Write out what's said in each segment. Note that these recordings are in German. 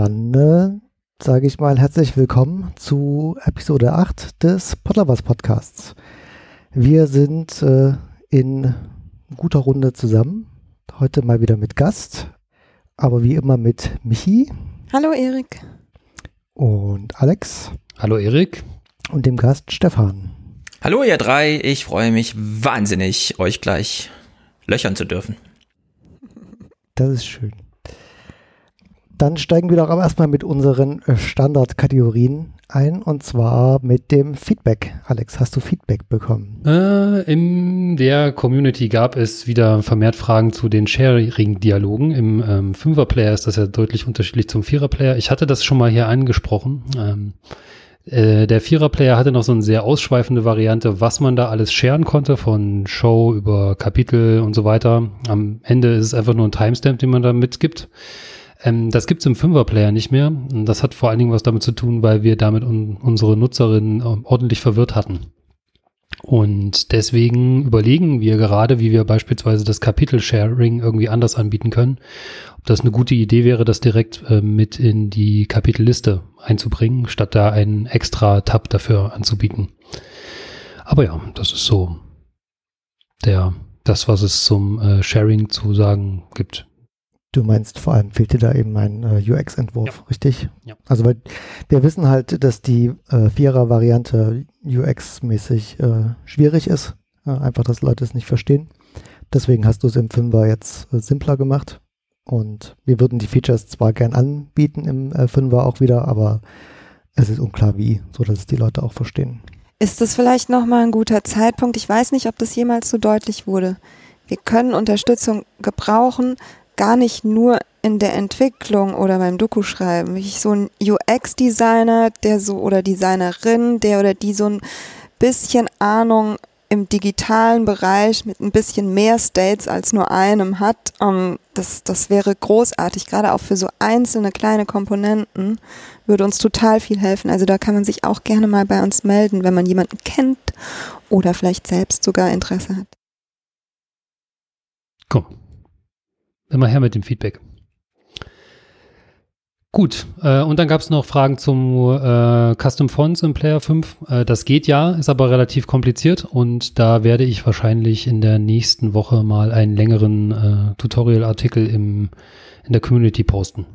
Dann äh, sage ich mal herzlich willkommen zu Episode 8 des Podlovers Podcasts. Wir sind äh, in guter Runde zusammen. Heute mal wieder mit Gast, aber wie immer mit Michi. Hallo Erik. Und Alex. Hallo Erik. Und dem Gast Stefan. Hallo ihr drei, ich freue mich wahnsinnig, euch gleich löchern zu dürfen. Das ist schön. Dann steigen wir doch aber erstmal mit unseren äh, Standardkategorien ein und zwar mit dem Feedback. Alex, hast du Feedback bekommen? Äh, in der Community gab es wieder vermehrt Fragen zu den Sharing-Dialogen. Im ähm, Fünfer-Player ist das ja deutlich unterschiedlich zum Vierer-Player. Ich hatte das schon mal hier angesprochen. Ähm, äh, der Vierer-Player hatte noch so eine sehr ausschweifende Variante, was man da alles sharen konnte, von Show über Kapitel und so weiter. Am Ende ist es einfach nur ein Timestamp, den man da mitgibt. Ähm, das gibt's im Fünfer-Player nicht mehr. Und das hat vor allen Dingen was damit zu tun, weil wir damit un unsere Nutzerinnen ähm, ordentlich verwirrt hatten. Und deswegen überlegen wir gerade, wie wir beispielsweise das Kapitel-Sharing irgendwie anders anbieten können. Ob das eine gute Idee wäre, das direkt äh, mit in die Kapitelliste einzubringen, statt da einen extra Tab dafür anzubieten. Aber ja, das ist so der, das, was es zum äh, Sharing zu sagen gibt. Du meinst vor allem fehlt dir da eben ein äh, UX-Entwurf, Ja. richtig? Ja. Also weil wir wissen halt, dass die äh, Vierer-Variante UX-mäßig äh, schwierig ist. Äh, einfach, dass Leute es nicht verstehen. Deswegen hast du es im Fünfer jetzt äh, simpler gemacht. Und wir würden die Features zwar gern anbieten im äh, Fünfer auch wieder, aber es ist unklar wie, so dass es die Leute auch verstehen. Ist das vielleicht nochmal ein guter Zeitpunkt? Ich weiß nicht, ob das jemals so deutlich wurde. Wir können Unterstützung gebrauchen, gar nicht nur in der Entwicklung oder beim Doku-Schreiben. Wirklich so ein UX-Designer, der so oder Designerin, der oder die so ein bisschen Ahnung im digitalen Bereich mit ein bisschen mehr States als nur einem hat, ähm, das, das wäre großartig, gerade auch für so einzelne kleine Komponenten würde uns total viel helfen. Also da kann man sich auch gerne mal bei uns melden, wenn man jemanden kennt oder vielleicht selbst sogar Interesse hat. Komm. Immer her mit dem Feedback. Gut, äh, und dann gab es noch Fragen zum äh, Custom Fonts im Player 5. Äh, das geht ja, ist aber relativ kompliziert und da werde ich wahrscheinlich in der nächsten Woche mal einen längeren äh, Tutorial-Artikel im, in der Community posten.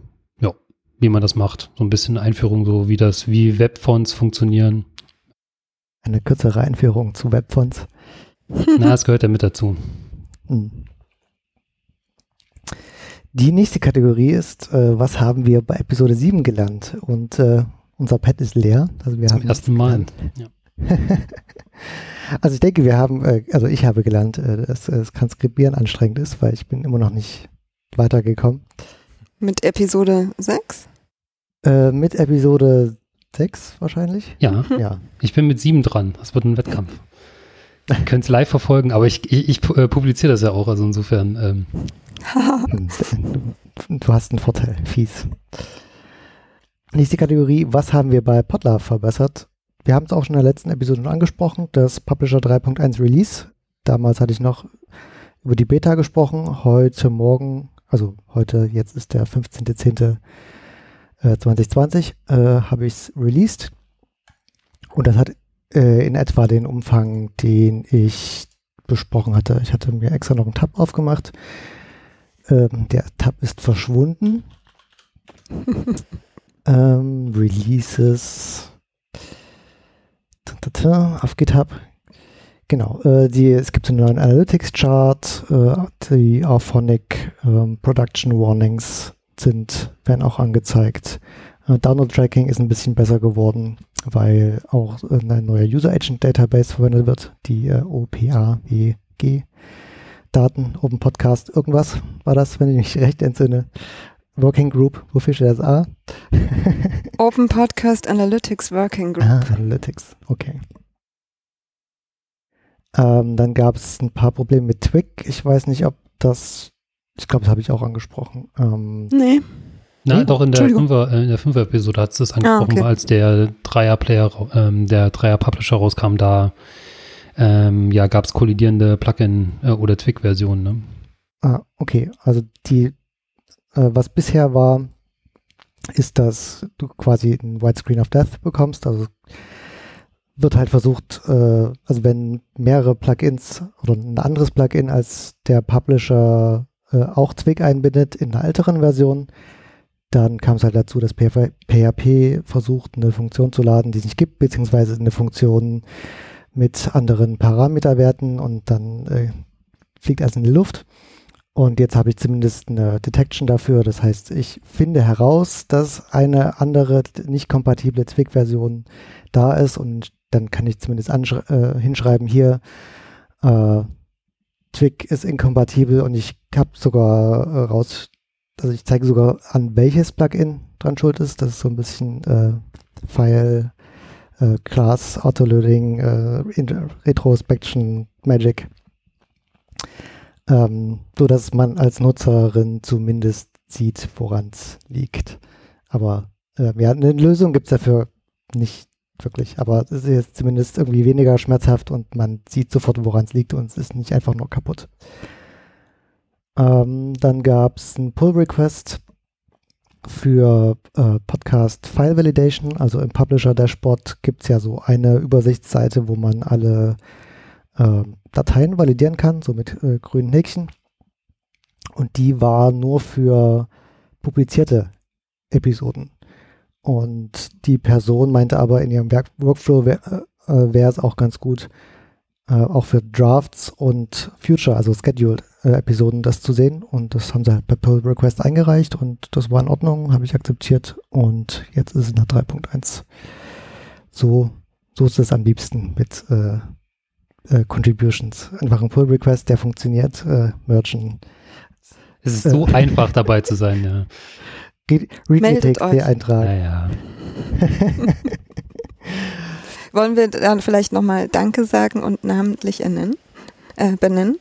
Ja, wie man das macht. So ein bisschen Einführung, so wie das, wie Webfonts funktionieren. Eine kürzere Einführung zu Webfonts. Na, das gehört ja mit dazu. Hm. Die nächste Kategorie ist, äh, was haben wir bei Episode 7 gelernt? Und äh, unser Pad ist leer. Also wir Zum haben ersten Mal. Ja. also ich denke, wir haben, äh, also ich habe gelernt, äh, dass das Transkribieren anstrengend ist, weil ich bin immer noch nicht weitergekommen. Mit Episode 6? Äh, mit Episode 6 wahrscheinlich. ja, Ja. ich bin mit sieben dran. Das wird ein Wettkampf. Ihr könnt es live verfolgen, aber ich, ich, ich pu- äh, publiziere das ja auch, also insofern. Ähm, Hm, Du hast einen Vorteil, fies. Nächste Kategorie, was haben wir bei Podlove verbessert? Wir haben es auch schon in der letzten Episode schon angesprochen, das Publisher 3.1 Release. Damals hatte ich noch über die Beta gesprochen. Heute Morgen, also heute, jetzt ist der 15.10.2020, äh, habe ich es released. Und das hat äh, in etwa den Umfang, den ich besprochen hatte. Ich hatte mir extra noch einen Tab aufgemacht. Ähm, der Tab ist verschwunden. ähm, Releases auf GitHub. Genau, äh, die, es gibt einen neuen Analytics-Chart, äh, die Auphonic ähm, Production Warnings sind, werden auch angezeigt. Äh, Download-Tracking ist ein bisschen besser geworden, weil auch äh, ein neuer User Agent Database verwendet wird, die äh, OPAWG. Daten, Open Podcast, irgendwas war das, wenn ich mich recht entsinne. Working Group, wofür steht das A? Open Podcast Analytics Working Group. ah, Analytics, okay. Ähm, dann gab es ein paar Probleme mit Twig. Ich weiß nicht, ob das, ich glaube, das habe ich auch angesprochen. Ähm, Nee. na, Hm? doch in der. Fünfer, äh, in der Fünfer-Episode hat es das angesprochen, okay. als der Dreier-Player, ähm, der Dreier-Publisher rauskam, da ähm, ja, gab es kollidierende Plugin- äh, oder Twig-Versionen. Ne? Ah, okay. Also die, äh, was bisher war, ist, dass du quasi ein Widescreen of Death bekommst. Also wird halt versucht, äh, also wenn mehrere Plugins oder ein anderes Plugin als der Publisher äh, auch Twig einbindet in einer älteren Version, dann kam es halt dazu, dass PHP versucht, eine Funktion zu laden, die es nicht gibt, beziehungsweise eine Funktion mit anderen Parameterwerten und dann äh, fliegt alles in die Luft. Und jetzt habe ich zumindest eine Detection dafür. Das heißt, ich finde heraus, dass eine andere nicht kompatible Twig-Version da ist und dann kann ich zumindest äh, hinschreiben, hier äh, Twig ist inkompatibel und ich habe sogar äh, raus, also ich zeige sogar an welches Plugin dran schuld ist. Das ist so ein bisschen äh, File, äh, Class, Autoloading, äh, Retrospection, Magic. Ähm, so dass man als Nutzerin zumindest sieht, woran es liegt. Aber äh, ja, eine Lösung gibt es dafür nicht wirklich. Aber es ist zumindest irgendwie weniger schmerzhaft und man sieht sofort, woran es liegt und es ist nicht einfach nur kaputt. Ähm, dann gab es einen Pull-Request für äh, Podcast File Validation. Also im Publisher Dashboard gibt es ja so eine Übersichtsseite, wo man alle äh, Dateien validieren kann, so mit äh, grünen Häkchen. Und die war nur für publizierte Episoden. Und die Person meinte aber, in ihrem Werk Workflow wäre äh, es auch ganz gut, äh, auch für Drafts und Future, also Scheduled äh, Episoden, das zu sehen. Und das haben sie halt per Pull Request eingereicht und das war in Ordnung, habe ich akzeptiert. Und jetzt ist es nach 3.1. So, so ist es am liebsten mit äh, äh, Contributions. Einfach ein Pull Request, der funktioniert, äh, merchen. Es ist so einfach dabei zu sein, ja. Read eintragen. Ja, ja. Wollen wir dann vielleicht nochmal Danke sagen und namentlich ernennen, äh, benennen?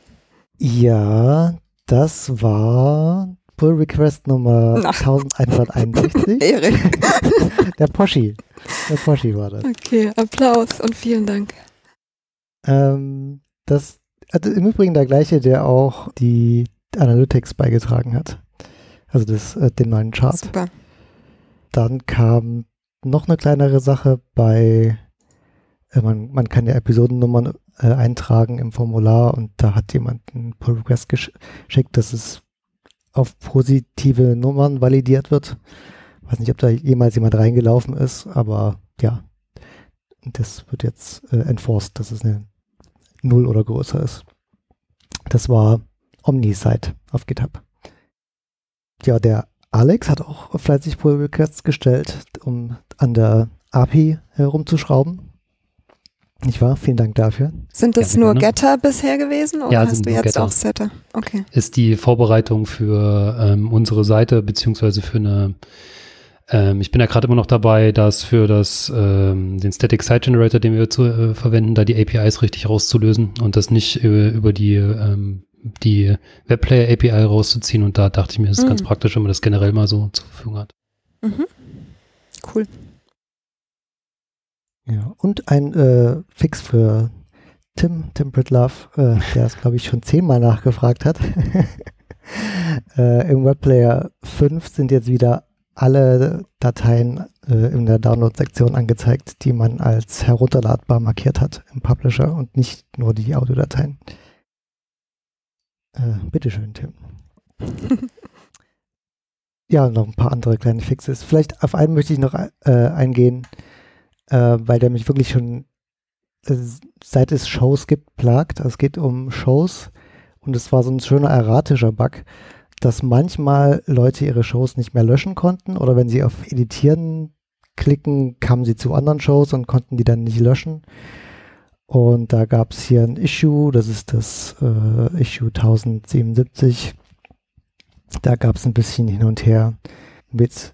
Ja, das war Pull Request Nummer Na. 1161. Erik. Der Poschi. Der Poschi war das. Okay, Applaus und vielen Dank. Ähm, das, also im Übrigen der gleiche, der auch die Analytics beigetragen hat. Also das, äh, den neuen Chart. Super. Dann kam noch eine kleinere Sache bei, man, man kann ja Episodennummern äh, eintragen im Formular und da hat jemand einen Pull Request geschickt, dass es auf positive Nummern validiert wird. Weiß nicht, ob da jemals jemand reingelaufen ist, aber ja, das wird jetzt äh, enforced, dass es eine Null oder größer ist. Das war Omnisite auf GitHub ja, der Alex hat auch fleißig Pull Requests gestellt, um an der API herumzuschrauben. Nicht wahr? Vielen Dank dafür. Sind das ja, nur Getter bisher gewesen oder ja, hast du jetzt Getter. auch Setter? Okay. Ist die Vorbereitung für ähm, unsere Seite beziehungsweise für eine ähm, ich bin ja gerade immer noch dabei, das für das, ähm, den Static Site Generator, den wir zu, äh, verwenden, da die APIs richtig rauszulösen und das nicht äh, über die ähm, die Webplayer API rauszuziehen und da dachte ich mir, es ist mhm. ganz praktisch, wenn man das generell mal so zur Verfügung hat. Mhm. Cool. Ja, und ein äh, Fix für Tim, Tim Britlove, äh, der es, glaube ich, schon zehnmal nachgefragt hat. äh, Im Webplayer 5 sind jetzt wieder alle Dateien äh, in der Download-Sektion angezeigt, die man als herunterladbar markiert hat im Publisher und nicht nur die Audiodateien. Äh, bitteschön, Tim. ja, noch ein paar andere kleine Fixes. Vielleicht auf einen möchte ich noch äh, eingehen, äh, weil der mich wirklich schon äh, seit es Shows gibt, plagt. Also es geht um Shows und es war so ein schöner erratischer Bug, dass manchmal Leute ihre Shows nicht mehr löschen konnten oder wenn sie auf Editieren klicken, kamen sie zu anderen Shows und konnten die dann nicht löschen. Und da gab es hier ein Issue, das ist das äh, Issue 1077. Da gab es ein bisschen hin und her mit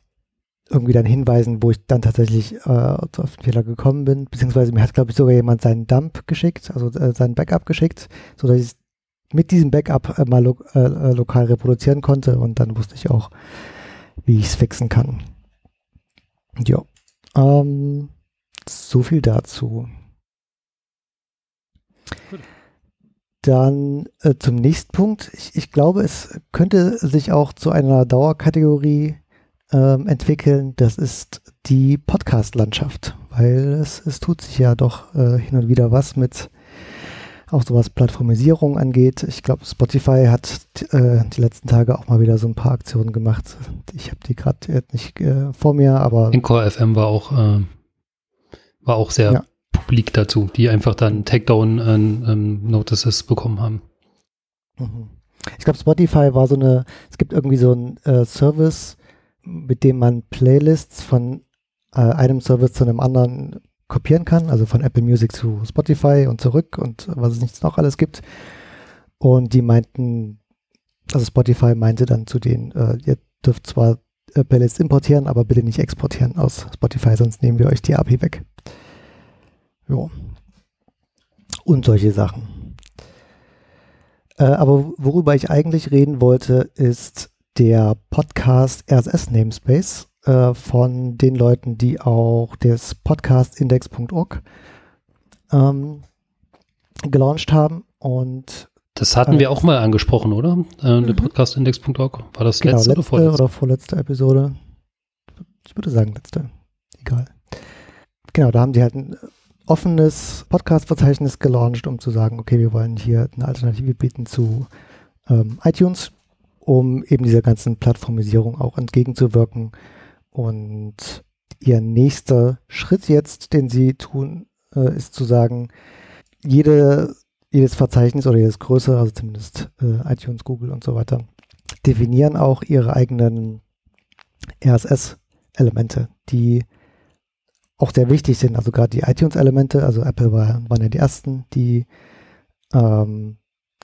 irgendwie dann Hinweisen, wo ich dann tatsächlich äh, auf den Fehler gekommen bin. Beziehungsweise mir hat, glaube ich, sogar jemand seinen Dump geschickt, also äh, seinen Backup geschickt, sodass ich mit diesem Backup äh, mal lo äh, äh, lokal reproduzieren konnte und dann wusste ich auch, wie ich es fixen kann. Ja. Ähm, so viel dazu. Dann äh, zum nächsten Punkt. Ich, ich, glaube, es könnte sich auch zu einer Dauerkategorie ähm, entwickeln, das ist die Podcast-Landschaft, weil es, es tut sich ja doch äh, hin und wieder was mit auch so was Plattformisierung angeht. Ich glaube, Spotify hat äh, die letzten Tage auch mal wieder so ein paar Aktionen gemacht. Ich habe die gerade nicht äh, vor mir, aber. Encore FM war auch, äh, war auch sehr ja. publik dazu, die einfach dann Takedown-Notices bekommen haben. Mhm. Ich glaube, Spotify war so eine, es gibt irgendwie so ein äh, Service, mit dem man Playlists von äh, einem Service zu einem anderen kopieren kann, also von Apple Music zu Spotify und zurück und was es nichts noch alles gibt. Und die meinten, also Spotify meinte dann zu denen, äh, ihr dürft zwar äh, Playlists importieren, aber bitte nicht exportieren aus Spotify, sonst nehmen wir euch die API weg. Jo. Und solche Sachen. Äh, aber worüber ich eigentlich reden wollte, ist der Podcast RSS Namespace äh, von den Leuten, die auch das Podcastindex.org ähm, gelauncht haben. Und das hatten äh, wir auch mal angesprochen, oder? Äh, mhm. Podcastindex.org. War das genau, letzte, letzte oder vorletzte? oder vorletzte Episode? Ich würde sagen letzte. Egal. Genau, da haben die halt ein offenes Podcast-Verzeichnis gelauncht, um zu sagen, okay, wir wollen hier eine Alternative bieten zu ähm, iTunes, um eben dieser ganzen Plattformisierung auch entgegenzuwirken und ihr nächster Schritt jetzt, den sie tun, äh, ist zu sagen, jede, jedes Verzeichnis oder jedes größere, also zumindest äh, iTunes, Google und so weiter, definieren auch ihre eigenen RSS-Elemente, die auch sehr wichtig sind. Also gerade die iTunes-Elemente, also Apple war, waren ja die ersten, die ähm,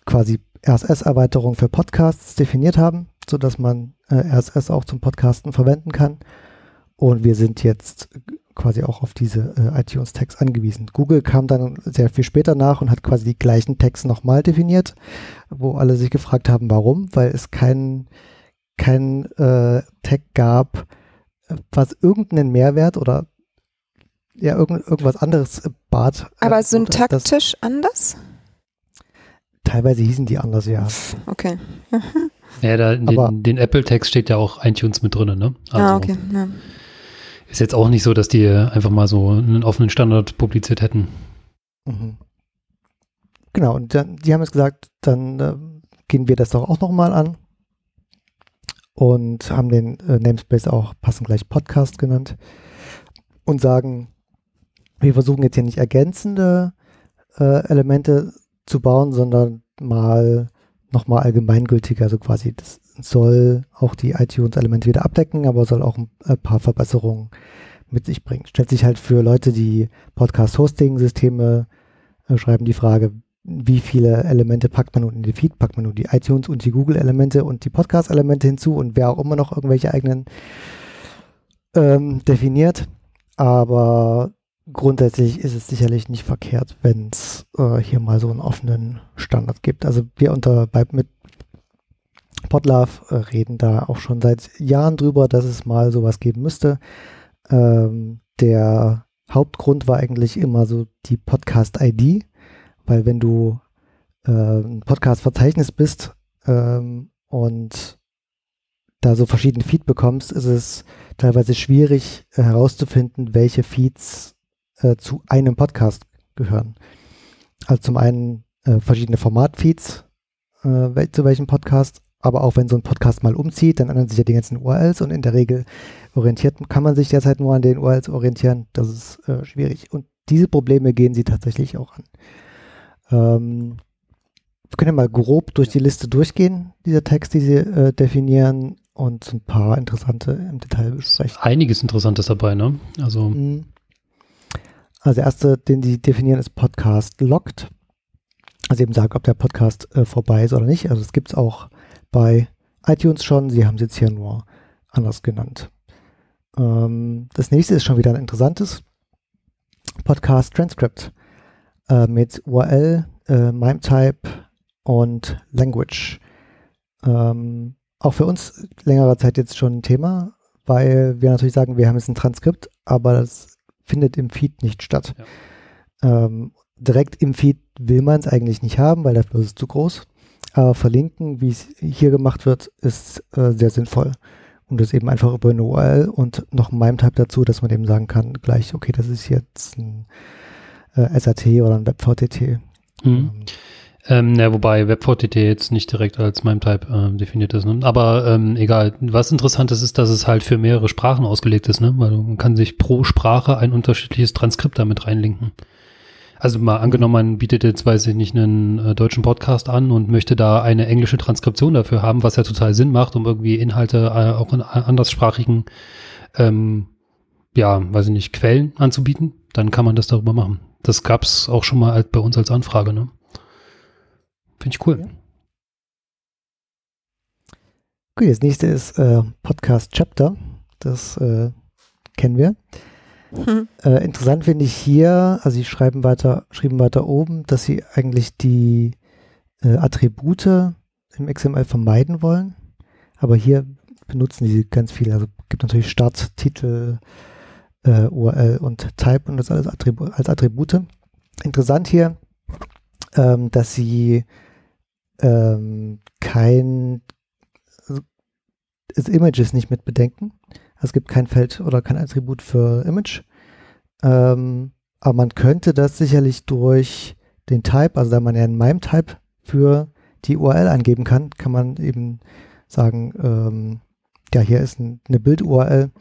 quasi RSS-Erweiterung für Podcasts definiert haben, sodass man äh, RSS auch zum Podcasten verwenden kann. Und wir sind jetzt quasi auch auf diese äh, iTunes-Tags angewiesen. Google kam dann sehr viel später nach und hat quasi die gleichen Tags nochmal definiert, wo alle sich gefragt haben, warum, weil es kein, kein äh, Tag gab, was irgendeinen Mehrwert oder ja, irgend, irgendwas anderes bat. Aber syntaktisch das, anders? Teilweise hießen die anders, ja. Okay. Ja, da in den, den Apple-Text steht ja auch iTunes mit drin, ne? Ah, also ah, okay. Ja. Ist jetzt auch nicht so, dass die einfach mal so einen offenen Standard publiziert hätten. Mhm. Genau, und dann, die haben jetzt gesagt, dann äh, gehen wir das doch auch nochmal an und haben den äh, Namespace auch passend gleich Podcast genannt und sagen, wir versuchen jetzt hier nicht ergänzende äh, Elemente zu bauen, sondern mal nochmal allgemeingültig, also quasi das soll auch die iTunes-Elemente wieder abdecken, aber soll auch ein paar Verbesserungen mit sich bringen. Stellt sich halt für Leute, die Podcast-Hosting-Systeme äh, schreiben, die Frage, wie viele Elemente packt man nun in den Feed, packt man nur die iTunes und die Google-Elemente und die Podcast-Elemente hinzu und wer auch immer noch irgendwelche eigenen ähm, definiert. Aber grundsätzlich ist es sicherlich nicht verkehrt, wenn es äh, hier mal so einen offenen Standard gibt. Also wir unter bei, mit Podlove äh, reden da auch schon seit Jahren drüber, dass es mal sowas geben müsste. Ähm, der Hauptgrund war eigentlich immer so die Podcast-ID, weil wenn du äh, ein Podcast-Verzeichnis bist ähm, und da so verschiedene Feed bekommst, ist es teilweise schwierig äh, herauszufinden, welche Feeds äh, zu einem Podcast gehören. Also zum einen äh, verschiedene Formatfeeds äh, zu welchem Podcast aber auch wenn so ein Podcast mal umzieht, dann ändern sich ja die ganzen URLs und in der Regel orientiert, kann man sich derzeit nur an den URLs orientieren. Das ist äh, schwierig. Und diese Probleme gehen sie tatsächlich auch an. Ähm, wir können ja mal grob durch die Liste durchgehen, dieser Text, die sie äh, definieren und so ein paar interessante im Detail besprechen. Einiges Interessantes dabei, ne? Also. Mhm. Also der erste, den sie definieren, ist Podcast locked. Also eben sagt, ob der Podcast äh, vorbei ist oder nicht. Also es gibt es auch bei iTunes schon. Sie haben es jetzt hier nur anders genannt. Ähm, das nächste ist schon wieder ein interessantes Podcast Transcript äh, mit URL, äh, MIME-Type und Language. Ähm, auch für uns längere Zeit jetzt schon ein Thema, weil wir natürlich sagen, wir haben jetzt ein Transkript, aber das findet im Feed nicht statt. Ja. Ähm, direkt im Feed will man es eigentlich nicht haben, weil dafür ist es zu groß. Aber verlinken, wie es hier gemacht wird, ist äh, sehr sinnvoll. Und das eben einfach über eine URL und noch ein MIME-Type dazu, dass man eben sagen kann, gleich, okay, das ist jetzt ein äh, SAT oder ein WebVTT. Mhm. Ähm, Ähm, ja, wobei WebVTT jetzt nicht direkt als MIME-Type ähm, definiert ist. Ne? Aber ähm, egal. Was interessant ist, ist, dass es halt für mehrere Sprachen ausgelegt ist, ne? Weil man kann sich pro Sprache ein unterschiedliches Transkript damit reinlinken. Also mal angenommen, man bietet jetzt, weiß ich nicht, einen äh, deutschen Podcast an und möchte da eine englische Transkription dafür haben, was ja total Sinn macht, um irgendwie Inhalte äh, auch in anderssprachigen, ähm, ja, weiß ich nicht, Quellen anzubieten, dann kann man das darüber machen. Das gab's auch schon mal bei uns als Anfrage, ne? Finde ich cool. Ja. Okay, das nächste ist äh, Podcast Chapter. Das äh, kennen wir. Hm. Äh, interessant finde ich hier, also sie schreiben weiter, schrieben weiter oben, dass sie eigentlich die äh, Attribute im XML vermeiden wollen. Aber hier benutzen sie ganz viel. Also gibt natürlich Start, Titel, äh, URL und Type und das alles Attribu als Attribute. Interessant hier, ähm, dass sie ähm, kein das Images nicht mit bedenken. Es gibt kein Feld oder kein Attribut für Image. Ähm, aber man könnte das sicherlich durch den Type, also da man ja einen MIME-Type für die URL angeben kann, kann man eben sagen, ähm, ja, hier ist ein, eine Bild-URL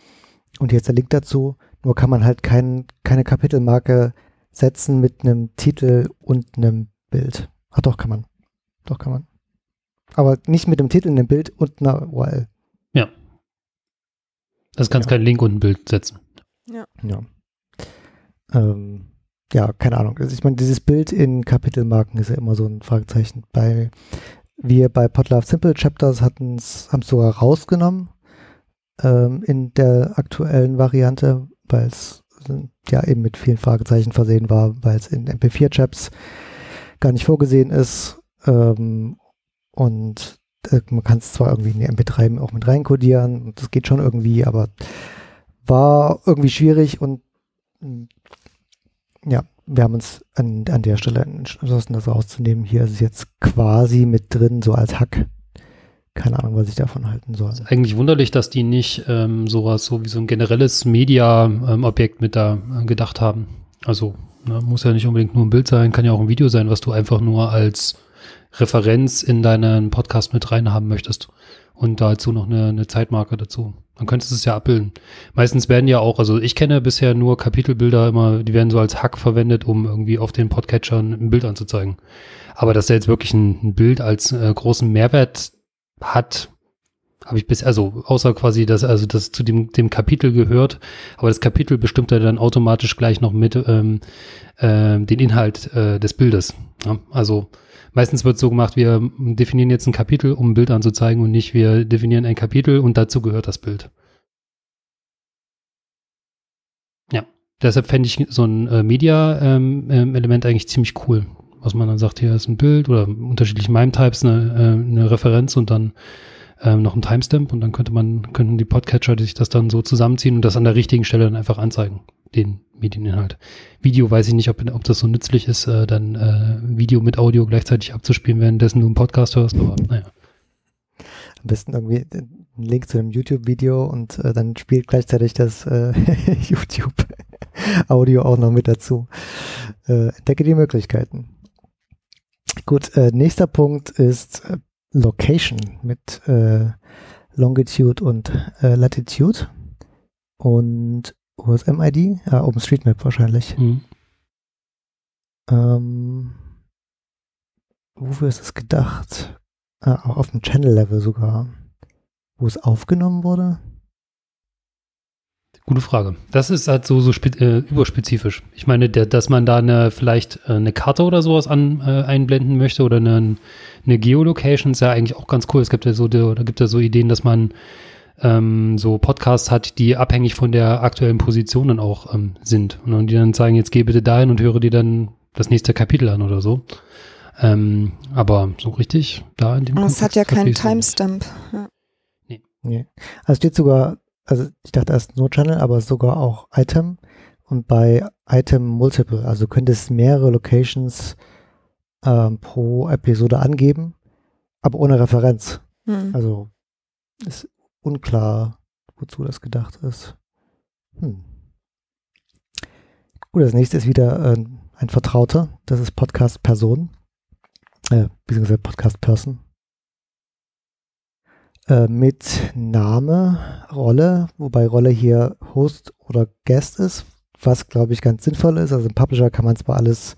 und hier ist der Link dazu. Nur kann man halt kein, keine Kapitelmarke setzen mit einem Titel und einem Bild. Ach doch, kann man. Doch, kann man. Aber nicht mit dem Titel, einem Bild und einer URL. Also kannst Ja. kein Link und ein Bild setzen. Ja. Ähm, ja, keine Ahnung. Also ich meine, dieses Bild in Kapitelmarken ist ja immer so ein Fragezeichen. Bei wir bei Podlove Simple Chapters hatten es, haben es sogar rausgenommen ähm, in der aktuellen Variante, weil es ja eben mit vielen Fragezeichen versehen war, weil es in MP4-Chaps gar nicht vorgesehen ist. Ähm, und äh, man kann es zwar irgendwie in die MP3 auch mit reinkodieren und das geht schon irgendwie, aber war irgendwie schwierig und mh, ja, wir haben uns an, an der Stelle entschlossen, das rauszunehmen. Hier ist es jetzt quasi mit drin, so als Hack. Keine Ahnung, was ich davon halten soll. Ist eigentlich wunderlich, dass die nicht ähm, sowas so wie so ein generelles Media-Objekt mit da äh, gedacht haben. Also ne, muss ja nicht unbedingt nur ein Bild sein, kann ja auch ein Video sein, was du einfach nur als Referenz in deinen Podcast mit reinhaben möchtest. Und dazu noch eine, eine Zeitmarke dazu. Dann könntest du es ja abbilden. Meistens werden ja auch, also ich kenne bisher nur Kapitelbilder immer, die werden so als Hack verwendet, um irgendwie auf den Podcatchern ein Bild anzuzeigen. Aber dass er jetzt wirklich ein, ein Bild als äh, großen Mehrwert hat, habe ich bis, also außer quasi, dass also das zu dem, dem Kapitel gehört, aber das Kapitel bestimmt ja dann automatisch gleich noch mit ähm, äh, den Inhalt äh, des Bildes. Ja? Also meistens wird so gemacht, wir definieren jetzt ein Kapitel, um ein Bild anzuzeigen und nicht, wir definieren ein Kapitel und dazu gehört das Bild. Ja, deshalb fände ich so ein äh, Media-Element eigentlich ziemlich cool. Was man dann sagt, hier ist ein Bild oder unterschiedliche MIME-Types, eine, äh, eine Referenz und dann ähm, noch ein Timestamp und dann könnte man, könnten die Podcatcher sich das dann so zusammenziehen und das an der richtigen Stelle dann einfach anzeigen, den Medieninhalt. Video weiß ich nicht, ob, ob das so nützlich ist, äh, dann äh, Video mit Audio gleichzeitig abzuspielen, währenddessen du einen Podcast hörst, aber naja. Am besten irgendwie einen Link zu einem YouTube-Video und äh, dann spielt gleichzeitig das äh, YouTube-Audio auch noch mit dazu. Äh, entdecke die Möglichkeiten. Gut, äh, nächster Punkt ist Location mit äh, Longitude und äh, Latitude und OSM-ID, ja, OpenStreetMap wahrscheinlich. Mhm. Ähm, wofür ist es gedacht? Ah, auch auf dem Channel-Level sogar. Wo es aufgenommen wurde? Gute Frage. Das ist halt so, so äh, überspezifisch. Ich meine, der, dass man da eine, vielleicht äh, eine Karte oder sowas an, äh, einblenden möchte oder eine, eine Geolocation ist ja eigentlich auch ganz cool. Es gibt ja so, oder gibt ja so Ideen, dass man ähm, so Podcasts hat, die abhängig von der aktuellen Position dann auch ähm, sind. Und die dann sagen, jetzt geh bitte dahin und höre dir dann das nächste Kapitel an oder so. Ähm, aber so richtig da in dem Es hat ja keinen. Timestamp. Ja. Nee. Also steht sogar, also ich dachte erst nur Channel, aber sogar auch Item und bei Item Multiple. Also du könntest mehrere Locations ähm, pro Episode angeben, aber ohne Referenz. Hm. Also ist unklar, wozu das gedacht ist. Hm. Gut, das nächste ist wieder äh, ein Vertrauter. Das ist Podcast Person. Äh, beziehungsweise Podcast Person. Äh, mit Name, Rolle, wobei Rolle hier Host oder Guest ist, was glaube ich ganz sinnvoll ist. Also im Publisher kann man zwar alles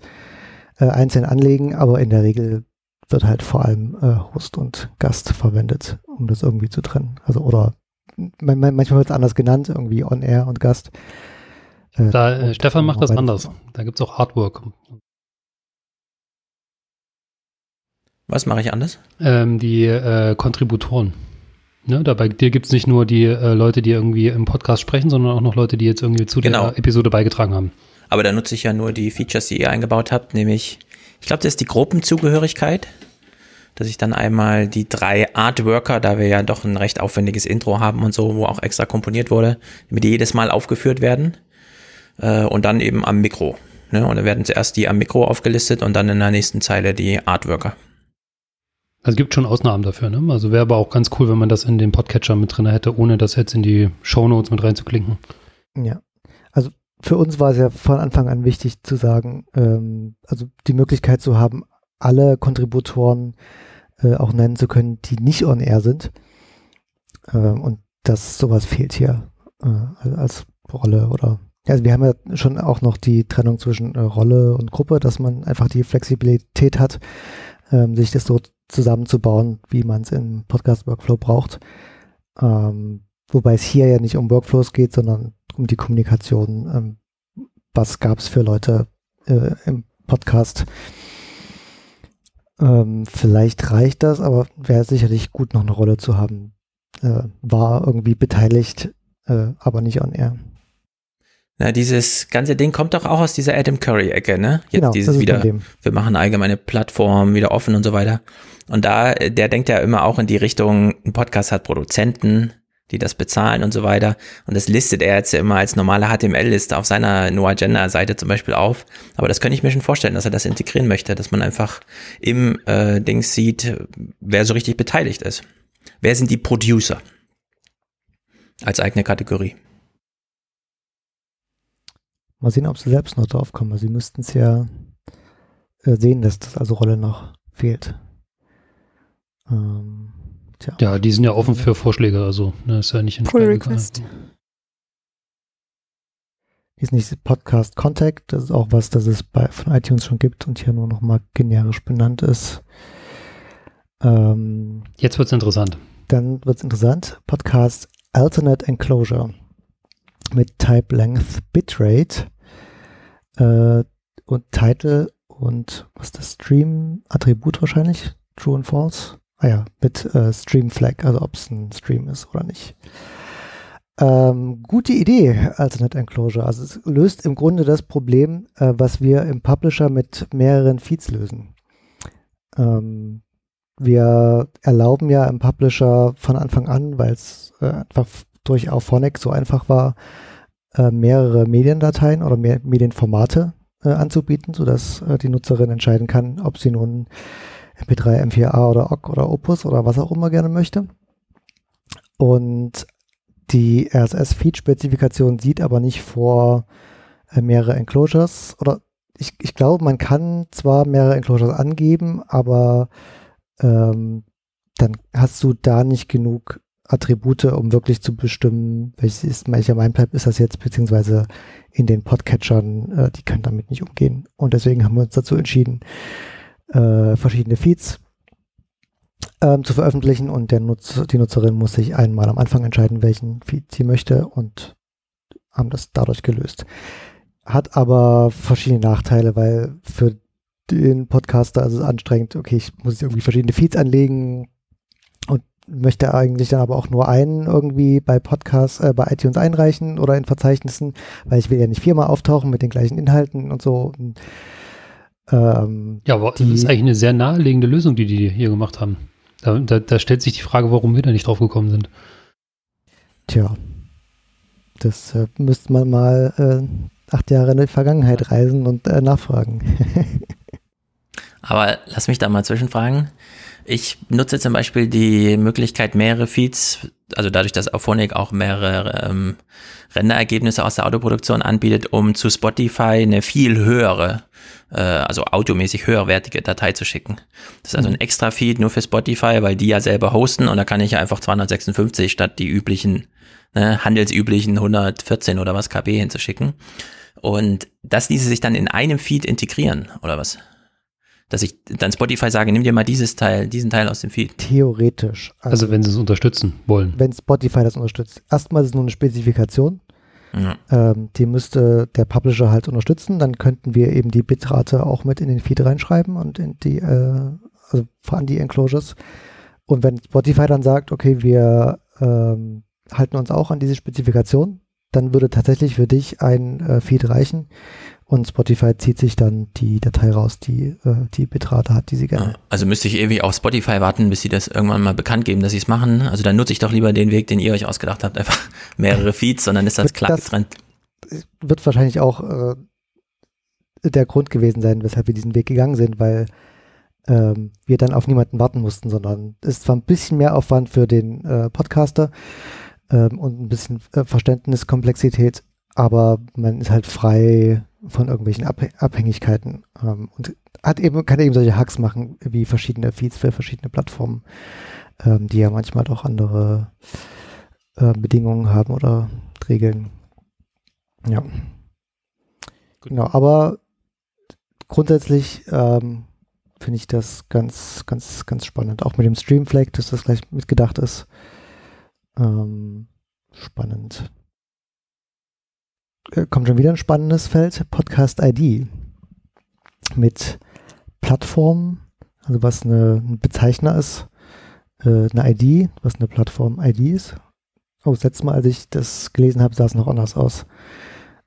äh, einzeln anlegen, aber in der Regel wird halt vor allem äh, Host und Gast verwendet, um das irgendwie zu trennen. Also oder manchmal wird es anders genannt, irgendwie On Air und Gast. Äh, da, äh, Stefan macht das anders. Da gibt es auch Artwork. Was mache ich anders? Ähm, die äh, Kontributoren. Ne, da bei dir gibt es nicht nur die äh, Leute, die irgendwie im Podcast sprechen, sondern auch noch Leute, die jetzt irgendwie zu genau. der Episode beigetragen haben. Aber da nutze ich ja nur die Features, die ihr eingebaut habt, nämlich, ich glaube, das ist die Gruppenzugehörigkeit, dass ich dann einmal die drei Artworker, da wir ja doch ein recht aufwendiges Intro haben und so, wo auch extra komponiert wurde, damit die jedes Mal aufgeführt werden äh, und dann eben am Mikro. Ne? Und dann werden zuerst die am Mikro aufgelistet und dann in der nächsten Zeile die Artworker. Also gibt schon Ausnahmen dafür, ne? Also wäre aber auch ganz cool, wenn man das in den Podcatcher mit drin hätte, ohne das jetzt in die Shownotes mit reinzuklinken. Ja. Also für uns war es ja von Anfang an wichtig zu sagen, ähm, also die Möglichkeit zu haben, alle Kontributoren äh, auch nennen zu können, die nicht on air sind. Ähm, und das sowas fehlt hier äh, als Rolle oder also wir haben ja schon auch noch die Trennung zwischen äh, Rolle und Gruppe, dass man einfach die Flexibilität hat, ähm, sich das so zusammenzubauen, wie man es im Podcast-Workflow braucht. Ähm, wobei es hier ja nicht um Workflows geht, sondern um die Kommunikation. Ähm, was gab es für Leute äh, im Podcast? Ähm, vielleicht reicht das, aber wäre sicherlich gut, noch eine Rolle zu haben. Äh, war irgendwie beteiligt, äh, aber nicht on air. Na, dieses ganze Ding kommt doch auch aus dieser Adam Curry-Ecke, ne? Jetzt genau, dieses wieder, wir machen allgemeine Plattformen wieder offen und so weiter. Und da, der denkt ja immer auch in die Richtung, ein Podcast hat Produzenten, die das bezahlen und so weiter. Und das listet er jetzt immer als normale HTML-Liste auf seiner No Agenda-Seite zum Beispiel auf. Aber das könnte ich mir schon vorstellen, dass er das integrieren möchte, dass man einfach im äh, Ding sieht, wer so richtig beteiligt ist. Wer sind die Producer? Als eigene Kategorie. Mal sehen, ob sie selbst noch drauf kommen. Sie müssten es ja äh, sehen, dass das also Rolle noch fehlt. Ähm, ja, die sind ja offen für Vorschläge, also ne, ist ja nicht in Pull Request. Hier ist nicht Podcast Contact, das ist auch was, das es bei, von iTunes schon gibt und hier nur noch mal generisch benannt ist. Ähm, Jetzt wird's interessant. Dann wird's interessant. Podcast Alternate Enclosure mit Type Length Bitrate äh, und Title und was ist das Stream Attribut wahrscheinlich True und False ah ja mit äh, Stream Flag also ob es ein Stream ist oder nicht. Ähm, gute Idee Alternate Enclosure also es löst im Grunde das Problem äh, was wir im Publisher mit mehreren Feeds lösen. Ähm, wir erlauben ja im Publisher von Anfang an, weil es äh, einfach durch Auphonic so einfach war, äh, mehrere Mediendateien oder mehr Medienformate äh, anzubieten, sodass äh, die Nutzerin entscheiden kann, ob sie nun MP3, M4A oder OGG oder Opus oder was auch immer gerne möchte. Und die RSS-Feed-Spezifikation sieht aber nicht vor äh, mehrere Enclosures oder ich, ich glaube, man kann zwar mehrere Enclosures angeben, aber ähm, dann hast du da nicht genug Attribute, um wirklich zu bestimmen, welches ist, welcher Mindpipe ist das jetzt, beziehungsweise in den Podcatchern, äh, die können damit nicht umgehen. Und deswegen haben wir uns dazu entschieden, äh, verschiedene Feeds ähm, zu veröffentlichen und der Nutz, die Nutzerin muss sich einmal am Anfang entscheiden, welchen Feed sie möchte und haben das dadurch gelöst. Hat aber verschiedene Nachteile, weil für den Podcaster ist es anstrengend, okay, ich muss irgendwie verschiedene Feeds anlegen, möchte eigentlich dann aber auch nur einen irgendwie bei Podcasts, äh, bei iTunes einreichen oder in Verzeichnissen, weil ich will ja nicht viermal auftauchen mit den gleichen Inhalten und so. Und, ähm, ja, aber die, das ist eigentlich eine sehr naheliegende Lösung, die die hier gemacht haben. Da, da, da stellt sich die Frage, warum wir da nicht drauf gekommen sind. Tja, das äh, müsste man mal äh, acht Jahre in die Vergangenheit reisen und äh, nachfragen. aber lass mich da mal zwischenfragen. Ich nutze zum Beispiel die Möglichkeit, mehrere Feeds also dadurch, dass Auphonic auch mehrere ähm, Renderergebnisse aus der Autoproduktion anbietet, um zu Spotify eine viel höhere, äh, also audiomäßig höherwertige Datei zu schicken. Das ist also ein mhm. extra Feed nur für Spotify, weil die ja selber hosten und da kann ich ja einfach 256 statt die üblichen, ne, handelsüblichen 114 oder was KB hinzuschicken. Und das ließe sich dann in einem Feed integrieren, oder was? Dass ich dann Spotify sage, nimm dir mal dieses Teil, diesen Teil aus dem Feed. Theoretisch. Also, also wenn sie es unterstützen wollen. Wenn Spotify das unterstützt. Erstmal ist es nur eine Spezifikation. Ja. Ähm, die müsste der Publisher halt unterstützen. Dann könnten wir eben die Bitrate auch mit in den Feed reinschreiben und in die, äh, also an die Enclosures. Und wenn Spotify dann sagt, okay, wir ähm, halten uns auch an diese Spezifikation, dann würde tatsächlich für dich ein äh, Feed reichen und Spotify zieht sich dann die Datei raus, die äh, die Bitrate hat, die sie gerne. Also müsste ich ewig auf Spotify warten, bis sie das irgendwann mal bekannt geben, dass sie es machen. Also dann nutze ich doch lieber den Weg, den ihr euch ausgedacht habt, einfach mehrere Feeds, sondern ist das klar das getrennt. Wird wahrscheinlich auch äh, der Grund gewesen sein, weshalb wir diesen Weg gegangen sind, weil ähm, wir dann auf niemanden warten mussten, sondern es ist zwar ein bisschen mehr Aufwand für den äh, Podcaster ähm, und ein bisschen äh, Verständniskomplexität, aber man ist halt frei von irgendwelchen Abhängigkeiten ähm, und hat eben, kann eben solche Hacks machen, wie verschiedene Feeds für verschiedene Plattformen, ähm, die ja manchmal doch andere äh, Bedingungen haben oder Regeln. Ja. Gut. Genau, aber grundsätzlich ähm, finde ich das ganz, ganz, ganz spannend. Auch mit dem Streamflag, dass das gleich mitgedacht ist. Ähm, spannend. Äh, kommt schon wieder ein spannendes Feld, Podcast ID. Mit Plattformen, also was eine, ein Bezeichner ist, äh, eine ID, was eine Plattform-ID ist. Oh, das letzte Mal, als ich das gelesen habe, sah es noch anders aus.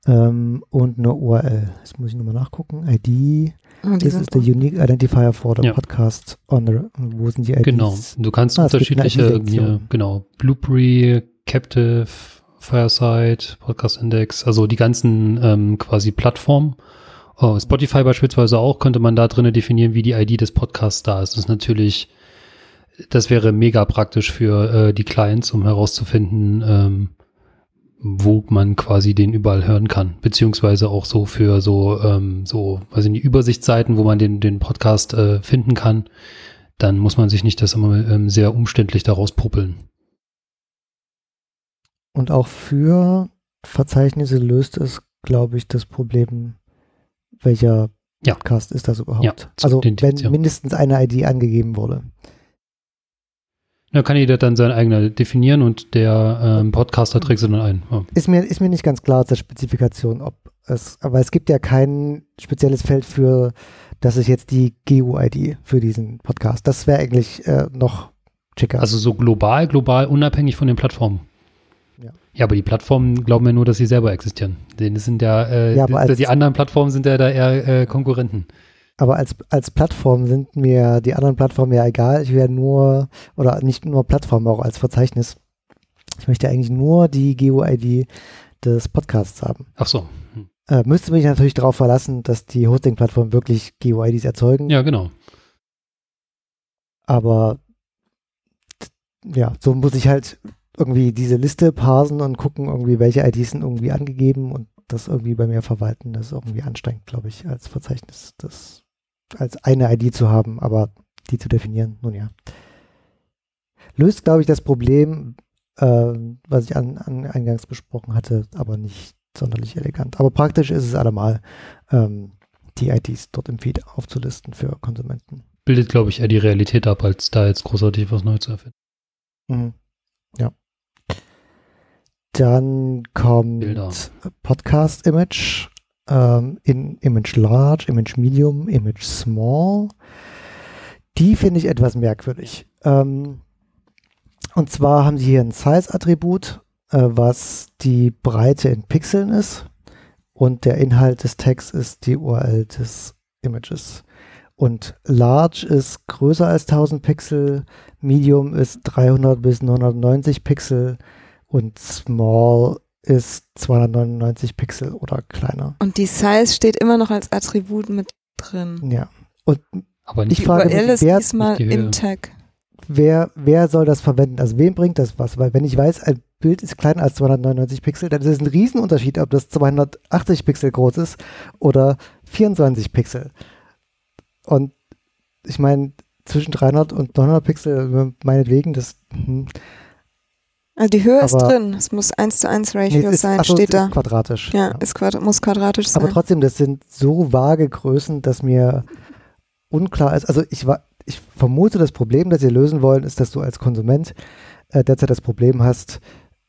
Ähm, und eine URL. Jetzt muss ich nochmal nachgucken. ID oh, das ist der Unique Identifier for the ja. Podcast on the, wo sind die IDs? Genau, du kannst ah, unterschiedliche, hier, genau, Blueberry, Captive, Fireside, Podcast Index, also die ganzen ähm, quasi Plattformen. Oh, Spotify beispielsweise auch, könnte man da drinnen definieren, wie die ID des Podcasts da ist. Das ist natürlich, das wäre mega praktisch für äh, die Clients, um herauszufinden, ähm, wo man quasi den überall hören kann. Beziehungsweise auch so für so, ähm, so, weiß ich nicht, Übersichtsseiten, wo man den, den Podcast äh, finden kann. Dann muss man sich nicht das immer ähm, sehr umständlich daraus puppeln. Und auch für Verzeichnisse löst es, glaube ich, das Problem, welcher ja. Podcast ist das überhaupt? Ja, also wenn mindestens eine ID angegeben wurde. Da kann jeder dann sein eigener definieren und der ähm, Podcaster trägt sie dann ein. Ja. Ist, mir, ist mir nicht ganz klar aus der Spezifikation, ob es, aber es gibt ja kein spezielles Feld für, das ist jetzt die GUID für diesen Podcast. Das wäre eigentlich äh, noch schicker. Also so global, global, unabhängig von den Plattformen. Ja. aber die Plattformen glauben ja nur, dass sie selber existieren. Denn es sind ja, äh, ja die, die, anderen Plattformen sind ja da eher äh, Konkurrenten. Aber als, als Plattform sind mir die anderen Plattformen ja egal. Ich werde nur, oder nicht nur Plattform, auch als Verzeichnis. Ich möchte eigentlich nur die GUID des Podcasts haben. Ach so. Hm. Äh, müsste mich natürlich darauf verlassen, dass die Hosting-Plattformen wirklich GUIDs erzeugen. Ja, genau. Aber ja, so muss ich halt irgendwie diese Liste parsen und gucken, irgendwie, welche IDs sind irgendwie angegeben und das irgendwie bei mir verwalten. Das ist irgendwie anstrengend, glaube ich, als Verzeichnis, das als eine ID zu haben, aber die zu definieren, nun ja. Löst, glaube ich, das Problem, äh, was ich an, an, eingangs besprochen hatte, aber nicht sonderlich elegant. Aber praktisch ist es allemal, ähm, die IDs dort im Feed aufzulisten für Konsumenten. Bildet, glaube ich, eher die Realität ab, als da jetzt großartig was Neues zu erfinden. Mhm. Ja. Dann kommt Podcast Image ähm, in Image Large, Image Medium, Image Small. Die finde ich etwas merkwürdig. Ähm, und zwar haben sie hier ein Size-Attribut, äh, was die Breite in Pixeln ist. Und der Inhalt des Tags ist die URL des Images. Und Large ist größer als 1000 Pixel, Medium ist 300 bis 990 Pixel und Small ist 299 Pixel oder kleiner. Und die Size steht immer noch als Attribut mit drin. Ja. Und aber nicht ich frage URL ist diesmal im Tag. wer, wer soll das verwenden? Also wem bringt das was? Weil wenn ich weiß, ein Bild ist kleiner als 299 Pixel, dann ist es ein Riesenunterschied, ob das 280 Pixel groß ist oder 24 Pixel. Und ich meine, zwischen 300 und 900 Pixel, meinetwegen, das. Also die Höhe ist drin. Es muss 1 zu 1 Ratio nee, ist, sein, achso, steht da. quadratisch. Ja, ja. Es quadrat muss quadratisch sein. Aber trotzdem, das sind so vage Größen, dass mir unklar ist. Also ich, ich vermute, das Problem, das sie lösen wollen, ist, dass du als Konsument äh, derzeit das Problem hast,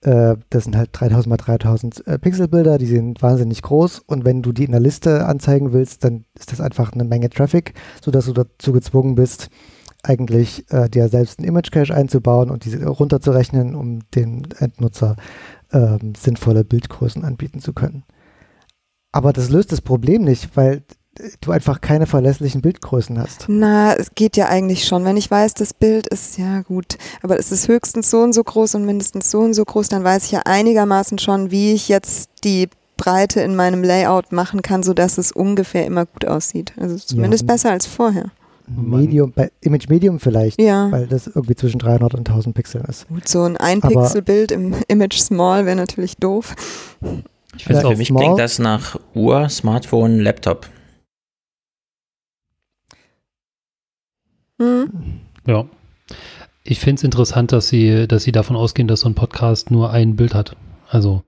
äh, das sind halt 3000 mal 3000 äh, Pixelbilder, die sind wahnsinnig groß und wenn du die in der Liste anzeigen willst, dann ist das einfach eine Menge Traffic, sodass du dazu gezwungen bist, eigentlich äh, dir selbst einen Image Cache einzubauen und diese runterzurechnen, um den Endnutzer ähm, sinnvolle Bildgrößen anbieten zu können. Aber das löst das Problem nicht, weil du einfach keine verlässlichen Bildgrößen hast. Na, es geht ja eigentlich schon. Wenn ich weiß, das Bild ist ja gut, aber es ist höchstens so und so groß und mindestens so und so groß, dann weiß ich ja einigermaßen schon, wie ich jetzt die Breite in meinem Layout machen kann, sodass es ungefähr immer gut aussieht. Also zumindest ja, besser als vorher. Medium, bei Image Medium vielleicht, ja. weil das irgendwie zwischen 300 und 1000 Pixeln ist. Gut, so ein Ein-Pixel-Bild im Image Small wäre natürlich doof. Ich finde, für mich Small. klingt das nach Uhr, Smartphone, Laptop. Mhm. Ja. Ich finde es interessant, dass sie, dass sie davon ausgehen, dass so ein Podcast nur ein Bild hat. Also,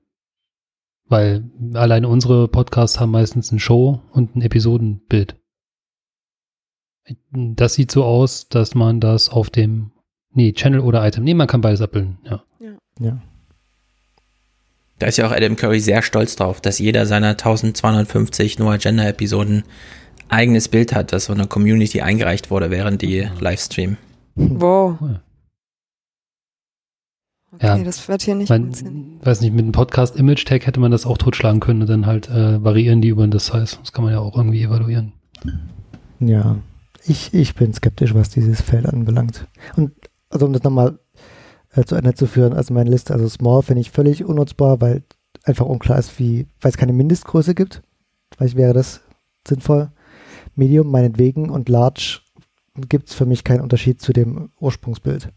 weil alleine unsere Podcasts haben meistens ein Show und ein Episodenbild. Das sieht so aus, dass man das auf dem, nee, Channel oder Item, nee, man kann beides abbilden, ja. Ja. ja. Da ist ja auch Adam Curry sehr stolz drauf, dass jeder seiner 1250 No Agenda Episoden eigenes Bild hat, das von der Community eingereicht wurde während die Livestream. Wow. Okay, ja, das wird hier nicht mein, weiß nicht, mit einem Podcast Image Tag hätte man das auch totschlagen können und dann halt äh, variieren die über das Size. Das kann man ja auch irgendwie evaluieren. Ja, ich, ich bin skeptisch, was dieses Feld anbelangt. Und also um das nochmal äh, zu Ende zu führen, also meine Liste, also Small finde ich völlig unnutzbar, weil einfach unklar ist, wie, weil es keine Mindestgröße gibt. Vielleicht wäre das sinnvoll. Medium meinetwegen und Large gibt es für mich keinen Unterschied zu dem Ursprungsbild.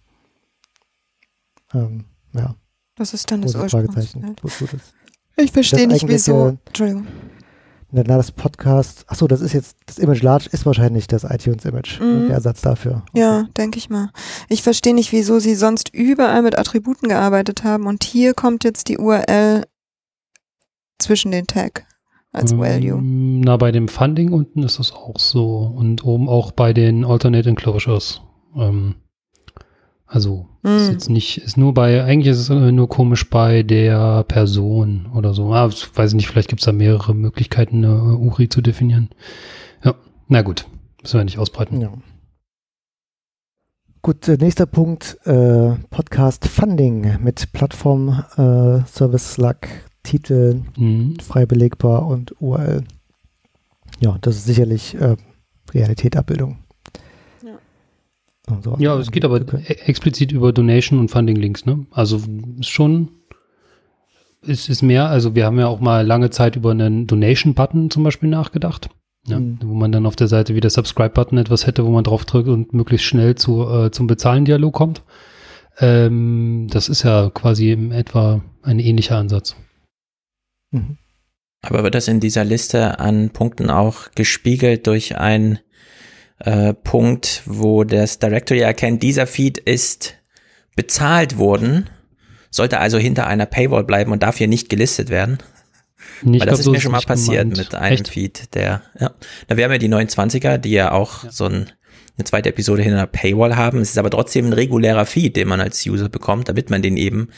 Ähm, ja. Was ist dann das Ursprungsbild? Ich verstehe nicht, wieso. Entschuldigung. Na, das Podcast, achso, das ist jetzt, das Image Large ist wahrscheinlich das iTunes-Image, mhm. der Ersatz dafür. Okay. Ja, denke ich mal. Ich verstehe nicht, wieso sie sonst überall mit Attributen gearbeitet haben und hier kommt jetzt die URL zwischen den Tag als ähm, Value. Na, bei dem Funding unten ist das auch so. Und oben auch bei den Alternate Enclosures. Ähm, also mm. ist jetzt nicht, ist nur bei, eigentlich ist es nur komisch bei der Person oder so. Ah, weiß ich nicht, vielleicht gibt es da mehrere Möglichkeiten, eine URI zu definieren. Ja, na gut, müssen wir nicht ausbreiten. Ja. Gut, äh, nächster Punkt, äh, Podcast Funding mit Plattform äh, Service Slack Titel, mhm. frei belegbar und URL. Ja, das ist sicherlich äh, Realitätabbildung. Ja, also, ja es geht aber okay. E-, explizit über Donation und Funding-Links, ne? Also ist schon, es ist mehr, also wir haben ja auch mal lange Zeit über einen Donation-Button zum Beispiel nachgedacht. Ja, mhm. Wo man dann auf der Seite wie der Subscribe-Button etwas hätte, wo man drauf drückt und möglichst schnell zu, äh, zum Bezahlen-Dialog kommt. Ähm, das ist ja quasi in etwa ein ähnlicher Ansatz. Mhm. Aber wird das in dieser Liste an Punkten auch gespiegelt durch einen äh, Punkt, wo das Directory erkennt, dieser Feed ist bezahlt worden, sollte also hinter einer Paywall bleiben und darf hier nicht gelistet werden? Nee, Weil das glaub, ist so mir schon mal passiert gemeint. mit einem Echt? Feed, der, ja. Da wären wir die 29er, die ja auch ja. so ein, eine zweite Episode hinter einer Paywall haben. Es ist aber trotzdem ein regulärer Feed, den man als User bekommt, damit man den eben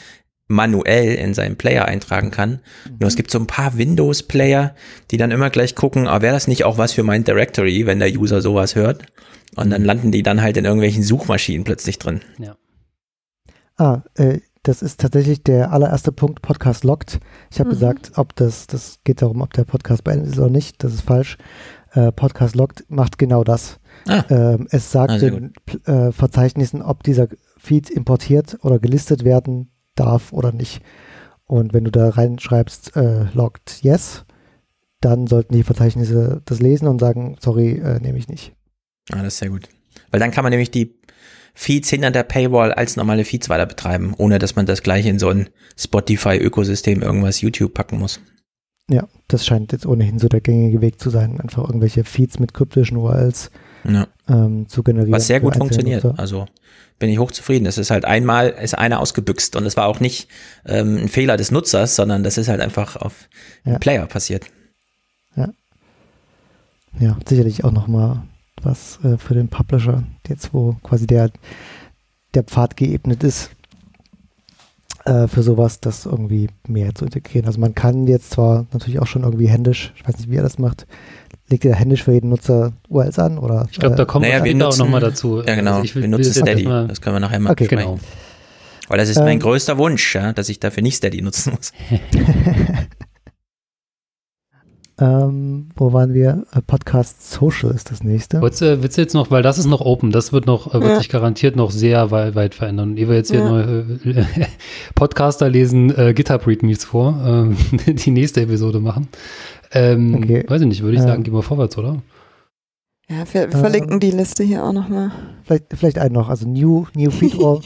manuell in seinen Player eintragen kann. Mhm. Nur es gibt so ein paar Windows-Player, die dann immer gleich gucken, ah, wäre das nicht auch was für mein Directory, wenn der User sowas hört? Und dann mhm. landen die dann halt in irgendwelchen Suchmaschinen plötzlich drin. Ja. Ah, äh, das ist tatsächlich der allererste Punkt, Podcast locked. Ich habe mhm. gesagt, ob das, das geht darum, ob der Podcast beendet ist oder nicht. Das ist falsch. Äh, Podcast locked macht genau das. Ah. Ähm, es sagt ah, den äh, Verzeichnissen, ob dieser Feed importiert oder gelistet werden darf oder nicht. Und wenn du da reinschreibst, äh, logged yes, dann sollten die Verzeichnisse das lesen und sagen, sorry, äh, nehme ich nicht. Ah, das ist sehr gut. Weil dann kann man nämlich die Feeds hinter der Paywall als normale Feeds weiter betreiben, ohne dass man das gleich in so ein Spotify-Ökosystem irgendwas YouTube packen muss. Ja, das scheint jetzt ohnehin so der gängige Weg zu sein, einfach irgendwelche Feeds mit kryptischen URLs ja. ähm, zu generieren. Was sehr gut funktioniert. Nutzer. Also bin ich hochzufrieden. Es ist halt einmal, ist einer ausgebüxt und es war auch nicht ähm, ein Fehler des Nutzers, sondern das ist halt einfach auf ja. Player passiert. Ja. Ja, sicherlich auch nochmal was äh, für den Publisher, jetzt wo quasi der, der Pfad geebnet ist, äh, für sowas, das irgendwie mehr zu integrieren. Also man kann jetzt zwar natürlich auch schon irgendwie händisch, ich weiß nicht, wie er das macht, legt ihr händisch für jeden Nutzer URLs an oder? Ich glaube, da kommt naja, wir nutzen, auch nochmal dazu. Ja, genau. Also wir nutzen Steady. Das können wir nachher mal okay. Genau. Weil das ist ähm, mein größter Wunsch, ja, dass ich dafür nicht Steady nutzen muss. Ähm, wo waren wir? Äh, Podcast Social ist das nächste. Willst, äh, willst du jetzt noch, weil das ist noch open, das wird noch, äh, wird ja. sich garantiert noch sehr weit, weit verändern. Und ehe wir jetzt hier ja. neue äh, Podcaster lesen äh, GitHub Readmes vor, äh, die nächste Episode machen. Ähm, okay. Weiß ich nicht, würde ich sagen, gehen wir vorwärts, oder? Ja, wir, wir verlinken die Liste hier auch nochmal. Vielleicht, vielleicht einen noch, also New, New Feed All.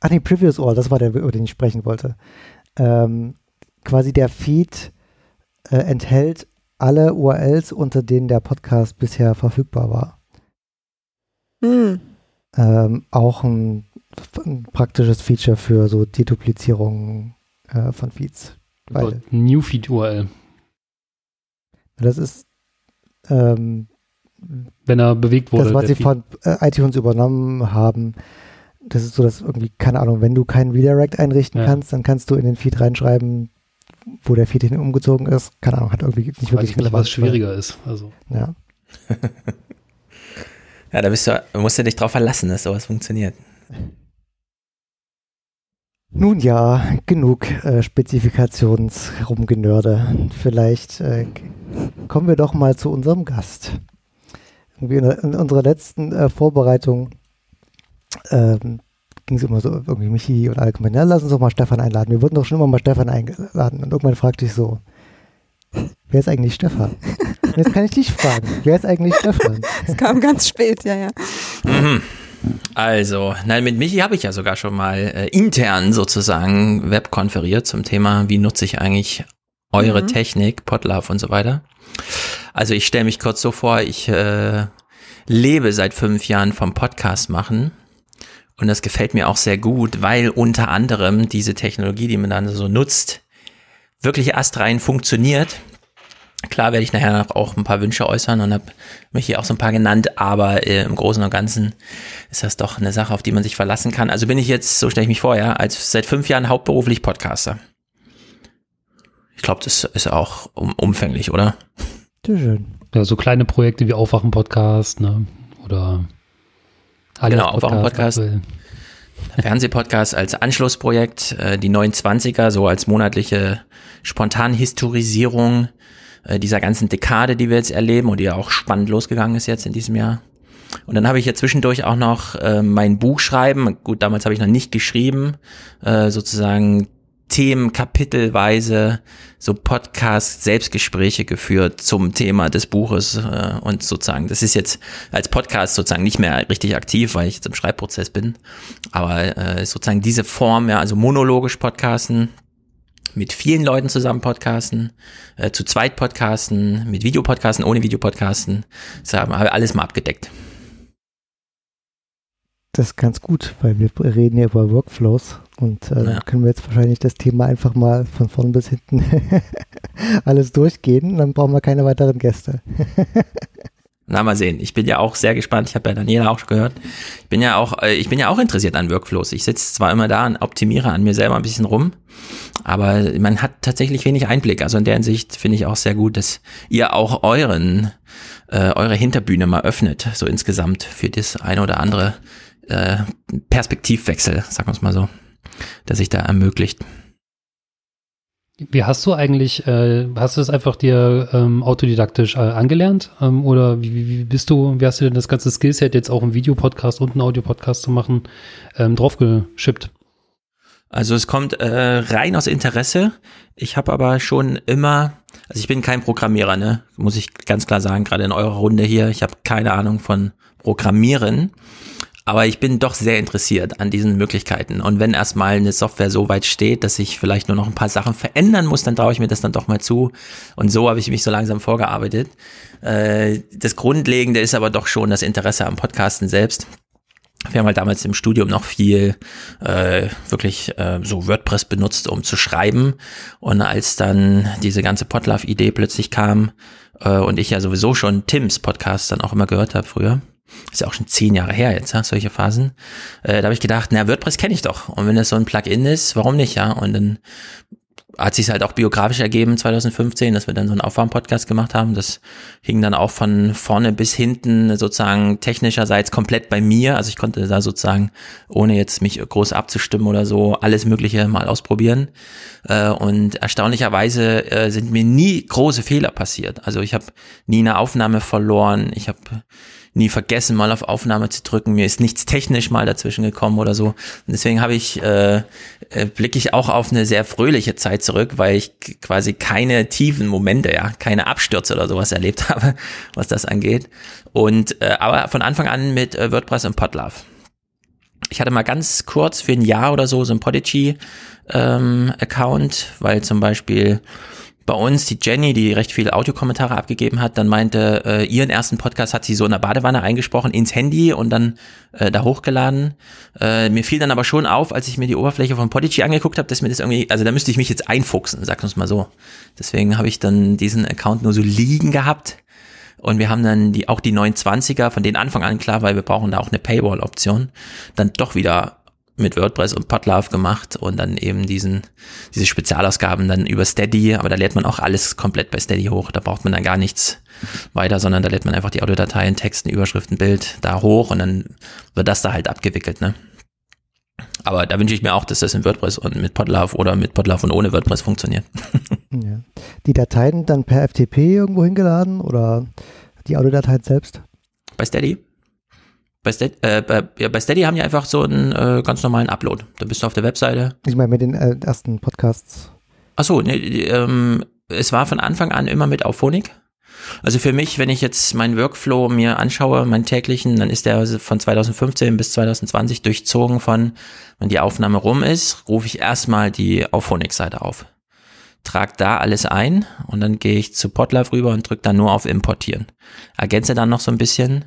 Ach nee, Previous All, das war der, über den ich sprechen wollte. Ähm, quasi der Feed äh, enthält alle URLs, unter denen der Podcast bisher verfügbar war. Mhm. Ähm, auch ein, ein, praktisches Feature für so Deduplizierung äh, von Feeds. Weil, New Feed URL. Das ist ähm, wenn er bewegt wurde. Das, was sie von äh, iTunes übernommen haben, das ist so, dass irgendwie, keine Ahnung, wenn du keinen Redirect einrichten ja. kannst, dann kannst du in den Feed reinschreiben, wo der Feed hin umgezogen ist, keine Ahnung, hat irgendwie nicht wirklich relevant. Was schwieriger ist. Also. Ja. ja, da bist du, musst du dich drauf verlassen, dass sowas funktioniert. Nun ja, genug äh, Spezifikationsrumgenörde. Vielleicht äh, kommen wir doch mal zu unserem Gast. Irgendwie in, in unserer letzten äh, Vorbereitung ähm, ging es immer so, irgendwie Michi und allgemein, ja, lass uns doch mal Stefan einladen. Wir wurden doch schon immer mal Stefan eingeladen. Und irgendwann fragte ich so, wer ist eigentlich Stefan? Und jetzt kann ich dich fragen, wer ist eigentlich Stefan? Es kam ganz spät, ja, ja. Also, nein, mit Michi habe ich ja sogar schon mal äh, intern sozusagen webkonferiert zum Thema, wie nutze ich eigentlich eure mhm. Technik, Podlove und so weiter. Also ich stelle mich kurz so vor, ich äh, lebe seit fünf Jahren vom Podcast machen und das gefällt mir auch sehr gut, weil unter anderem diese Technologie, die man dann so nutzt, wirklich astrein funktioniert. Klar werde ich nachher noch auch ein paar Wünsche äußern und habe mich hier auch so ein paar genannt, aber äh, im Großen und Ganzen ist das doch eine Sache, auf die man sich verlassen kann. Also bin ich jetzt, so stelle ich mich vor, ja, als seit fünf Jahren hauptberuflich Podcaster. Ich glaube, das ist auch um, umfänglich, oder? Sehr schön. Ja, so kleine Projekte wie Aufwachen-Podcast, ne? Oder alle genau, Aufwachen-Podcast. Fernsehpodcast als Anschlussprojekt, äh, die 29er, so als monatliche Spontanhistorisierung äh, dieser ganzen Dekade, die wir jetzt erleben und die ja auch spannend losgegangen ist jetzt in diesem Jahr. Und dann habe ich ja zwischendurch auch noch äh, mein Buch schreiben. Gut, damals habe ich noch nicht geschrieben, äh, sozusagen Themen kapitelweise so Podcast Selbstgespräche geführt zum Thema des Buches äh, und sozusagen das ist jetzt als Podcast sozusagen nicht mehr richtig aktiv, weil ich jetzt im Schreibprozess bin, aber äh, sozusagen diese Form ja also monologisch Podcasten mit vielen Leuten zusammen podcasten, äh, zu zweit podcasten, mit Videopodcasten, ohne Videopodcasten, das haben wir alles mal abgedeckt. Das ist ganz gut, weil wir reden ja über Workflows und äh, ja. können wir jetzt wahrscheinlich das Thema einfach mal von vorn bis hinten alles durchgehen. Dann brauchen wir keine weiteren Gäste. Na, mal sehen. Ich bin ja auch sehr gespannt. Ich habe ja Daniela auch gehört. Ich bin ja auch, äh, ich bin ja auch interessiert an Workflows. Ich sitze zwar immer da und optimiere an mir selber ein bisschen rum, aber man hat tatsächlich wenig Einblick. Also in der Hinsicht finde ich auch sehr gut, dass ihr auch euren, äh, eure Hinterbühne mal öffnet, so insgesamt für das eine oder andere äh, Perspektivwechsel, sagen wir es mal so, der sich da ermöglicht. Wie hast du eigentlich, äh, hast du das einfach dir ähm, autodidaktisch äh, angelernt? Ähm, oder wie, wie, bist du, wie hast du denn das ganze Skillset jetzt auch im Videopodcast und einen Audiopodcast zu machen, ähm, draufgeschippt? Also es kommt äh, rein aus Interesse. Ich habe aber schon immer Also ich bin kein Programmierer, ne? Muss ich ganz klar sagen, gerade in eurer Runde hier. Ich habe keine Ahnung von Programmieren. Aber ich bin doch sehr interessiert an diesen Möglichkeiten. Und wenn erstmal eine Software so weit steht, dass ich vielleicht nur noch ein paar Sachen verändern muss, dann traue ich mir das dann doch mal zu. Und so habe ich mich so langsam vorgearbeitet. Äh, das Grundlegende ist aber doch schon das Interesse am Podcasten selbst. Wir haben halt damals im Studium noch viel äh, wirklich äh, so WordPress benutzt, um zu schreiben. Und als dann diese ganze Podlove-Idee plötzlich kam äh, und ich ja sowieso schon Tims Podcast dann auch immer gehört habe früher, ist ja auch schon zehn Jahre her jetzt, ja, solche Phasen. Äh, da habe ich gedacht, na, WordPress kenne ich doch. Und wenn das so ein Plugin ist, warum nicht, ja? Und dann hat sich halt auch biografisch ergeben 2015, dass wir dann so einen Aufwärm-Podcast gemacht haben. Das hing dann auch von vorne bis hinten sozusagen technischerseits komplett bei mir. Also ich konnte da sozusagen, ohne jetzt mich groß abzustimmen oder so, alles Mögliche mal ausprobieren. Äh, und erstaunlicherweise äh, sind mir nie große Fehler passiert. Also ich habe nie eine Aufnahme verloren. Ich habe nie vergessen, mal auf Aufnahme zu drücken. Mir ist nichts technisch mal dazwischen gekommen oder so. Und deswegen habe ich, äh, äh, blicke ich auch auf eine sehr fröhliche Zeit zurück, weil ich quasi keine tiefen Momente, ja, keine Abstürze oder sowas erlebt habe, was das angeht. Und äh, aber von Anfang an mit äh, WordPress und Podlove. Ich hatte mal ganz kurz für ein Jahr oder so so ein Podigy ähm, Account, weil zum Beispiel bei uns die Jenny, die recht viele Audiokommentare abgegeben hat, dann meinte, äh, ihren ersten Podcast hat sie so in der Badewanne eingesprochen ins Handy und dann äh, da hochgeladen. Äh, mir fiel dann aber schon auf, als ich mir die Oberfläche von Podigy angeguckt habe, dass mir das irgendwie, also da müsste ich mich jetzt einfuchsen, sag uns mal so. Deswegen habe ich dann diesen Account nur so liegen gehabt. Und wir haben dann die, auch die 920er, von den Anfang an klar, weil wir brauchen da auch eine Paywall-Option, dann doch wieder mit WordPress und Podlove gemacht und dann eben diesen, diese Spezialausgaben dann über Steady, aber da lädt man auch alles komplett bei Steady hoch. Da braucht man dann gar nichts weiter, sondern da lädt man einfach die Audiodateien, Texten, Überschriften, Bild da hoch und dann wird das da halt abgewickelt, ne? Aber da wünsche ich mir auch, dass das in WordPress und mit Podlove oder mit Podlove und ohne WordPress funktioniert. Ja. Die Dateien dann per FTP irgendwo hingeladen oder die Audiodateien selbst? Bei Steady. Bei Steady, äh, bei, ja, bei Steady haben die einfach so einen äh, ganz normalen Upload. Da bist du auf der Webseite. Ich meine mit den äh, ersten Podcasts. Achso, nee, ähm, es war von Anfang an immer mit Auphonic. Also für mich, wenn ich jetzt meinen Workflow mir anschaue, meinen täglichen, dann ist der von 2015 bis 2020 durchzogen von, wenn die Aufnahme rum ist, rufe ich erstmal die Auphonic-Seite auf. Trag da alles ein und dann gehe ich zu Podlife rüber und drücke dann nur auf Importieren. Ergänze dann noch so ein bisschen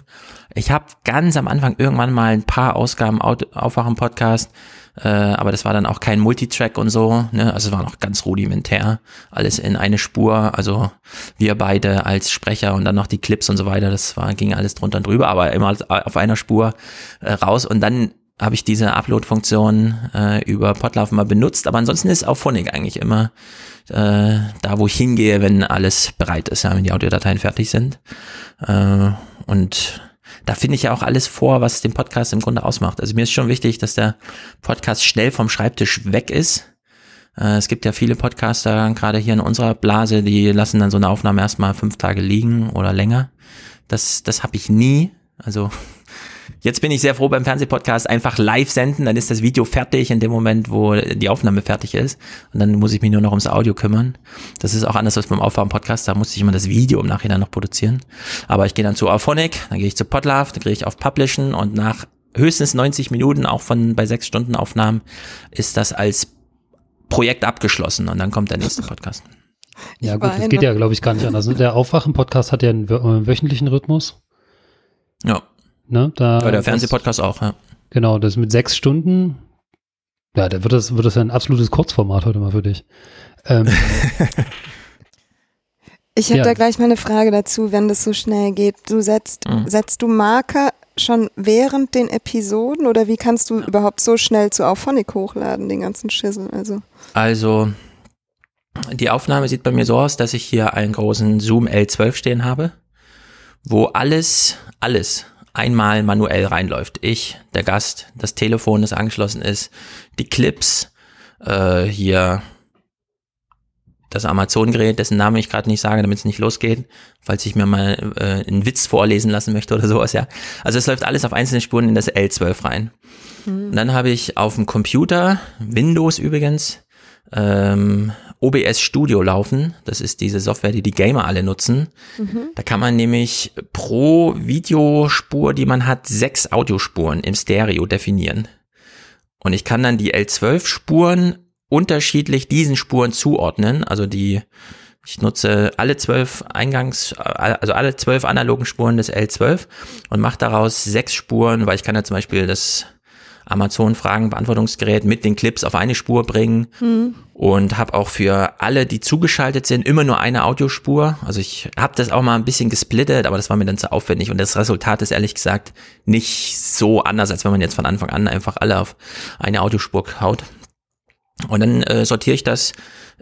ich habe ganz am Anfang irgendwann mal ein paar Ausgaben Aufwachen Podcast, äh, aber das war dann auch kein Multitrack und so, ne? Also es war noch ganz rudimentär, alles in eine Spur, also wir beide als Sprecher und dann noch die Clips und so weiter, das war ging alles drunter und drüber, aber immer auf einer Spur äh, raus und dann habe ich diese Upload-Funktion äh, über Podlove mal benutzt, aber ansonsten ist auch Phonic eigentlich immer äh, da, wo ich hingehe, wenn alles bereit ist, ja, wenn die Audiodateien fertig sind. Äh, und da finde ich ja auch alles vor, was den Podcast im Grunde ausmacht. Also mir ist schon wichtig, dass der Podcast schnell vom Schreibtisch weg ist. Äh, es gibt ja viele Podcaster, gerade hier in unserer Blase, die lassen dann so eine Aufnahme erstmal fünf Tage liegen oder länger. Das, das habe ich nie. Also Jetzt bin ich sehr froh beim Fernsehpodcast einfach live senden, dann ist das Video fertig in dem Moment, wo die Aufnahme fertig ist und dann muss ich mich nur noch ums Audio kümmern. Das ist auch anders als beim Aufwärmen-Podcast, da musste ich immer das Video im Nachhinein noch produzieren. Aber ich gehe dann zu Auphonic, dann gehe ich zu Podlove, dann gehe ich auf Publishen und nach höchstens 90 Minuten, auch von bei sechs Stunden Aufnahmen, ist das als Projekt abgeschlossen und dann kommt der nächste Podcast. Ja gut, das geht ja glaube ich gar nicht anders. Der Aufwachen-Podcast hat ja einen wöchentlichen Rhythmus. Ja. Ne, da Bei der Fernsehpodcast auch, ja. Genau, das mit sechs Stunden. Ja, da wird das, wird das ja ein absolutes Kurzformat heute mal für dich. Ähm, ich habe ja. da gleich mal eine Frage dazu, wenn das so schnell geht. Du setzt, mhm. setzt du Marker schon während den Episoden oder wie kannst du ja. überhaupt so schnell zu Auphonic hochladen, den ganzen Schissel? Also, also die Aufnahme sieht bei mir so aus, dass ich hier einen großen Zoom L12 stehen habe, wo alles, alles einmal manuell reinläuft. Ich, der Gast, das Telefon, das angeschlossen ist, die Clips, äh, hier das Amazon-Gerät, dessen Namen ich gerade nicht sage, damit es nicht losgeht, falls ich mir mal äh, einen Witz vorlesen lassen möchte oder sowas, ja. Also es läuft alles auf einzelne Spuren in das L12 rein. Mhm. Und dann habe ich auf dem Computer, Windows übrigens, ähm, OBS Studio laufen. Das ist diese Software, die die Gamer alle nutzen. Mhm. Da kann man nämlich pro Videospur, die man hat, sechs Audiospuren im Stereo definieren. Und ich kann dann die L12 Spuren unterschiedlich diesen Spuren zuordnen. Also die, ich nutze alle zwölf Eingangs, also alle zwölf analogen Spuren des L12 und mache daraus sechs Spuren, weil ich kann ja zum Beispiel das Amazon-Fragen-Beantwortungsgerät mit den Clips auf eine Spur bringen mhm. und habe auch für alle, die zugeschaltet sind, immer nur eine Audiospur. Also ich habe das auch mal ein bisschen gesplittet, aber das war mir dann zu aufwendig und das Resultat ist ehrlich gesagt nicht so anders, als wenn man jetzt von Anfang an einfach alle auf eine Audiospur haut. Und dann äh, sortiere ich das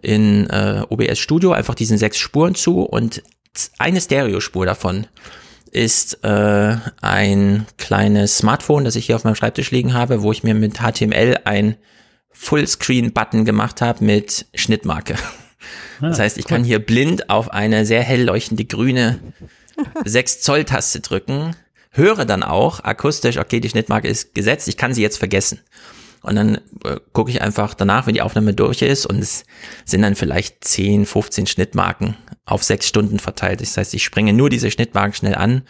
in äh, OBS Studio einfach diesen sechs Spuren zu und eine Stereospur davon ist äh, ein kleines Smartphone, das ich hier auf meinem Schreibtisch liegen habe, wo ich mir mit HTML ein Fullscreen-Button gemacht habe mit Schnittmarke. Ah, das heißt, ich cool. kann hier blind auf eine sehr hell leuchtende grüne 6 Zoll Taste drücken, höre dann auch akustisch, okay, die Schnittmarke ist gesetzt, ich kann sie jetzt vergessen. Und dann äh, gucke ich einfach danach, wenn die Aufnahme durch ist und es sind dann vielleicht 10, 15 Schnittmarken auf sechs Stunden verteilt. Das heißt, ich springe nur diese Schnittmarken schnell an,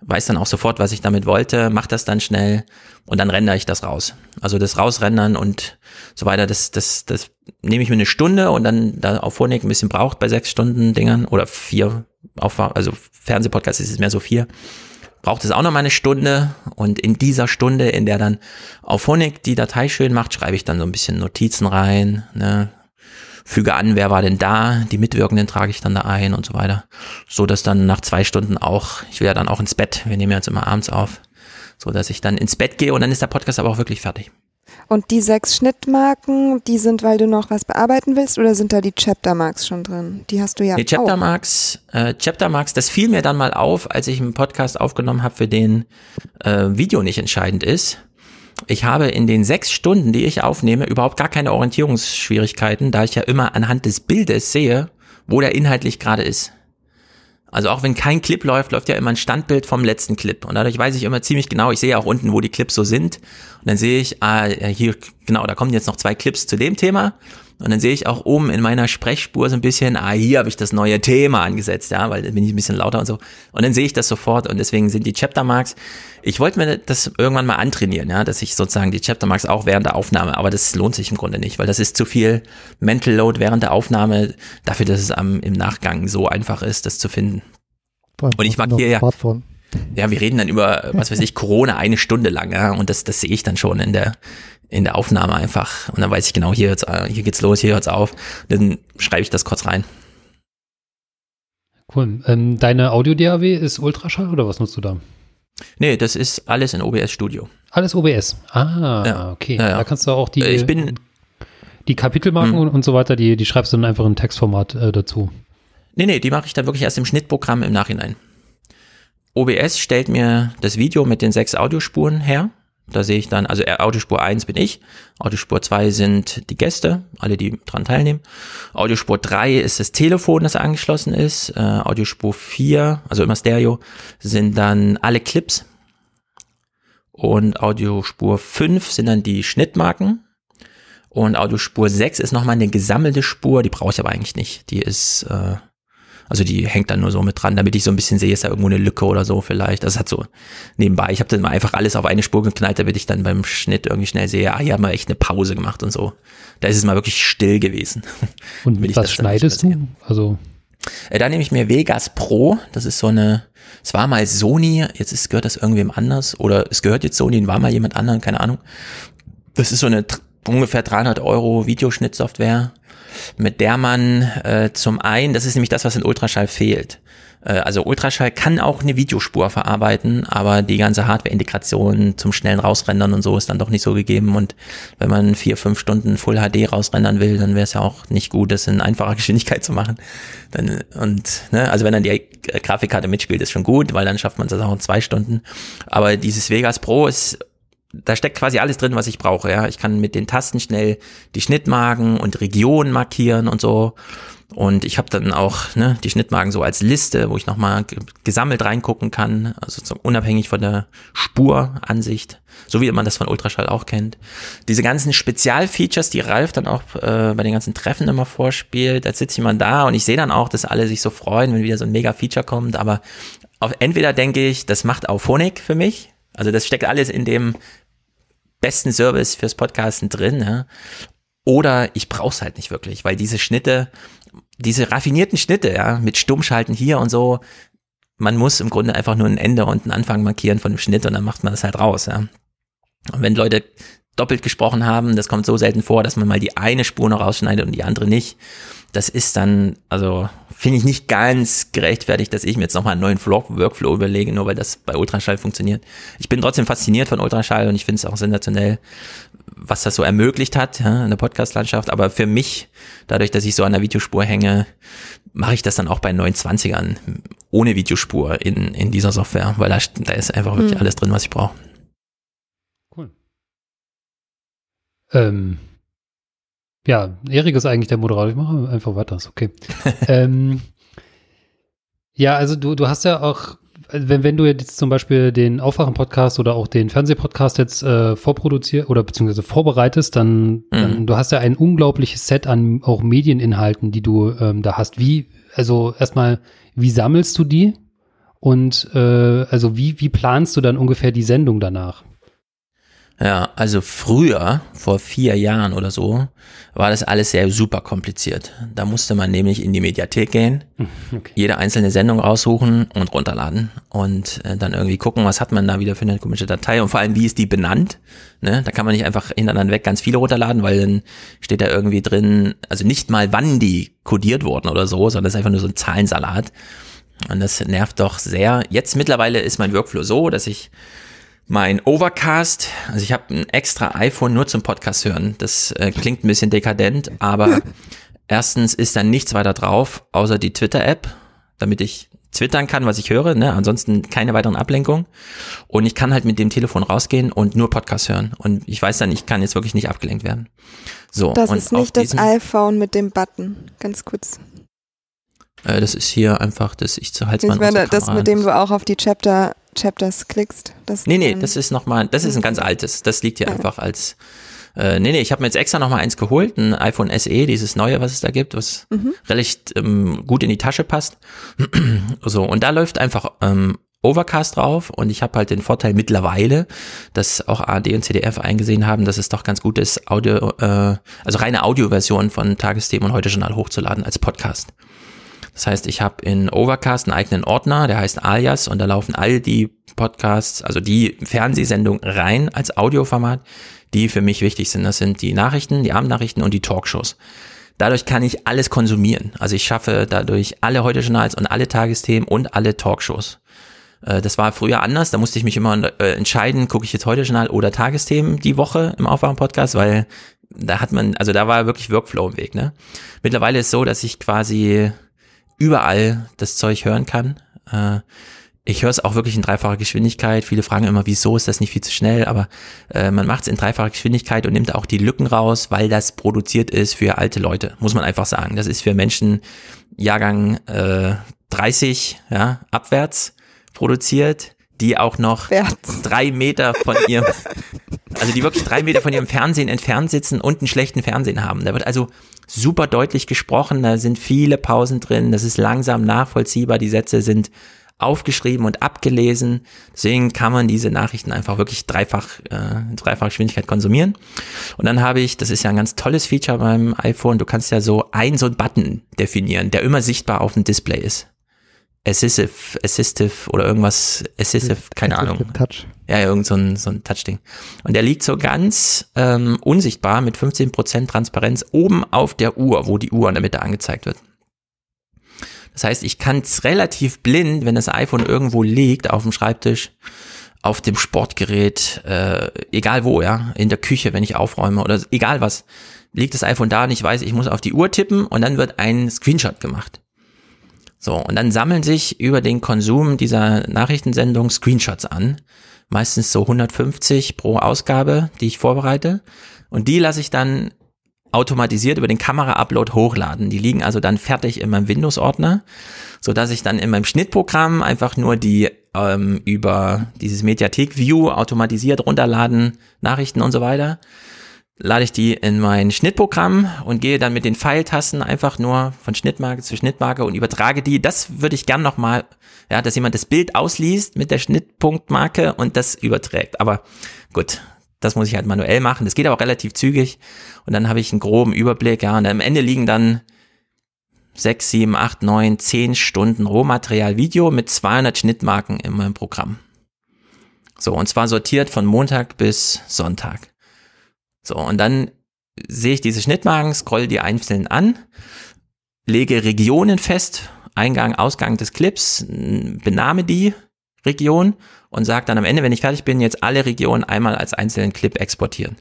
weiß dann auch sofort, was ich damit wollte, mache das dann schnell und dann rendere ich das raus. Also das Rausrendern und so weiter, das, das, das nehme ich mir eine Stunde und dann da auf Phonik ein bisschen braucht bei sechs Stunden Dingern oder vier, auf, also Fernsehpodcast ist es mehr so vier braucht es auch noch mal eine Stunde und in dieser Stunde, in der dann auf Phonik die Datei schön macht, schreibe ich dann so ein bisschen Notizen rein, ne, füge an, wer war denn da, die Mitwirkenden trage ich dann da ein und so weiter, so dass dann nach zwei Stunden auch, ich will ja dann auch ins Bett, wir nehmen jetzt immer abends auf, so dass ich dann ins Bett gehe und dann ist der Podcast aber auch wirklich fertig. Und die sechs Schnittmarken, die sind, weil du noch was bearbeiten willst, oder sind da die Chaptermarks schon drin? Die hast du ja. Die Chaptermarks, äh, Chaptermarks, das fiel mir dann mal auf, als ich einen Podcast aufgenommen habe, für den äh, Video nicht entscheidend ist. Ich habe in den sechs Stunden, die ich aufnehme, überhaupt gar keine Orientierungsschwierigkeiten, da ich ja immer anhand des Bildes sehe, wo der inhaltlich gerade ist. Also auch wenn kein Clip läuft, läuft ja immer ein Standbild vom letzten Clip. Und dadurch weiß ich immer ziemlich genau, ich sehe auch unten, wo die Clips so sind. Und dann sehe ich, ah, hier, genau, da kommen jetzt noch zwei Clips zu dem Thema. Und dann sehe ich auch oben in meiner Sprechspur so ein bisschen, ah, hier habe ich das neue Thema angesetzt, ja, weil dann bin ich ein bisschen lauter und so. Und dann sehe ich das sofort und deswegen sind die Chaptermarks. Ich wollte mir das irgendwann mal antrainieren, ja, dass ich sozusagen die Chaptermarks auch während der Aufnahme, aber das lohnt sich im Grunde nicht, weil das ist zu viel Mental Load während der Aufnahme dafür, dass es am, im Nachgang so einfach ist, das zu finden. Und ich markiere ja. Ja, wir reden dann über, was weiß ich, Corona eine Stunde lang, ja, und das, das sehe ich dann schon in der, in der Aufnahme einfach. Und dann weiß ich genau, hier hört's, hier geht's los, hier hört's auf. Dann schreibe ich das kurz rein. Cool. Ähm, deine Audio-DAW ist Ultraschall oder was nutzt du da? Nee, das ist alles in OBS Studio. Alles OBS. Ah, ja. okay. Ja, ja. Da kannst du auch die, ich bin, die Kapitelmarken und, hm. und so weiter, die, die schreibst du dann einfach in Textformat äh, dazu. Nee, nee, die mache ich da wirklich erst im Schnittprogramm im Nachhinein. OBS stellt mir das Video mit den sechs Audiospuren her. Da sehe ich dann, also äh, Audiospur 1 bin ich, Audiospur 2 sind die Gäste, alle, die dran teilnehmen. Audiospur 3 ist das Telefon, das angeschlossen ist. Äh, Audiospur 4, also immer Stereo, sind dann alle Clips. Und Audiospur 5 sind dann die Schnittmarken. Und Audiospur 6 ist nochmal eine gesammelte Spur, die brauche ich aber eigentlich nicht. Die ist äh, also die hängt dann nur so mit dran, damit ich so ein bisschen sehe, ist da irgendwo eine Lücke oder so vielleicht. Das hat so nebenbei. Ich habe dann mal einfach alles auf eine Spur geknallt, damit ich dann beim Schnitt irgendwie schnell sehe, ah, hier haben wir echt eine Pause gemacht und so. Da ist es mal wirklich still gewesen. Und mit was schneidest du? Also äh, da nehme ich mir Vegas Pro. Das ist so eine, es war mal Sony, jetzt ist, gehört das irgendwem anders oder es gehört jetzt Sony und war mal jemand anderen, keine Ahnung. Das ist so eine ungefähr 300 Euro Videoschnittsoftware mit der man äh, zum einen, das ist nämlich das, was in Ultraschall fehlt. Äh, also Ultraschall kann auch eine Videospur verarbeiten, aber die ganze Hardware-Integration zum schnellen Rausrendern und so ist dann doch nicht so gegeben. Und wenn man vier, fünf Stunden Full HD rausrendern will, dann wäre es ja auch nicht gut, das in einfacher Geschwindigkeit zu machen. Dann, und ne, also wenn dann die Grafikkarte mitspielt, ist schon gut, weil dann schafft man das auch in zwei Stunden. Aber dieses Vegas Pro ist da steckt quasi alles drin, was ich brauche. Ja, ich kann mit den Tasten schnell die Schnittmarken und Regionen markieren und so. Und ich habe dann auch ne, die Schnittmarken so als Liste, wo ich nochmal gesammelt reingucken kann, also so unabhängig von der Spuransicht, so wie man das von Ultraschall auch kennt. Diese ganzen Spezialfeatures, die Ralf dann auch äh, bei den ganzen Treffen immer vorspielt, da ich mal da und ich sehe dann auch, dass alle sich so freuen, wenn wieder so ein Mega-Feature kommt, aber auf, entweder denke ich, das macht Auphonic für mich, also das steckt alles in dem besten Service fürs Podcasten drin, ja? oder ich brauch's halt nicht wirklich, weil diese Schnitte, diese raffinierten Schnitte, ja, mit Stummschalten hier und so, man muss im Grunde einfach nur ein Ende und einen Anfang markieren von dem Schnitt und dann macht man das halt raus, ja. Und wenn Leute doppelt gesprochen haben, das kommt so selten vor, dass man mal die eine Spur noch rausschneidet und die andere nicht. Das ist dann, also finde ich nicht ganz gerechtfertigt, dass ich mir jetzt nochmal einen neuen Workflow überlege, nur weil das bei Ultraschall funktioniert. Ich bin trotzdem fasziniert von Ultraschall und ich finde es auch sensationell, was das so ermöglicht hat ja, in der Podcast-Landschaft. Aber für mich, dadurch, dass ich so an der Videospur hänge, mache ich das dann auch bei 29ern ohne Videospur in, in dieser Software, weil da, da ist einfach wirklich hm. alles drin, was ich brauche. Cool. Ähm, ja, Erik ist eigentlich der Moderator. Ich mache einfach weiter, ist okay. ähm, ja, also du, du hast ja auch wenn, wenn du jetzt zum Beispiel den Aufwachen-Podcast oder auch den Fernsehpodcast jetzt äh, vorproduzierst oder beziehungsweise vorbereitest, dann, mhm. dann du hast ja ein unglaubliches Set an auch Medieninhalten, die du ähm, da hast. Wie, also erstmal, wie sammelst du die? Und äh, also wie, wie planst du dann ungefähr die Sendung danach? Ja, also früher, vor vier Jahren oder so, war das alles sehr super kompliziert. Da musste man nämlich in die Mediathek gehen, okay. jede einzelne Sendung raussuchen und runterladen und äh, dann irgendwie gucken, was hat man da wieder für eine komische Datei und vor allem, wie ist die benannt. Ne? Da kann man nicht einfach hintereinander weg ganz viele runterladen, weil dann steht da irgendwie drin, also nicht mal wann die kodiert wurden oder so, sondern das ist einfach nur so ein Zahlensalat. Und das nervt doch sehr. Jetzt mittlerweile ist mein Workflow so, dass ich mein Overcast, also ich habe ein extra iPhone nur zum Podcast hören. Das äh, klingt ein bisschen dekadent, aber erstens ist da nichts weiter drauf, außer die Twitter-App, damit ich twittern kann, was ich höre, ne? ansonsten keine weiteren Ablenkungen. Und ich kann halt mit dem Telefon rausgehen und nur Podcast hören. Und ich weiß dann, ich kann jetzt wirklich nicht abgelenkt werden. So, das ist nicht das iPhone mit dem Button, ganz kurz. Äh, das ist hier einfach das ich zu Halsband. Ich meine, das mit dem du auch auf die Chapter Chapters klickst. Das nee, nee, das ist nochmal, das ist ein ganz altes. Das liegt hier ja. einfach als, äh, nee, nee, ich habe mir jetzt extra nochmal eins geholt, ein iPhone SE, dieses neue, was es da gibt, was mhm. relativ ähm, gut in die Tasche passt. so, und da läuft einfach ähm, Overcast drauf und ich habe halt den Vorteil mittlerweile, dass auch ARD und CDF eingesehen haben, dass es doch ganz gut ist, Audio, äh, also reine Audioversion von Tagesthemen und heute Journal hochzuladen als Podcast. Das heißt, ich habe in Overcast einen eigenen Ordner, der heißt Alias und da laufen all die Podcasts, also die Fernsehsendungen rein als Audioformat, die für mich wichtig sind. Das sind die Nachrichten, die Abendnachrichten und die Talkshows. Dadurch kann ich alles konsumieren. Also ich schaffe dadurch alle Heute-Journals und alle Tagesthemen und alle Talkshows. Äh, das war früher anders, da musste ich mich immer äh, entscheiden, gucke ich jetzt Heute-Journal oder Tagesthemen die Woche im Aufwachen-Podcast, weil da hat man, also da war wirklich Workflow im Weg. Ne? Mittlerweile ist es so, dass ich quasi überall das Zeug hören kann. Äh, ich höre es auch wirklich in dreifacher Geschwindigkeit. Viele fragen immer, wieso ist das nicht viel zu schnell? Aber äh, man macht es in dreifacher Geschwindigkeit und nimmt auch die Lücken raus, weil das produziert ist für alte Leute, muss man einfach sagen. Das ist für Menschen Jahrgang äh, 30, ja, abwärts produziert, die auch noch Wärts. drei Meter von ihrem, also die wirklich drei Meter von ihrem Fernsehen entfernt sitzen und einen schlechten Fernsehen haben. Da wird also super deutlich gesprochen, da sind viele Pausen drin, das ist langsam nachvollziehbar, die Sätze sind aufgeschrieben und abgelesen. Deswegen kann man diese Nachrichten einfach wirklich dreifach, äh, dreifach Geschwindigkeit konsumieren. Und dann habe ich, das ist ja ein ganz tolles Feature beim iPhone, du kannst ja so ein so ein Button definieren, der immer sichtbar auf dem Display ist. Assistive, Assistive oder irgendwas, Assistive, keine Ahnung. Touch. Ja, irgend so ein, so ein Touch-Ding. Und der liegt so ganz ähm, unsichtbar mit 15% Transparenz oben auf der Uhr, wo die Uhr in der Mitte angezeigt wird. Das heißt, ich kann es relativ blind, wenn das iPhone irgendwo liegt, auf dem Schreibtisch, auf dem Sportgerät, äh, egal wo, ja, in der Küche, wenn ich aufräume oder egal was, liegt das iPhone da und ich weiß, ich muss auf die Uhr tippen und dann wird ein Screenshot gemacht. So, und dann sammeln sich über den Konsum dieser Nachrichtensendung Screenshots an. Meistens so 150 pro Ausgabe, die ich vorbereite. Und die lasse ich dann automatisiert über den Kamera-Upload hochladen. Die liegen also dann fertig in meinem Windows-Ordner, so dass ich dann in meinem Schnittprogramm einfach nur die ähm, über dieses Mediathek-View automatisiert runterladen, Nachrichten und so weiter lade ich die in mein Schnittprogramm und gehe dann mit den Pfeiltasten einfach nur von Schnittmarke zu Schnittmarke und übertrage die. Das würde ich gern nochmal, ja, dass jemand das Bild ausliest mit der Schnittpunktmarke und das überträgt. Aber gut, das muss ich halt manuell machen. Das geht aber relativ zügig und dann habe ich einen groben Überblick, ja, und am Ende liegen dann sechs, sieben, acht, neun, zehn Stunden Rohmaterial Video mit 200 Schnittmarken in meinem Programm. So, und zwar sortiert von Montag bis Sonntag. So, und dann sehe ich diese Schnittmarken, scroll die einzeln an, lege Regionen fest, Eingang, Ausgang des Clips, benahme die Region und sage dann am Ende, wenn ich fertig bin, jetzt alle Regionen einmal als einzelnen Clip exportieren.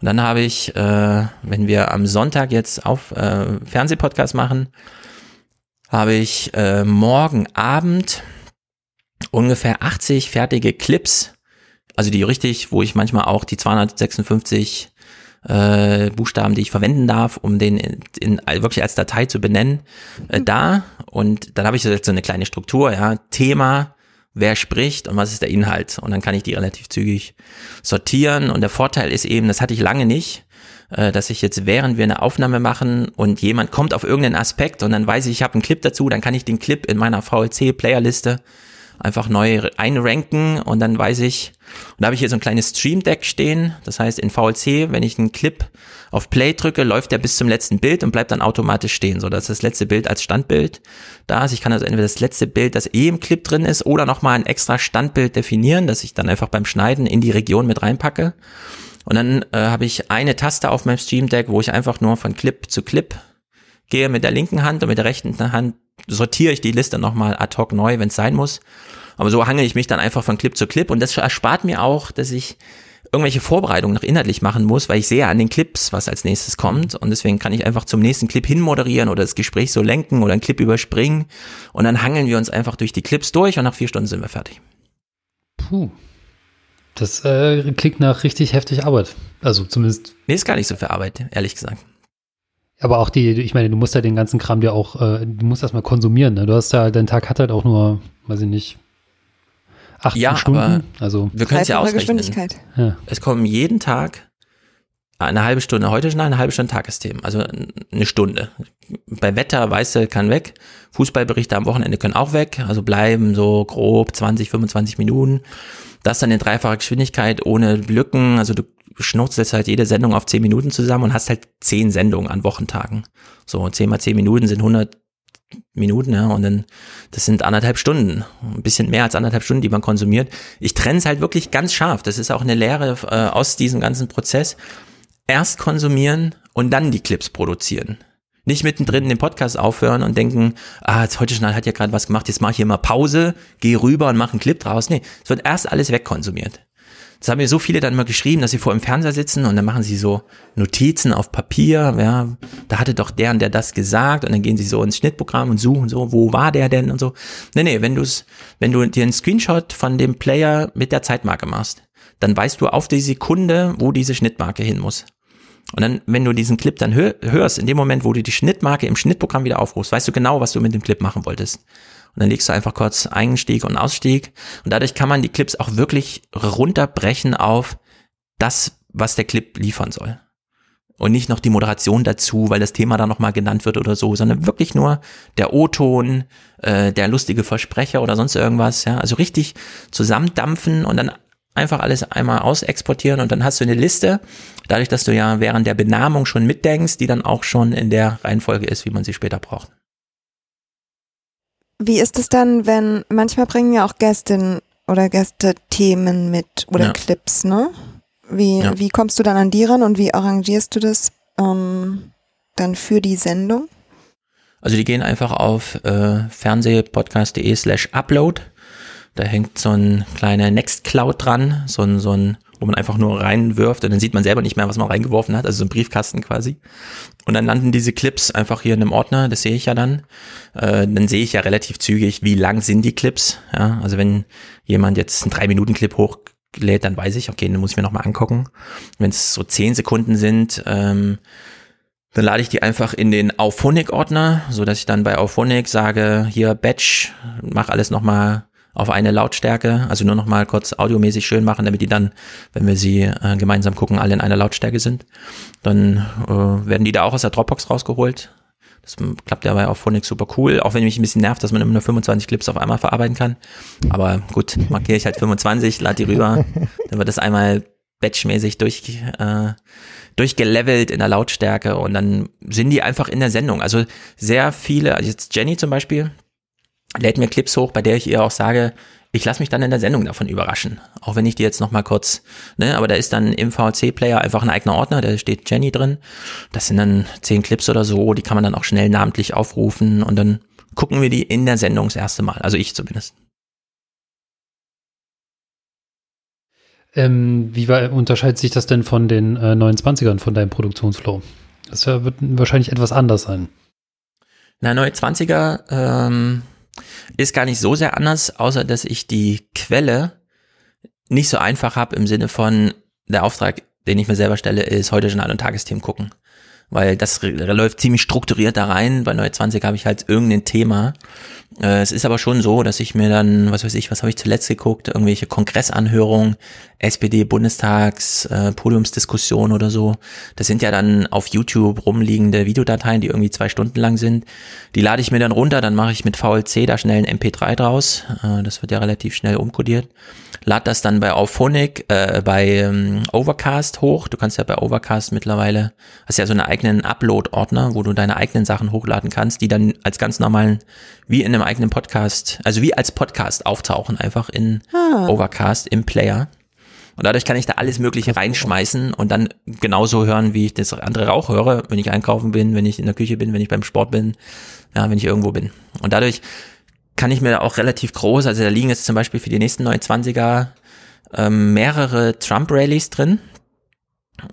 Und dann habe ich, äh, wenn wir am Sonntag jetzt auf äh, Fernsehpodcast machen, habe ich äh, morgen Abend ungefähr 80 fertige Clips, also die richtig, wo ich manchmal auch die 256 äh, Buchstaben, die ich verwenden darf, um den in, in, wirklich als Datei zu benennen, äh, mhm. da. Und dann habe ich so eine kleine Struktur, ja, Thema, wer spricht und was ist der Inhalt. Und dann kann ich die relativ zügig sortieren. Und der Vorteil ist eben, das hatte ich lange nicht, äh, dass ich jetzt, während wir eine Aufnahme machen und jemand kommt auf irgendeinen Aspekt und dann weiß ich, ich habe einen Clip dazu, dann kann ich den Clip in meiner VLC-Playerliste einfach neu einranken und dann weiß ich, und da habe ich hier so ein kleines Stream Deck stehen, das heißt in VLC, wenn ich einen Clip auf Play drücke, läuft der bis zum letzten Bild und bleibt dann automatisch stehen, so dass das letzte Bild als Standbild da ist. Ich kann also entweder das letzte Bild, das eh im Clip drin ist, oder nochmal ein extra Standbild definieren, das ich dann einfach beim Schneiden in die Region mit reinpacke. Und dann äh, habe ich eine Taste auf meinem Stream Deck, wo ich einfach nur von Clip zu Clip gehe mit der linken Hand und mit der rechten Hand sortiere ich die Liste nochmal ad hoc neu, wenn es sein muss. Aber so hangel ich mich dann einfach von Clip zu Clip und das erspart mir auch, dass ich irgendwelche Vorbereitungen noch inhaltlich machen muss, weil ich sehe an den Clips, was als nächstes kommt und deswegen kann ich einfach zum nächsten Clip hinmoderieren oder das Gespräch so lenken oder einen Clip überspringen und dann hangeln wir uns einfach durch die Clips durch und nach vier Stunden sind wir fertig. Puh. Das äh, klingt nach richtig heftig Arbeit. Also zumindest. Nee, ist gar nicht so viel Arbeit, ehrlich gesagt. Aber auch die, ich meine, du musst ja den ganzen Kram dir auch, äh, du musst erstmal konsumieren. Ne? Du hast ja, dein Tag hat halt auch nur, weiß ich nicht, 18 ja, Stunden. Aber also wir können es ja ausrechnen. Ja. Es kommen jeden Tag eine halbe Stunde heute schon eine halbe Stunde Tagesthemen, also eine Stunde. Bei Wetter, weißt du, kann weg. Fußballberichte am Wochenende können auch weg, also bleiben so grob 20, 25 Minuten. Das dann in dreifacher Geschwindigkeit ohne Lücken, also du schnurzelst halt jede Sendung auf 10 Minuten zusammen und hast halt 10 Sendungen an Wochentagen. So, 10 mal 10 Minuten sind 100 Minuten, ja, und dann, das sind anderthalb Stunden, ein bisschen mehr als anderthalb Stunden, die man konsumiert. Ich trenne es halt wirklich ganz scharf. Das ist auch eine Lehre äh, aus diesem ganzen Prozess. Erst konsumieren und dann die Clips produzieren. Nicht mittendrin den Podcast aufhören und denken, ah, jetzt heute schon hat ja gerade was gemacht, jetzt mache ich hier mal Pause, gehe rüber und mache einen Clip draus. Nee, es wird erst alles wegkonsumiert. Das haben mir so viele dann mal geschrieben, dass sie vor dem Fernseher sitzen und dann machen sie so Notizen auf Papier, ja, da hatte doch der und der das gesagt und dann gehen sie so ins Schnittprogramm und suchen so, wo war der denn und so. Nee, nee, wenn du's, wenn du dir einen Screenshot von dem Player mit der Zeitmarke machst, dann weißt du auf die Sekunde, wo diese Schnittmarke hin muss. Und dann, wenn du diesen Clip dann hörst, in dem Moment, wo du die Schnittmarke im Schnittprogramm wieder aufrufst, weißt du genau, was du mit dem Clip machen wolltest. Und dann legst du einfach kurz Einstieg und Ausstieg. Und dadurch kann man die Clips auch wirklich runterbrechen auf das, was der Clip liefern soll. Und nicht noch die Moderation dazu, weil das Thema da nochmal genannt wird oder so, sondern wirklich nur der O-Ton, äh, der lustige Versprecher oder sonst irgendwas. Ja, also richtig zusammendampfen und dann einfach alles einmal ausexportieren und dann hast du eine Liste, dadurch, dass du ja während der Benamung schon mitdenkst, die dann auch schon in der Reihenfolge ist, wie man sie später braucht. Wie ist es dann, wenn manchmal bringen ja auch Gästinnen oder Gäste Themen mit oder ja. Clips, ne? Wie, ja. wie kommst du dann an die ran und wie arrangierst du das ähm, dann für die Sendung? Also die gehen einfach auf äh, fernsehpodcast.de slash upload. Da hängt so ein kleiner Nextcloud dran, so ein, so ein wo man einfach nur reinwirft und dann sieht man selber nicht mehr, was man reingeworfen hat, also so ein Briefkasten quasi. Und dann landen diese Clips einfach hier in einem Ordner, das sehe ich ja dann. Äh, dann sehe ich ja relativ zügig, wie lang sind die Clips. Ja, also wenn jemand jetzt einen 3-Minuten-Clip hochlädt, dann weiß ich, okay, den muss ich mir nochmal angucken. Wenn es so 10 Sekunden sind, ähm, Dann lade ich die einfach in den Auphonic-Ordner, so dass ich dann bei Auphonic sage, hier Batch, mach alles nochmal auf eine Lautstärke, also nur nochmal kurz audiomäßig schön machen, damit die dann, wenn wir sie äh, gemeinsam gucken, alle in einer Lautstärke sind. Dann äh, werden die da auch aus der Dropbox rausgeholt. Das klappt ja bei Auphonic super cool, auch wenn mich ein bisschen nervt, dass man immer nur 25 Clips auf einmal verarbeiten kann. Aber gut, markiere ich halt 25, lade die rüber, dann wird das einmal batchmäßig durch, äh, durchgelevelt in der Lautstärke und dann sind die einfach in der Sendung. Also sehr viele, also jetzt Jenny zum Beispiel, lädt mir Clips hoch, bei der ich ihr auch sage, ich lasse mich dann in der Sendung davon überraschen. Auch wenn ich die jetzt nochmal kurz, ne, aber da ist dann im VLC-Player einfach ein eigener Ordner, da steht Jenny drin. Das sind dann zehn Clips oder so, die kann man dann auch schnell namentlich aufrufen und dann gucken wir die in der Sendung das erste Mal. Also ich zumindest. Ähm, wie unterscheidet sich das denn von den äh, 29ern von deinem Produktionsflow? Das wird wahrscheinlich etwas anders sein. Na, 29er, ähm, ist gar nicht so sehr anders, außer dass ich die Quelle nicht so einfach habe im Sinne von, der Auftrag, den ich mir selber stelle, ist heute Journal und Tagesthemen gucken. Weil das läuft ziemlich strukturiert da rein. Bei Neue 20 habe ich halt irgendein Thema äh, es ist aber schon so, dass ich mir dann, was weiß ich, was habe ich zuletzt geguckt, irgendwelche Kongressanhörungen, SPD-Bundestags, äh, Podiumsdiskussion oder so. Das sind ja dann auf YouTube rumliegende Videodateien, die irgendwie zwei Stunden lang sind. Die lade ich mir dann runter, dann mache ich mit VLC da schnell ein MP3 draus. Äh, das wird ja relativ schnell umkodiert. Lad das dann bei Auphonic, äh, bei ähm, Overcast hoch. Du kannst ja bei Overcast mittlerweile, hast ja so einen eigenen Upload-Ordner, wo du deine eigenen Sachen hochladen kannst, die dann als ganz normalen, wie in einem eigenen Podcast, also wie als Podcast auftauchen, einfach in ah. Overcast im Player. Und dadurch kann ich da alles Mögliche reinschmeißen und dann genauso hören, wie ich das andere auch höre, wenn ich einkaufen bin, wenn ich in der Küche bin, wenn ich beim Sport bin, ja, wenn ich irgendwo bin. Und dadurch kann ich mir auch relativ groß, also da liegen jetzt zum Beispiel für die nächsten 29er ähm, mehrere Trump-Rallies drin,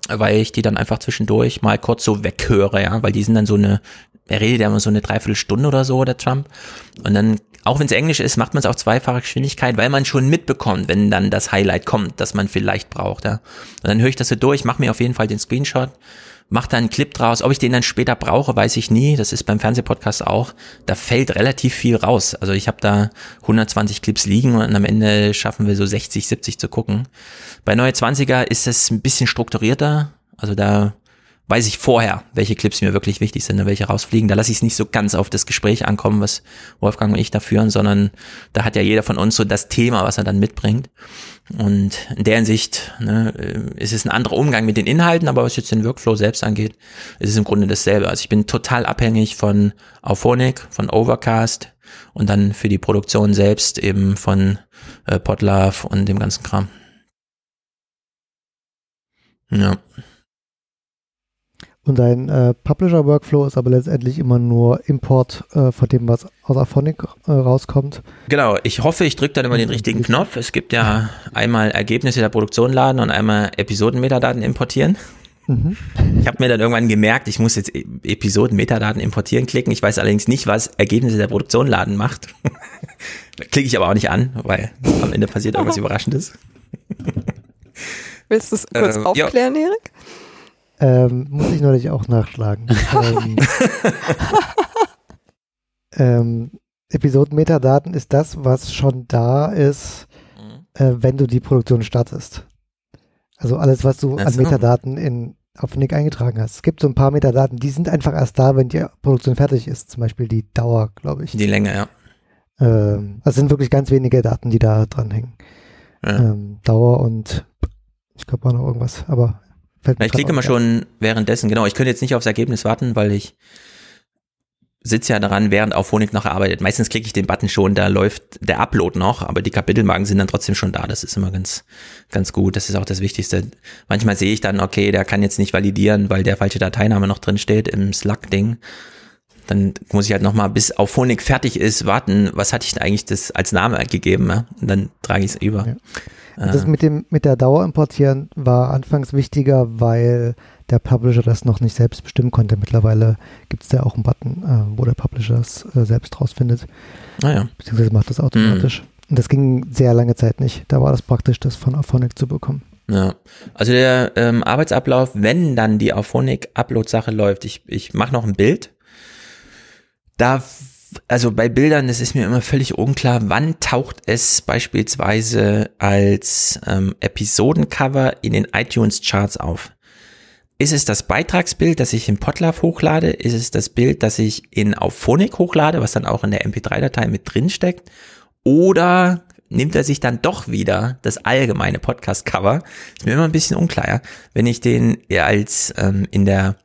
weil ich die dann einfach zwischendurch mal kurz so weghöre, ja, weil die sind dann so eine, er redet ja immer so eine Dreiviertelstunde oder so, der Trump. Und dann auch wenn es Englisch ist, macht man es auf zweifache Geschwindigkeit, weil man schon mitbekommt, wenn dann das Highlight kommt, das man vielleicht braucht. Ja. Und dann höre ich das so durch, mache mir auf jeden Fall den Screenshot, mache da einen Clip draus. Ob ich den dann später brauche, weiß ich nie. Das ist beim Fernsehpodcast auch. Da fällt relativ viel raus. Also ich habe da 120 Clips liegen und am Ende schaffen wir so 60, 70 zu gucken. Bei Neue 20er ist es ein bisschen strukturierter. Also da weiß ich vorher, welche Clips mir wirklich wichtig sind und welche rausfliegen. Da lasse ich es nicht so ganz auf das Gespräch ankommen, was Wolfgang und ich da führen, sondern da hat ja jeder von uns so das Thema, was er dann mitbringt. Und in der Hinsicht ne, äh, ist es ein anderer Umgang mit den Inhalten, aber was jetzt den Workflow selbst angeht, ist es im Grunde dasselbe. Also ich bin total abhängig von Auphonic, von Overcast und dann für die Produktion selbst eben von äh, Podlove und dem ganzen Kram. Ja. Und dein äh, Publisher-Workflow ist aber letztendlich immer nur Import äh, von dem, was aus Aphonic äh, rauskommt. Genau, ich hoffe, ich drücke dann immer den richtigen Knopf. Es gibt ja einmal Ergebnisse der Produktion laden und einmal Episoden-Metadaten importieren. Mhm. Ich habe mir dann irgendwann gemerkt, ich muss jetzt e-, Episoden-Metadaten importieren klicken. Ich weiß allerdings nicht, was Ergebnisse der Produktion laden macht. Klicke ich aber auch nicht an, weil am Ende passiert irgendwas Überraschendes. Willst du es kurz ähm, aufklären, ja. Erik? Ähm, muss ich natürlich auch nachschlagen. ähm, ähm, Episoden-Metadaten ist das, was schon da ist, mhm. äh, wenn du die Produktion startest. Also alles, was du an Metadaten in auf Nick eingetragen hast. Es gibt so ein paar Metadaten, die sind einfach erst da, wenn die Produktion fertig ist. Zum Beispiel die Dauer, glaube ich. Die Länge, ja. Ähm, also sind wirklich ganz wenige Daten, die da dranhängen. Ja. Ähm, Dauer und ich glaube auch noch irgendwas, aber na, ich klicke mal schon währenddessen, genau. Ich könnte jetzt nicht aufs Ergebnis warten, weil ich sitze ja daran, während auf Honig noch arbeitet. Meistens klicke ich den Button schon, da läuft der Upload noch, aber die Kapitelmarken sind dann trotzdem schon da. Das ist immer ganz, ganz gut. Das ist auch das Wichtigste. Manchmal sehe ich dann, okay, der kann jetzt nicht validieren, weil der falsche Dateiname noch drin steht im Slack-Ding. Dann muss ich halt nochmal, bis auf Honig fertig ist, warten, was hatte ich denn eigentlich das als Name gegeben, ja? Und dann trage ich es über. Ja. Das mit dem mit der Dauer importieren war anfangs wichtiger, weil der Publisher das noch nicht selbst bestimmen konnte. Mittlerweile gibt es da auch einen Button, äh, wo der Publisher es äh, selbst rausfindet. Ah ja. Beziehungsweise macht das automatisch. Mhm. Und das ging sehr lange Zeit nicht. Da war das praktisch, das von Auphonic zu bekommen. Ja, also der ähm, Arbeitsablauf, wenn dann die Auphonic-Upload-Sache läuft, ich, ich mache noch ein Bild. Da, also bei Bildern, das ist mir immer völlig unklar, wann taucht es beispielsweise als ähm, Episodencover in den iTunes-Charts auf. Ist es das Beitragsbild, das ich in Potlove hochlade? Ist es das Bild, das ich in Auphonic hochlade, was dann auch in der MP3-Datei mit drin steckt? Oder nimmt er sich dann doch wieder das allgemeine Podcast-Cover? Ist mir immer ein bisschen unklar. Ja? Wenn ich den als ähm, in der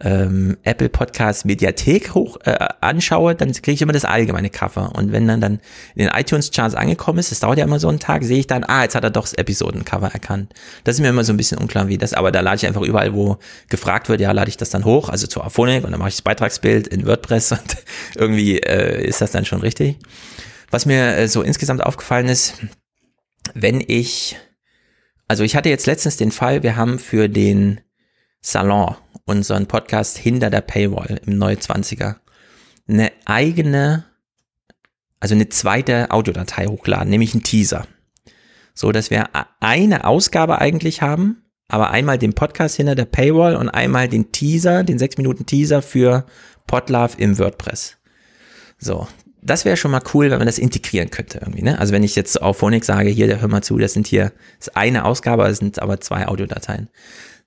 ähm, Apple Podcast Mediathek hoch äh, anschaue, dann kriege ich immer das allgemeine Cover. Und wenn dann dann in den iTunes Charts angekommen ist, das dauert ja immer so einen Tag, sehe ich dann, ah, jetzt hat er doch das Episodencover erkannt. Das ist mir immer so ein bisschen unklar, wie das, aber da lade ich einfach überall, wo gefragt wird, ja, lade ich das dann hoch, also zur Aphonik und dann mache ich das Beitragsbild in WordPress und irgendwie äh, ist das dann schon richtig. Was mir äh, so insgesamt aufgefallen ist, wenn ich, also ich hatte jetzt letztens den Fall, wir haben für den Salon, unseren Podcast hinter der Paywall im Neue 20er, eine eigene, also eine zweite Audiodatei hochladen, nämlich einen Teaser. So, dass wir eine Ausgabe eigentlich haben, aber einmal den Podcast hinter der Paywall und einmal den Teaser, den 6 Minuten Teaser für Podlove im WordPress. So, das wäre schon mal cool, wenn man das integrieren könnte irgendwie. Ne? Also wenn ich jetzt auf Phonik sage, hier, hör mal zu, das sind hier, das ist eine Ausgabe, das sind aber zwei Audiodateien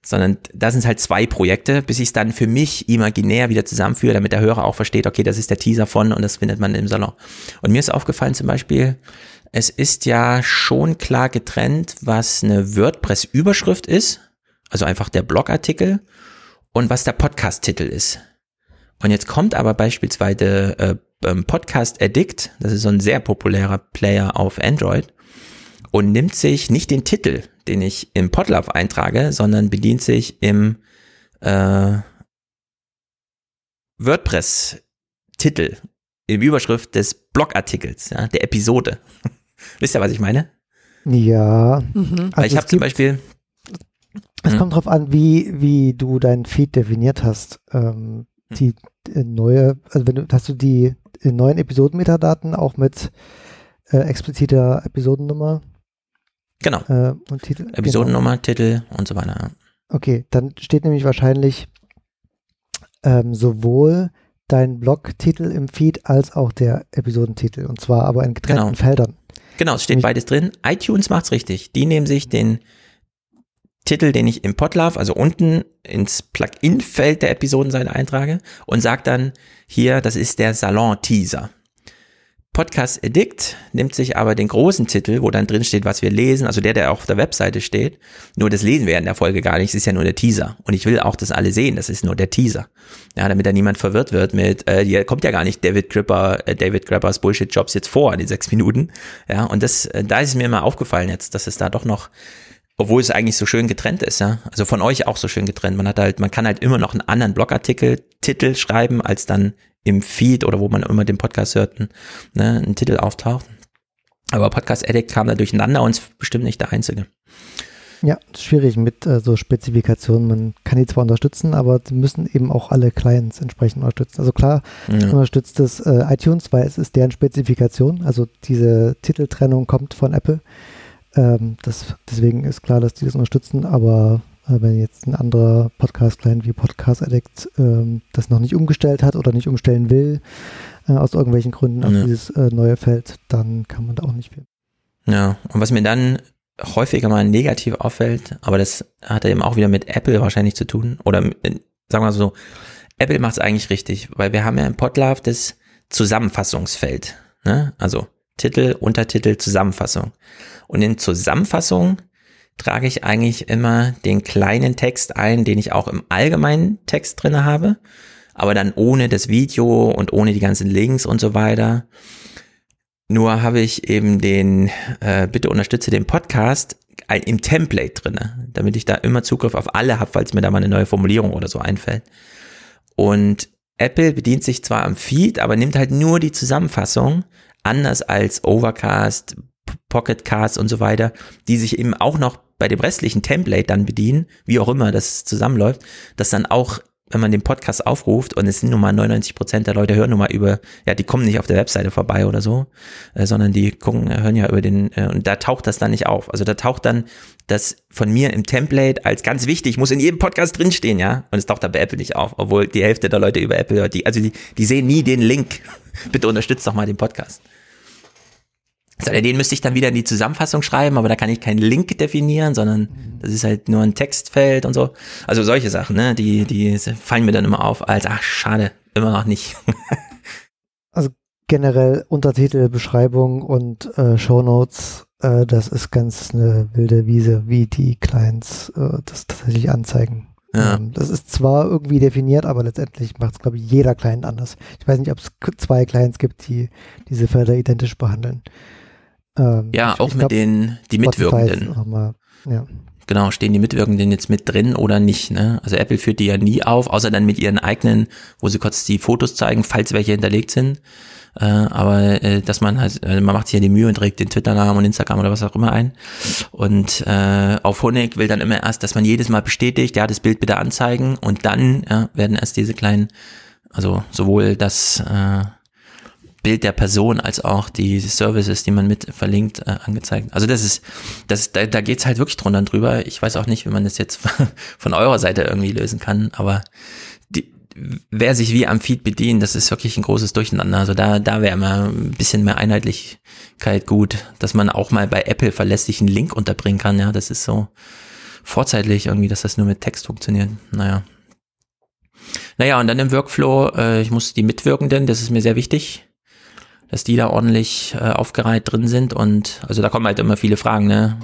sondern da sind halt zwei Projekte, bis ich es dann für mich imaginär wieder zusammenführe, damit der Hörer auch versteht, okay, das ist der Teaser von und das findet man im Salon. Und mir ist aufgefallen zum Beispiel, es ist ja schon klar getrennt, was eine WordPress-Überschrift ist, also einfach der Blogartikel und was der Podcast-Titel ist. Und jetzt kommt aber beispielsweise äh, ähm, Podcast Addict, das ist so ein sehr populärer Player auf Android, und nimmt sich nicht den Titel, den ich im Podlove eintrage, sondern bedient sich im äh, WordPress-Titel, im Überschrift des Blogartikels, ja, der Episode. Wisst ihr, was ich meine? Ja. Mhm. Also ich habe zum Beispiel. Es kommt drauf an, wie, wie du deinen Feed definiert hast. Ähm, hm. die äh, neue, also wenn du, hast du die neuen Episoden-Metadaten auch mit äh, expliziter Episodennummer Genau. Äh, und Titel. Episodennummer, genau. Titel und so weiter. Okay, dann steht nämlich wahrscheinlich ähm, sowohl dein Blogtitel im Feed als auch der Episodentitel. Und zwar aber in getrennten genau. Feldern. Genau, es steht nämlich beides drin. iTunes macht's richtig. Die nehmen sich den Titel, den ich im Podlove, also unten ins Plugin-Feld der Episodenseite eintrage und sagt dann hier, das ist der Salon-Teaser. Podcast Addict nimmt sich aber den großen Titel, wo dann drin steht, was wir lesen, also der, der auch auf der Webseite steht. Nur das lesen wir in der Folge gar nicht, es ist ja nur der Teaser. Und ich will auch, dass alle sehen, das ist nur der Teaser. Ja, damit da niemand verwirrt wird mit, äh, hier kommt ja gar nicht David Gripper, äh, David Grappers Bullshit Jobs jetzt vor, die sechs Minuten. Ja, und das, äh, da ist es mir immer aufgefallen jetzt, dass es da doch noch obwohl es eigentlich so schön getrennt ist, ja. Also von euch auch so schön getrennt. Man hat halt, man kann halt immer noch einen anderen Blogartikel, Titel schreiben, als dann im Feed oder wo man immer den Podcast hört, ne, ein Titel auftaucht. Aber Podcast Addict kam da durcheinander und ist bestimmt nicht der einzige. Ja, schwierig mit äh, so Spezifikationen. Man kann die zwar unterstützen, aber sie müssen eben auch alle Clients entsprechend unterstützen. Also klar, ja. unterstützt es äh, iTunes, weil es ist deren Spezifikation. Also diese Titeltrennung kommt von Apple. Ähm, das, deswegen ist klar, dass die das unterstützen, aber wenn jetzt ein anderer Podcast-Client wie Podcast Addict ähm, das noch nicht umgestellt hat oder nicht umstellen will, äh, aus irgendwelchen Gründen auf ja. dieses äh, neue Feld, dann kann man da auch nicht viel. Ja, und was mir dann häufiger mal negativ auffällt, aber das hat eben auch wieder mit Apple wahrscheinlich zu tun, oder äh, sagen wir so, Apple macht es eigentlich richtig, weil wir haben ja im Podlove das Zusammenfassungsfeld, ne? also Titel, Untertitel, Zusammenfassung. Und in Zusammenfassung trage ich eigentlich immer den kleinen Text ein, den ich auch im allgemeinen Text drinne habe, aber dann ohne das Video und ohne die ganzen Links und so weiter. Nur habe ich eben den, äh, bitte unterstütze den Podcast im Template drinne, damit ich da immer Zugriff auf alle habe, falls mir da mal eine neue Formulierung oder so einfällt. Und Apple bedient sich zwar am Feed, aber nimmt halt nur die Zusammenfassung, anders als Overcast, Pocketcast und so weiter, die sich eben auch noch bei dem restlichen Template dann bedienen, wie auch immer das zusammenläuft, dass dann auch wenn man den Podcast aufruft und es sind nun mal 99 Prozent der Leute hören nun mal über, ja, die kommen nicht auf der Webseite vorbei oder so, äh, sondern die gucken, hören ja über den, äh, und da taucht das dann nicht auf. Also da taucht dann das von mir im Template als ganz wichtig, muss in jedem Podcast drinstehen, ja, und es taucht da bei Apple nicht auf, obwohl die Hälfte der Leute über Apple hört, die, also die, die sehen nie den Link. Bitte unterstützt doch mal den Podcast. Den müsste ich dann wieder in die Zusammenfassung schreiben, aber da kann ich keinen Link definieren, sondern das ist halt nur ein Textfeld und so. Also solche Sachen, ne, die, die fallen mir dann immer auf als, ach, schade, immer noch nicht. also generell Untertitel, Beschreibung und äh, Shownotes, äh, das ist ganz eine wilde Wiese, wie die Clients äh, das tatsächlich anzeigen. Ja. Ähm, das ist zwar irgendwie definiert, aber letztendlich macht es, glaube ich, jeder Client anders. Ich weiß nicht, ob es zwei Clients gibt, die diese Felder identisch behandeln. Ähm, ja, auch mit glaub, den die Mitwirkenden. Mal, ja. Genau, stehen die Mitwirkenden jetzt mit drin oder nicht? Ne? Also Apple führt die ja nie auf, außer dann mit ihren eigenen, wo sie kurz die Fotos zeigen, falls welche hinterlegt sind. Äh, aber äh, dass man halt, äh, man macht sich ja die Mühe und trägt den Twitter-Namen und Instagram oder was auch immer ein. Und äh, auf Honig will dann immer erst, dass man jedes Mal bestätigt, ja, das Bild bitte anzeigen und dann ja, werden erst diese kleinen, also sowohl das äh, Bild der Person als auch die Services, die man mit verlinkt, äh, angezeigt. Also das ist, das, da, da geht's halt wirklich drunter und drüber. Ich weiß auch nicht, wie man das jetzt von eurer Seite irgendwie lösen kann, aber die, wer sich wie am Feed bedient, das ist wirklich ein großes Durcheinander. Also da, da wäre mal ein bisschen mehr Einheitlichkeit gut, dass man auch mal bei Apple verlässlich einen Link unterbringen kann. Ja, das ist so vorzeitlich irgendwie, dass das nur mit Text funktioniert. Naja. Naja, und dann im Workflow, äh, ich muss die Mitwirkenden, das ist mir sehr wichtig dass die da ordentlich äh, aufgereiht drin sind und also da kommen halt immer viele Fragen, ne?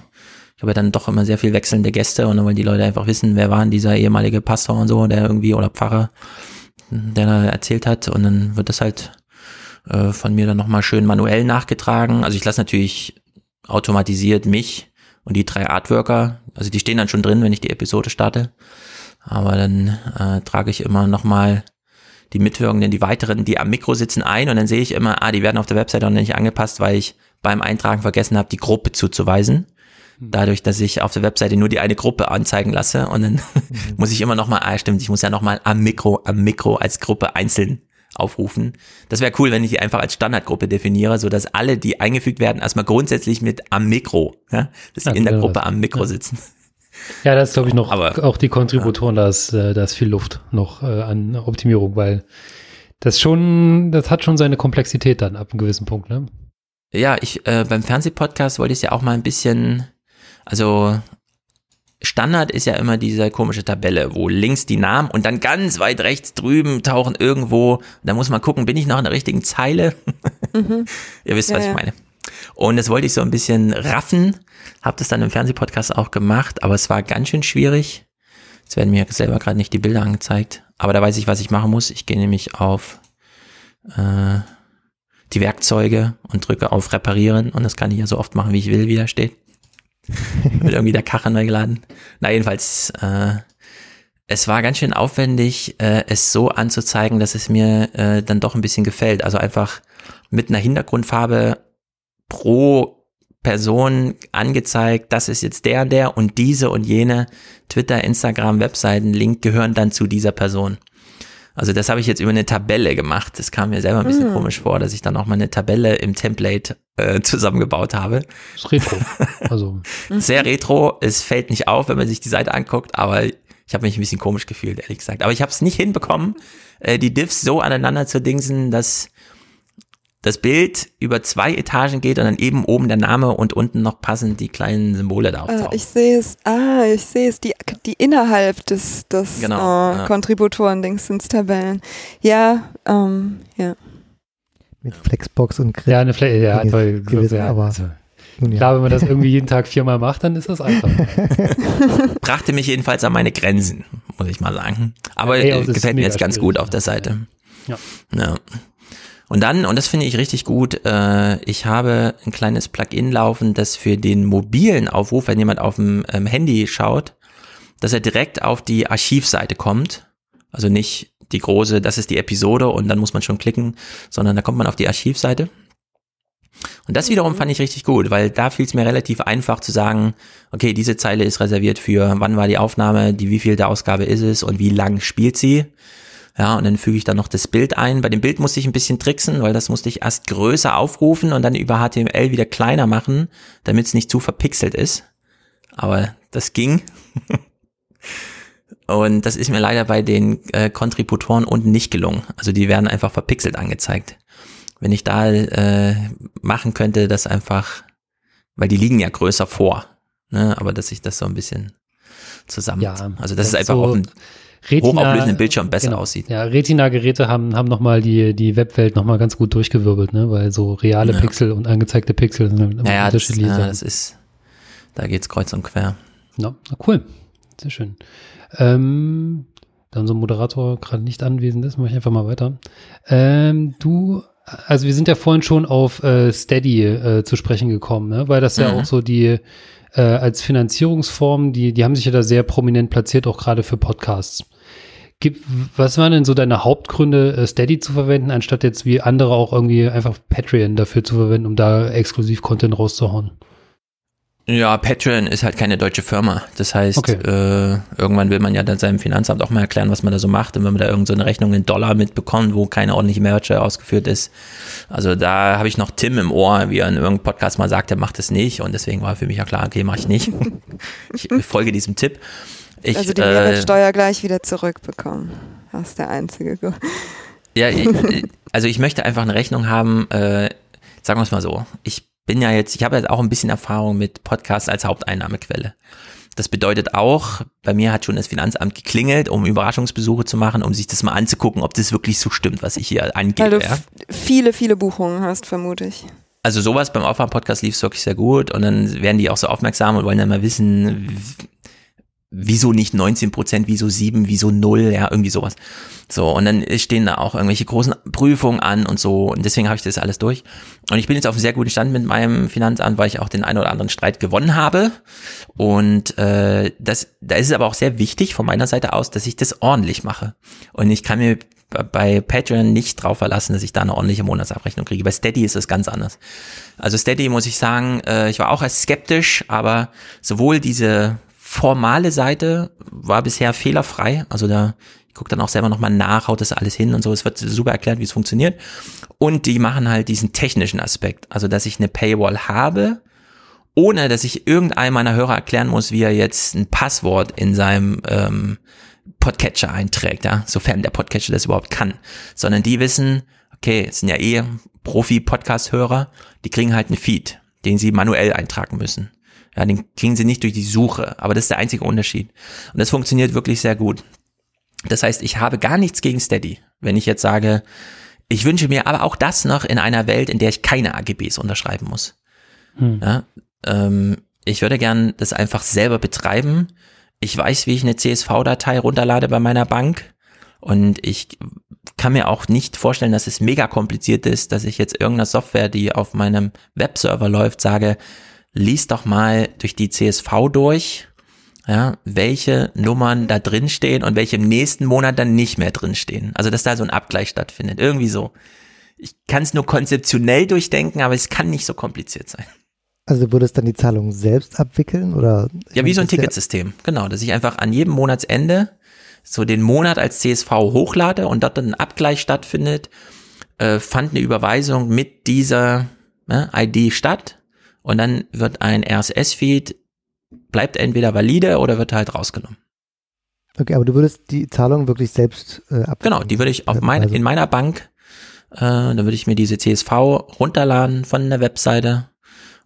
Ich habe ja dann doch immer sehr viel wechselnde Gäste und dann wollen die Leute einfach wissen, wer war denn dieser ehemalige Pastor und so, der irgendwie oder Pfarrer, der da erzählt hat und dann wird das halt äh, von mir dann nochmal schön manuell nachgetragen. Also ich lasse natürlich automatisiert mich und die drei Artworker, also die stehen dann schon drin, wenn ich die Episode starte. Aber dann äh, trage ich immer nochmal die Mitwirkenden, die weiteren, die am Mikro sitzen, ein und dann sehe ich immer, ah, die werden auf der Webseite auch nicht angepasst, weil ich beim Eintragen vergessen habe, die Gruppe zuzuweisen. Hm. Dadurch, dass ich auf der Webseite nur die eine Gruppe anzeigen lasse und dann mhm. muss ich immer nochmal, ah stimmt, ich muss ja nochmal am Mikro, am Mikro als Gruppe einzeln aufrufen. Das wäre cool, wenn ich die einfach als Standardgruppe definiere, so dass alle, die eingefügt werden, erstmal grundsätzlich mit am Mikro, ja, dass sie ja, in der Gruppe am Mikro sitzen. Ja, das ist, glaube ich, noch aber, auch die Kontributoren, ja. da, ist, äh, da ist viel Luft noch äh, an Optimierung, weil das schon, das hat schon seine Komplexität dann ab einem gewissen Punkt, ne? Ja, ich, äh, beim Fernsehpodcast wollte ich es ja auch mal ein bisschen, also Standard ist ja immer diese komische Tabelle, wo links die Namen und dann ganz weit rechts drüben tauchen irgendwo, da muss man gucken, bin ich noch in der richtigen Zeile? Mhm. Ihr wisst, ja, was ich meine. Und das wollte ich so ein bisschen raffen, habe das dann im Fernsehpodcast auch gemacht, aber es war ganz schön schwierig. Jetzt werden mir selber gerade nicht die Bilder angezeigt, aber da weiß ich, was ich machen muss. Ich gehe nämlich auf äh, die Werkzeuge und drücke auf Reparieren und das kann ich ja so oft machen, wie ich will, wie da steht. Wird irgendwie der Kacher neu geladen. Na, jedenfalls, äh, es war ganz schön aufwendig, äh, es so anzuzeigen, dass es mir äh, dann doch ein bisschen gefällt. Also einfach mit einer Hintergrundfarbe pro Person angezeigt, das ist jetzt der und der und diese und jene Twitter, Instagram, Webseiten, Link gehören dann zu dieser Person. Also das habe ich jetzt über eine Tabelle gemacht. Das kam mir selber ein bisschen mm. komisch vor, dass ich dann auch mal eine Tabelle im Template äh, zusammengebaut habe. Das ist retro. Also. Sehr retro. Es fällt nicht auf, wenn man sich die Seite anguckt, aber ich habe mich ein bisschen komisch gefühlt, ehrlich gesagt. Aber ich habe es nicht hinbekommen, äh, die Diffs so aneinander zu dingsen, dass das Bild über zwei Etagen geht und dann eben oben der Name und unten noch passend die kleinen Symbole da auftauchen. Ah, ich sehe es, ah, ich sehe es, die, die innerhalb des, des genau, äh, ja. Kontributoren-Dingsens-Tabellen. Ja, ähm, ja. Mit Flexbox und Griff. Ja, eine Flex, ja, toll. Gewesen, ja, aber also, ja. Klar, wenn man das irgendwie jeden Tag viermal macht, dann ist das einfach. Brachte mich jedenfalls an meine Grenzen, muss ich mal sagen. Aber hey, gefällt mir jetzt ganz gut auf der Seite. Ja. ja. Und dann, und das finde ich richtig gut, äh, ich habe ein kleines Plugin laufen, das für den mobilen Aufruf, wenn jemand auf dem ähm, Handy schaut, dass er direkt auf die Archivseite kommt. Also nicht die große, das ist die Episode und dann muss man schon klicken, sondern da kommt man auf die Archivseite. Und das wiederum fand ich richtig gut, weil da fiel es mir relativ einfach zu sagen, okay, diese Zeile ist reserviert für wann war die Aufnahme, die wie viel der Ausgabe ist es und wie lang spielt sie. Ja, und dann füge ich dann noch das Bild ein. Bei dem Bild musste ich ein bisschen tricksen, weil das musste ich erst größer aufrufen und dann über HTML wieder kleiner machen, damit es nicht zu verpixelt ist. Aber das ging. und das ist mir leider bei den äh, Kontributoren unten nicht gelungen. Also die werden einfach verpixelt angezeigt. Wenn ich da äh, machen könnte, das einfach, weil die liegen ja größer vor, ne? aber dass ich das so ein bisschen zusammen. Ja, also das ist einfach so, dem Retina, hochauflösenden Bildschirm besser genau. aussieht. Ja, Retina-Geräte haben, haben nochmal die, die Webwelt nochmal ganz gut durchgewirbelt, ne? weil so reale ja. Pixel und angezeigte Pixel sind immer ja, unterschiedlich. Das, ja, das ist, da geht's kreuz und quer. Ja, cool. Sehr schön. Ähm, da unser Moderator gerade nicht anwesend ist, mache ich einfach mal weiter. Ähm, du, also wir sind ja vorhin schon auf äh, Steady äh, zu sprechen gekommen, ne? weil das ja mhm. auch so die äh, als Finanzierungsform, die, die haben sich ja da sehr prominent platziert, auch gerade für Podcasts. Gib, was waren denn so deine Hauptgründe, äh, Steady zu verwenden, anstatt jetzt wie andere auch irgendwie einfach Patreon dafür zu verwenden, um da exklusiv Content rauszuhauen? Ja, Patreon ist halt keine deutsche Firma. Das heißt, okay. äh, irgendwann will man ja dann seinem Finanzamt auch mal erklären, was man da so macht. Und wenn man da irgendeine so Rechnung in Dollar mitbekommt, wo keine ordentliche Mehrwertsteuer ausgeführt ist. Also da habe ich noch Tim im Ohr, wie er in irgendeinem Podcast mal sagt, er macht es nicht. Und deswegen war für mich ja klar, okay, mache ich nicht. ich folge diesem Tipp. Ich, also die Mehrwertsteuer äh, gleich wieder zurückbekommen. Das ist der einzige. ja, ich, also ich möchte einfach eine Rechnung haben, äh, sagen wir es mal so. Ich bin ja jetzt, ich habe jetzt auch ein bisschen Erfahrung mit Podcasts als Haupteinnahmequelle. Das bedeutet auch, bei mir hat schon das Finanzamt geklingelt, um Überraschungsbesuche zu machen, um sich das mal anzugucken, ob das wirklich so stimmt, was ich hier angebe. Weil du ja. viele, viele Buchungen hast, vermute ich. Also sowas beim Aufwärm-Podcast lief es wirklich sehr gut und dann werden die auch so aufmerksam und wollen dann mal wissen, wieso nicht 19 Prozent, wieso 7, wieso 0, ja, irgendwie sowas. So, und dann stehen da auch irgendwelche großen Prüfungen an und so, und deswegen habe ich das alles durch. Und ich bin jetzt auf einem sehr guten Stand mit meinem Finanzamt, weil ich auch den einen oder anderen Streit gewonnen habe. Und äh, das, da ist es aber auch sehr wichtig von meiner Seite aus, dass ich das ordentlich mache. Und ich kann mir bei Patreon nicht drauf verlassen, dass ich da eine ordentliche Monatsabrechnung kriege. Bei Steady ist es ganz anders. Also Steady muss ich sagen, äh, ich war auch erst skeptisch, aber sowohl diese formale Seite war bisher fehlerfrei. Also da, ich gucke dann auch selber nochmal nach, haut das alles hin und so. Es wird super erklärt, wie es funktioniert. Und die machen halt diesen technischen Aspekt. Also, dass ich eine Paywall habe, ohne dass ich irgendeinem meiner Hörer erklären muss, wie er jetzt ein Passwort in seinem ähm, Podcatcher einträgt, ja, sofern der Podcatcher das überhaupt kann. Sondern die wissen, okay, es sind ja eh Profi-Podcast-Hörer, die kriegen halt einen Feed, den sie manuell eintragen müssen. Ja, den kriegen sie nicht durch die Suche, aber das ist der einzige Unterschied. Und das funktioniert wirklich sehr gut. Das heißt, ich habe gar nichts gegen Steady. Wenn ich jetzt sage, ich wünsche mir aber auch das noch in einer Welt, in der ich keine AGBs unterschreiben muss. Hm. Ja, ähm, ich würde gern das einfach selber betreiben. Ich weiß, wie ich eine CSV-Datei runterlade bei meiner Bank. Und ich kann mir auch nicht vorstellen, dass es mega kompliziert ist, dass ich jetzt irgendeiner Software, die auf meinem Webserver läuft, sage, lies doch mal durch die CSV durch, ja, welche Nummern da drin stehen und welche im nächsten Monat dann nicht mehr drin stehen. Also, dass da so ein Abgleich stattfindet. Irgendwie so. Ich kann es nur konzeptionell durchdenken, aber es kann nicht so kompliziert sein. Also du würdest dann die Zahlung selbst abwickeln oder? Ja, wie so ein Ticketsystem. Genau, dass ich einfach an jedem Monatsende so den Monat als CSV hochlade und dort dann ein Abgleich stattfindet, äh, fand eine Überweisung mit dieser ne, ID statt und dann wird ein RSS-Feed, bleibt entweder valide oder wird halt rausgenommen. Okay, aber du würdest die Zahlung wirklich selbst äh, ab Genau, die würde ich auf mein, also in meiner Bank, äh, dann würde ich mir diese CSV runterladen von der Webseite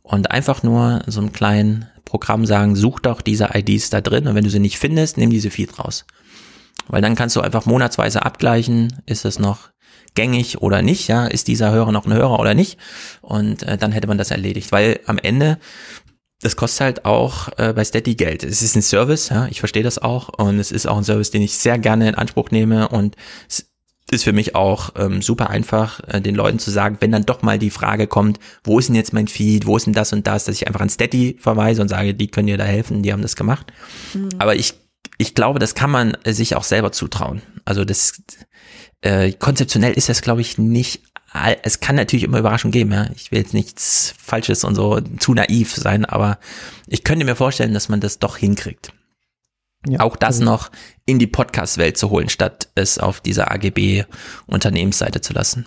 und einfach nur so einem kleinen Programm sagen, such doch diese IDs da drin und wenn du sie nicht findest, nimm diese Feed raus. Weil dann kannst du einfach monatsweise abgleichen, ist es noch gängig oder nicht, ja, ist dieser Hörer noch ein Hörer oder nicht und äh, dann hätte man das erledigt, weil am Ende das kostet halt auch äh, bei Steady Geld. Es ist ein Service, ja, ich verstehe das auch und es ist auch ein Service, den ich sehr gerne in Anspruch nehme und es ist für mich auch ähm, super einfach, äh, den Leuten zu sagen, wenn dann doch mal die Frage kommt, wo ist denn jetzt mein Feed, wo ist denn das und das, dass ich einfach an Steady verweise und sage, die können dir da helfen, die haben das gemacht. Mhm. Aber ich, ich glaube, das kann man sich auch selber zutrauen. Also das, äh, konzeptionell ist das, glaube ich, nicht es kann natürlich immer Überraschungen geben, ja. Ich will jetzt nichts Falsches und so zu naiv sein, aber ich könnte mir vorstellen, dass man das doch hinkriegt. Ja, auch das also noch in die Podcast-Welt zu holen, statt es auf dieser AGB-Unternehmensseite zu lassen.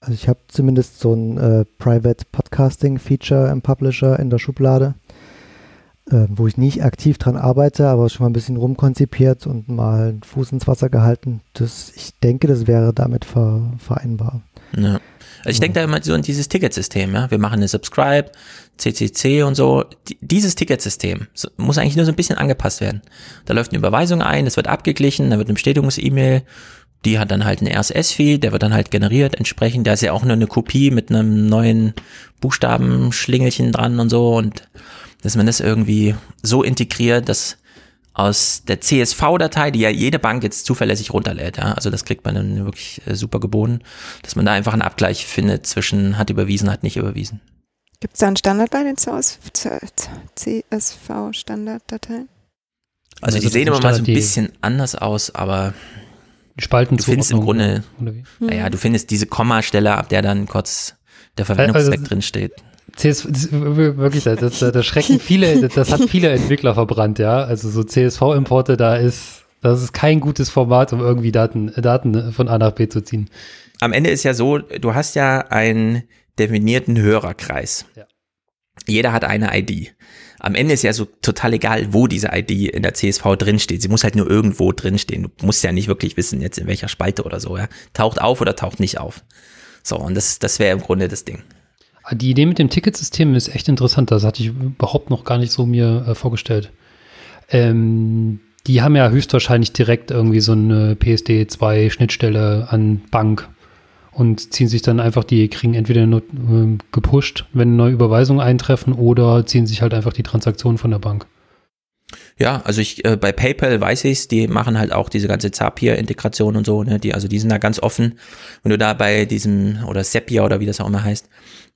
Also ich habe zumindest so ein äh, Private Podcasting Feature im Publisher in der Schublade, äh, wo ich nicht aktiv dran arbeite, aber schon mal ein bisschen rumkonzipiert und mal einen Fuß ins Wasser gehalten. Das, ich denke, das wäre damit ver, vereinbar. Ja. Also ich denke da immer so an dieses Ticketsystem, ja. Wir machen eine Subscribe, CCC und so. Dieses Ticketsystem muss eigentlich nur so ein bisschen angepasst werden. Da läuft eine Überweisung ein, das wird abgeglichen, dann wird eine Bestätigungs-E-Mail, die hat dann halt einen RSS-Feed, der wird dann halt generiert entsprechend. Da ist ja auch nur eine Kopie mit einem neuen Buchstabenschlingelchen dran und so und dass man das irgendwie so integriert, dass aus der CSV-Datei, die ja jede Bank jetzt zuverlässig runterlädt, ja, also das kriegt man dann wirklich äh, super geboten, dass man da einfach einen Abgleich findet zwischen hat überwiesen, hat nicht überwiesen. Gibt es da einen Standard bei den CSV-Standarddateien? Also, also die sehen immer mal so ein bisschen anders aus, aber Spalten du findest im Grunde, naja, du findest diese Kommastelle, ab der dann kurz der Verwendungszweck also, drin steht. CS, wirklich, das, das, das schrecken viele, das hat viele Entwickler verbrannt, ja. Also so CSV-Importe, da ist, das ist kein gutes Format, um irgendwie Daten, Daten von A nach B zu ziehen. Am Ende ist ja so, du hast ja einen definierten Hörerkreis. Ja. Jeder hat eine ID. Am Ende ist ja so total egal, wo diese ID in der CSV drinsteht. Sie muss halt nur irgendwo drinstehen. Du musst ja nicht wirklich wissen, jetzt in welcher Spalte oder so, ja. Taucht auf oder taucht nicht auf. So, und das, das wäre im Grunde das Ding. Die Idee mit dem Ticketsystem ist echt interessant. Das hatte ich überhaupt noch gar nicht so mir äh, vorgestellt. Ähm, die haben ja höchstwahrscheinlich direkt irgendwie so eine PSD2-Schnittstelle an Bank und ziehen sich dann einfach die, kriegen entweder nur, äh, gepusht, wenn neue Überweisungen eintreffen oder ziehen sich halt einfach die Transaktionen von der Bank. Ja, also ich äh, bei PayPal weiß ich's, die machen halt auch diese ganze Zapier-Integration und so, ne? Die, also die sind da ganz offen. Wenn du da bei diesem oder Zapier oder wie das auch immer heißt,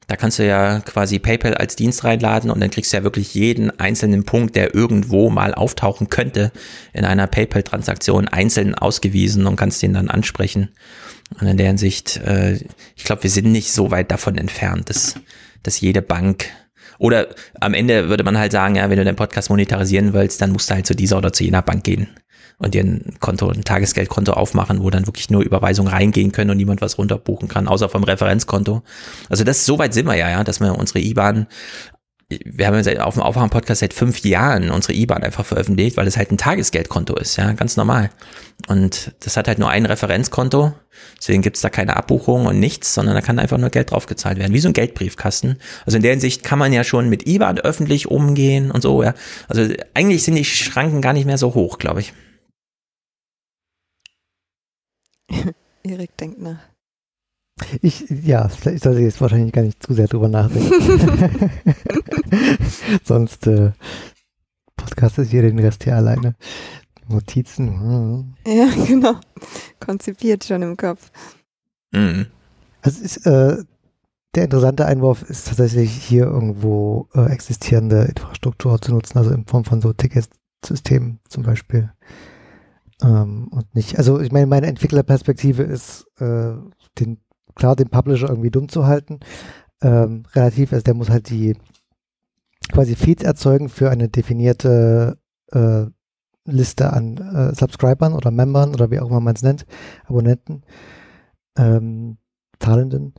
da kannst du ja quasi PayPal als Dienst reinladen und dann kriegst du ja wirklich jeden einzelnen Punkt, der irgendwo mal auftauchen könnte, in einer PayPal-Transaktion einzeln ausgewiesen und kannst den dann ansprechen. Und in der Hinsicht, äh, ich glaube, wir sind nicht so weit davon entfernt, dass, dass jede Bank oder am Ende würde man halt sagen, ja, wenn du deinen Podcast monetarisieren willst, dann musst du halt zu dieser oder zu jener Bank gehen und dir ein Konto, ein Tagesgeldkonto aufmachen, wo dann wirklich nur Überweisungen reingehen können und niemand was runterbuchen kann, außer vom Referenzkonto. Also das, so weit sind wir ja, ja, dass wir unsere IBAN wir haben ja auf dem Aufwachen-Podcast seit fünf Jahren unsere IBAN einfach veröffentlicht, weil es halt ein Tagesgeldkonto ist, ja, ganz normal. Und das hat halt nur ein Referenzkonto, deswegen gibt's da keine Abbuchung und nichts, sondern da kann einfach nur Geld draufgezahlt werden, wie so ein Geldbriefkasten. Also in der Hinsicht kann man ja schon mit IBAN öffentlich umgehen und so, ja. Also eigentlich sind die Schranken gar nicht mehr so hoch, glaube ich. Erik denkt nach. Ich, ja, ich sollte jetzt wahrscheinlich gar nicht zu sehr drüber nachdenken. Sonst äh, Podcast ist hier den Rest hier alleine. Notizen. Hm. Ja, genau. Konzipiert schon im Kopf. Mhm. Also ist, äh, der interessante Einwurf ist tatsächlich hier irgendwo äh, existierende Infrastruktur zu nutzen, also in Form von so Ticketsystemen zum Beispiel. Ähm, und nicht, also ich meine, meine Entwicklerperspektive ist, äh, den klar, den Publisher irgendwie dumm zu halten. Ähm, relativ, also der muss halt die quasi Feeds erzeugen für eine definierte äh, Liste an äh, Subscribern oder Membern oder wie auch immer man es nennt, Abonnenten, ähm, Zahlenden.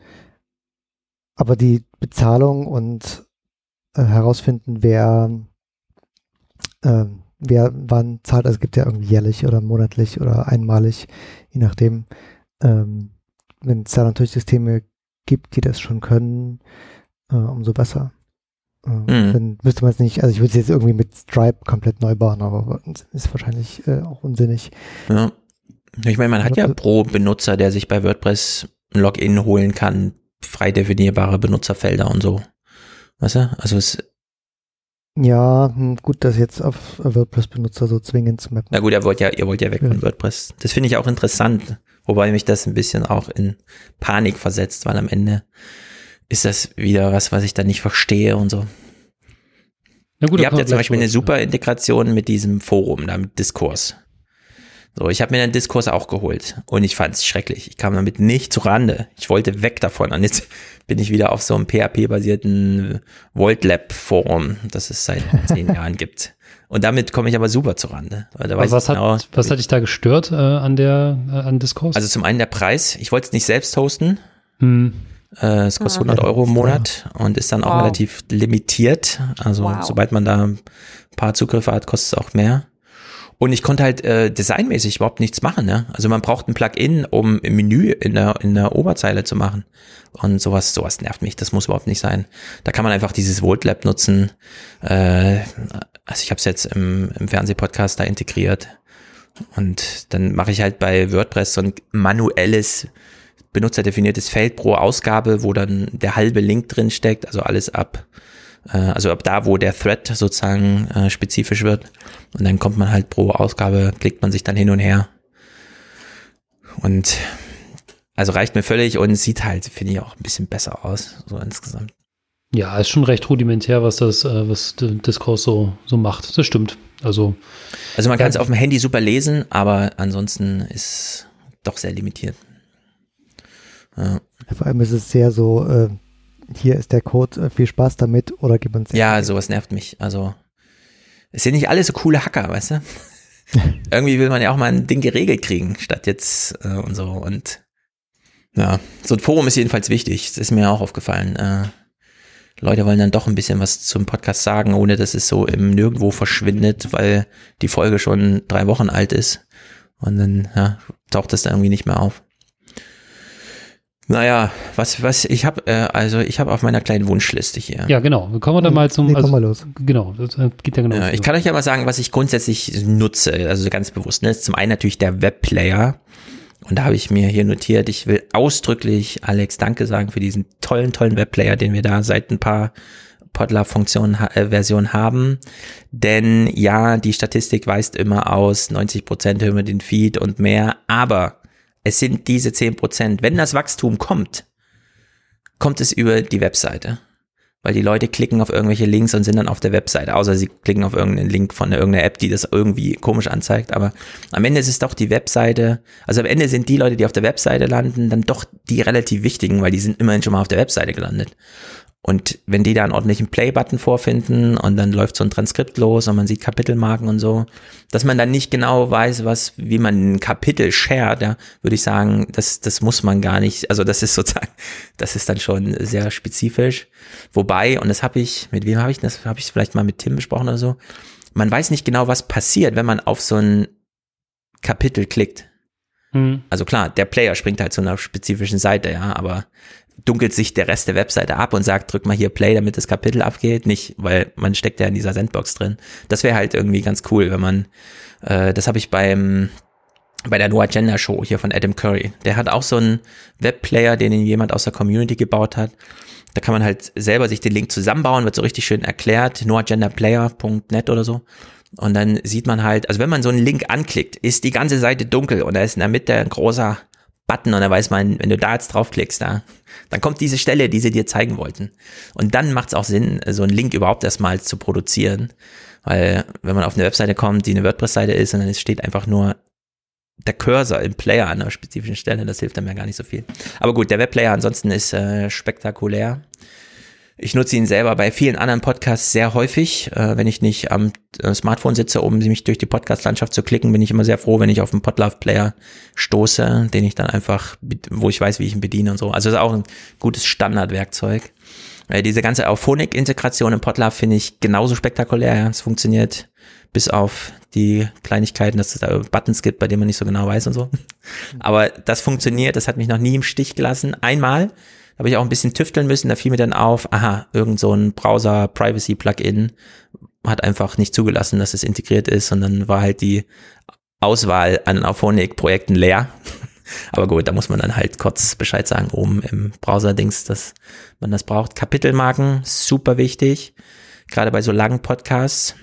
Aber die Bezahlung und äh, herausfinden, wer, äh, wer wann zahlt, also es gibt ja irgendwie jährlich oder monatlich oder einmalig, je nachdem, ähm, wenn es da natürlich Systeme gibt, die das schon können, äh, umso besser. Äh, mhm. Dann müsste man es nicht, also ich würde es jetzt irgendwie mit Stripe komplett neu bauen, aber ist wahrscheinlich äh, auch unsinnig. Ja. Ich meine, man hat ja pro Benutzer, der sich bei WordPress ein Login holen kann, frei definierbare Benutzerfelder und so. Weißt du? Also es ja, hm, gut, das jetzt auf WordPress-Benutzer so zwingend zu mappen. Na gut, ihr wollt ja, ihr wollt ja weg ja. von WordPress. Das finde ich auch interessant. Wobei mich das ein bisschen auch in Panik versetzt, weil am Ende ist das wieder was, was ich da nicht verstehe und so. Na gut, Ihr habt ja zum Beispiel eine super Integration mit diesem Forum, da mit Diskurs. So, ich habe mir den Diskurs auch geholt und ich fand es schrecklich. Ich kam damit nicht zu Rande. Ich wollte weg davon. Und jetzt bin ich wieder auf so einem PHP-basierten VoltLab-Forum, das es seit zehn Jahren gibt. Und damit komme ich aber super zu Rande. was, genau, hat, was hat dich da gestört äh, an der äh, an Diskurs? Also zum einen der Preis. Ich wollte es nicht selbst hosten. Hm. Äh, es kostet 100 Euro im Monat und ist dann auch wow. relativ limitiert. Also wow. sobald man da ein paar Zugriffe hat, kostet es auch mehr. Und ich konnte halt äh, designmäßig überhaupt nichts machen. Ne? Also man braucht ein Plugin, um im Menü in der, in der Oberzeile zu machen. Und sowas, sowas nervt mich. Das muss überhaupt nicht sein. Da kann man einfach dieses VoteLab nutzen. Äh, also ich habe es jetzt im, im Fernsehpodcast da integriert. Und dann mache ich halt bei WordPress so ein manuelles benutzerdefiniertes Feld pro Ausgabe, wo dann der halbe Link drin steckt, also alles ab, äh, also ab da, wo der Thread sozusagen äh, spezifisch wird. Und dann kommt man halt pro Ausgabe, klickt man sich dann hin und her. Und also reicht mir völlig und sieht halt, finde ich, auch ein bisschen besser aus, so insgesamt. Ja, ist schon recht rudimentär, was das, äh, was Discourse so, so macht. Das stimmt. Also, also man kann es auf dem Handy super lesen, aber ansonsten ist doch sehr limitiert. Ja. Vor allem ist es sehr so, äh, hier ist der Code, äh, viel Spaß damit oder gib uns. Ja, sowas nervt mich. Also, es sind nicht alle so coole Hacker, weißt du? Irgendwie will man ja auch mal ein Ding geregelt kriegen, statt jetzt äh, und so. Und ja, so ein Forum ist jedenfalls wichtig. Das ist mir auch aufgefallen. Äh, Leute wollen dann doch ein bisschen was zum Podcast sagen, ohne dass es so im Nirgendwo verschwindet, weil die Folge schon drei Wochen alt ist. Und dann ja, taucht das da irgendwie nicht mehr auf. Naja, was, was, ich habe, äh, also ich habe auf meiner kleinen Wunschliste hier. Ja, genau. Kommen wir dann mal zum. Nee, also, mal los. Genau, das äh, geht ja genau. Ja, ich kann euch ja mal sagen, was ich grundsätzlich nutze, also ganz bewusst. Ne? Zum einen natürlich der Webplayer. Und da habe ich mir hier notiert, ich will ausdrücklich Alex Danke sagen für diesen tollen, tollen Webplayer, den wir da seit ein paar Podler-Funktionen, äh, Version haben. Denn ja, die Statistik weist immer aus, 90 Prozent hören wir den Feed und mehr. Aber es sind diese zehn Prozent. Wenn das Wachstum kommt, kommt es über die Webseite. Weil die Leute klicken auf irgendwelche Links und sind dann auf der Webseite, außer sie klicken auf irgendeinen Link von irgendeiner App, die das irgendwie komisch anzeigt. Aber am Ende ist es doch die Webseite. Also am Ende sind die Leute, die auf der Webseite landen, dann doch die relativ wichtigen, weil die sind immerhin schon mal auf der Webseite gelandet. Und wenn die da einen ordentlichen Play-Button vorfinden und dann läuft so ein Transkript los und man sieht Kapitelmarken und so, dass man dann nicht genau weiß, was, wie man ein Kapitel shared, ja, würde ich sagen, das, das muss man gar nicht, also das ist sozusagen, das ist dann schon sehr spezifisch. Wobei, und das habe ich, mit wem habe ich das, habe ich vielleicht mal mit Tim besprochen oder so, man weiß nicht genau, was passiert, wenn man auf so ein Kapitel klickt. Mhm. Also klar, der Player springt halt zu einer spezifischen Seite, ja, aber dunkelt sich der Rest der Webseite ab und sagt, drück mal hier Play, damit das Kapitel abgeht. Nicht, weil man steckt ja in dieser Sandbox drin. Das wäre halt irgendwie ganz cool, wenn man, äh, das habe ich beim bei der No Agenda Show hier von Adam Curry. Der hat auch so einen Webplayer, den jemand aus der Community gebaut hat. Da kann man halt selber sich den Link zusammenbauen, wird so richtig schön erklärt, noagendaplayer.net oder so. Und dann sieht man halt, also wenn man so einen Link anklickt, ist die ganze Seite dunkel und da ist in der Mitte ein großer Button und da weiß man, wenn du da jetzt draufklickst, da, dann kommt diese Stelle, die sie dir zeigen wollten. Und dann macht es auch Sinn, so einen Link überhaupt erstmal zu produzieren. Weil wenn man auf eine Webseite kommt, die eine WordPress-Seite ist und dann steht einfach nur der Cursor im Player an einer spezifischen Stelle, das hilft dann ja gar nicht so viel. Aber gut, der Webplayer ansonsten ist äh, spektakulär. Ich nutze ihn selber bei vielen anderen Podcasts sehr häufig. Äh, wenn ich nicht am äh, Smartphone sitze, um mich durch die Podcast-Landschaft zu klicken, bin ich immer sehr froh, wenn ich auf einen Podlove-Player stoße, den ich dann einfach, wo ich weiß, wie ich ihn bediene und so. Also ist auch ein gutes Standardwerkzeug. Äh, diese ganze Auphonic-Integration im Podlove finde ich genauso spektakulär. Es funktioniert bis auf die Kleinigkeiten, dass es da Buttons gibt, bei denen man nicht so genau weiß und so. Aber das funktioniert, das hat mich noch nie im Stich gelassen. Einmal habe ich auch ein bisschen tüfteln müssen. Da fiel mir dann auf, aha, irgend so ein Browser-Privacy-Plugin hat einfach nicht zugelassen, dass es integriert ist, sondern war halt die Auswahl an Auphonic-Projekten leer. Aber gut, da muss man dann halt kurz Bescheid sagen, oben im Browser-Dings, dass man das braucht. Kapitelmarken, super wichtig. Gerade bei so langen Podcasts.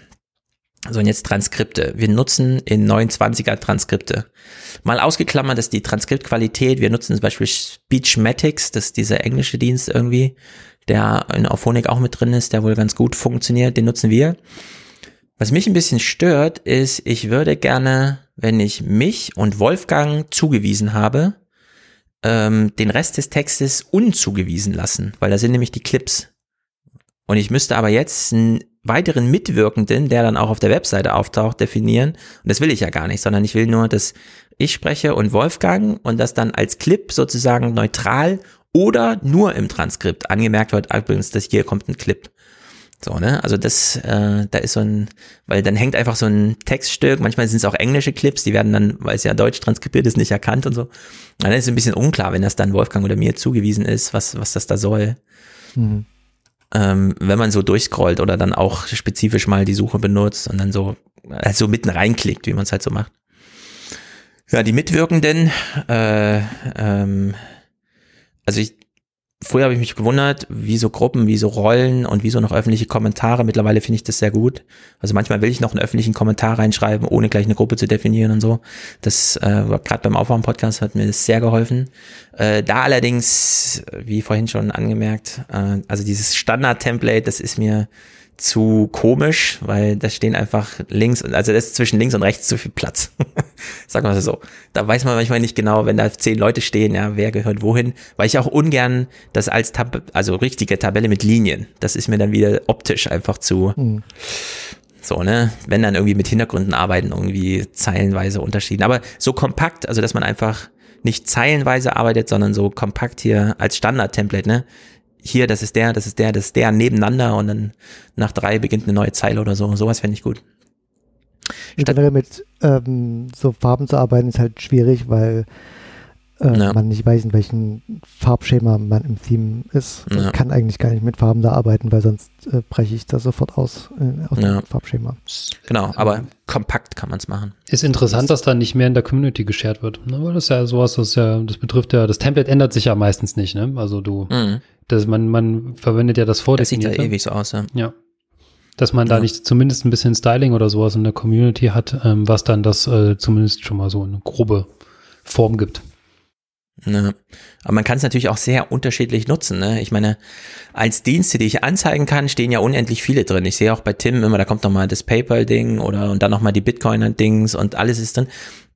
So, und jetzt Transkripte. Wir nutzen in 29er Transkripte. Mal ausgeklammert ist die Transkriptqualität. Wir nutzen zum Beispiel Speechmatics, das ist dieser englische Dienst irgendwie, der in Auphonic auch mit drin ist, der wohl ganz gut funktioniert. Den nutzen wir. Was mich ein bisschen stört, ist, ich würde gerne, wenn ich mich und Wolfgang zugewiesen habe, ähm, den Rest des Textes unzugewiesen lassen, weil da sind nämlich die Clips. Und ich müsste aber jetzt einen weiteren Mitwirkenden, der dann auch auf der Webseite auftaucht, definieren. Und das will ich ja gar nicht, sondern ich will nur, dass ich spreche und Wolfgang und das dann als Clip sozusagen neutral oder nur im Transkript angemerkt wird, übrigens, dass hier kommt ein Clip. So, ne? Also das, äh, da ist so ein, weil dann hängt einfach so ein Textstück, manchmal sind es auch englische Clips, die werden dann, weil es ja deutsch transkribiert ist, nicht erkannt und so. Und dann ist es ein bisschen unklar, wenn das dann Wolfgang oder mir zugewiesen ist, was, was das da soll. Mhm. Ähm, wenn man so durchscrollt oder dann auch spezifisch mal die Suche benutzt und dann so, also mitten reinklickt, wie man es halt so macht. Ja, die Mitwirkenden, äh, ähm, also ich, früher habe ich mich gewundert, wie so Gruppen, wie so Rollen und wie so noch öffentliche Kommentare. Mittlerweile finde ich das sehr gut. Also manchmal will ich noch einen öffentlichen Kommentar reinschreiben, ohne gleich eine Gruppe zu definieren und so. Das äh, gerade beim Aufwärm-Podcast hat mir das sehr geholfen. Äh, da allerdings, wie vorhin schon angemerkt, äh, also dieses Standard-Template, das ist mir zu komisch, weil da stehen einfach links, also das ist zwischen links und rechts zu viel Platz. Sagen wir mal so. Da weiß man manchmal nicht genau, wenn da zehn Leute stehen, ja, wer gehört wohin, weil ich auch ungern das als Tab also richtige Tabelle mit Linien, das ist mir dann wieder optisch einfach zu, mhm. so, ne, wenn dann irgendwie mit Hintergründen arbeiten, irgendwie zeilenweise unterschieden, aber so kompakt, also dass man einfach nicht zeilenweise arbeitet, sondern so kompakt hier als Standard-Template, ne? Hier, das ist der, das ist der, das ist der nebeneinander und dann nach drei beginnt eine neue Zeile oder so. Sowas fände ich gut. Statt mit ähm, so Farben zu arbeiten ist halt schwierig, weil äh, ja. man nicht weiß, in welchem Farbschema man im Theme ist. Ja. Ich kann eigentlich gar nicht mit Farben da arbeiten, weil sonst äh, breche ich da sofort aus, äh, aus ja. dem Farbschema. Genau, aber kompakt kann man es machen. Ist interessant, dass da nicht mehr in der Community geshared wird. Ne? Weil das ja sowas, das ja, das betrifft ja, das Template ändert sich ja meistens nicht, ne? Also du, mhm. das, man, man verwendet ja das vordefinierte. Das sieht ja ewig so aus, ja. Ja. Dass man da nicht zumindest ein bisschen Styling oder sowas in der Community hat, ähm, was dann das äh, zumindest schon mal so eine grobe Form gibt. Ne. Aber man kann es natürlich auch sehr unterschiedlich nutzen. Ne? Ich meine, als Dienste, die ich anzeigen kann, stehen ja unendlich viele drin. Ich sehe auch bei Tim immer, da kommt noch mal das PayPal-Ding oder und dann noch mal die Bitcoiner-Dings und alles ist drin.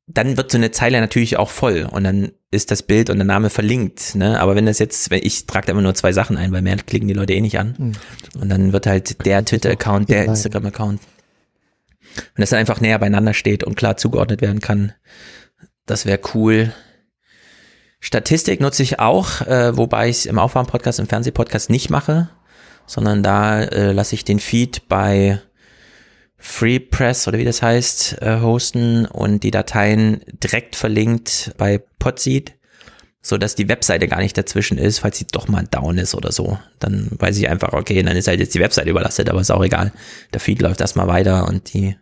Dann wird so eine Zeile natürlich auch voll und dann ist das Bild und der Name verlinkt. Ne? Aber wenn das jetzt, wenn ich trage da immer nur zwei Sachen ein, weil mehr klicken die Leute eh nicht an. Mhm. Und dann wird halt der Twitter-Account, der Instagram-Account. Wenn das dann einfach näher beieinander steht und klar zugeordnet werden kann, das wäre cool. Statistik nutze ich auch, äh, wobei ich es im Aufwärm-Podcast, im Fernsehpodcast nicht mache, sondern da äh, lasse ich den Feed bei FreePress oder wie das heißt, äh, hosten und die Dateien direkt verlinkt bei Podseed, so dass die Webseite gar nicht dazwischen ist, falls sie doch mal down ist oder so. Dann weiß ich einfach, okay, dann ist halt jetzt die Webseite überlastet, aber ist auch egal. Der Feed läuft erstmal weiter und die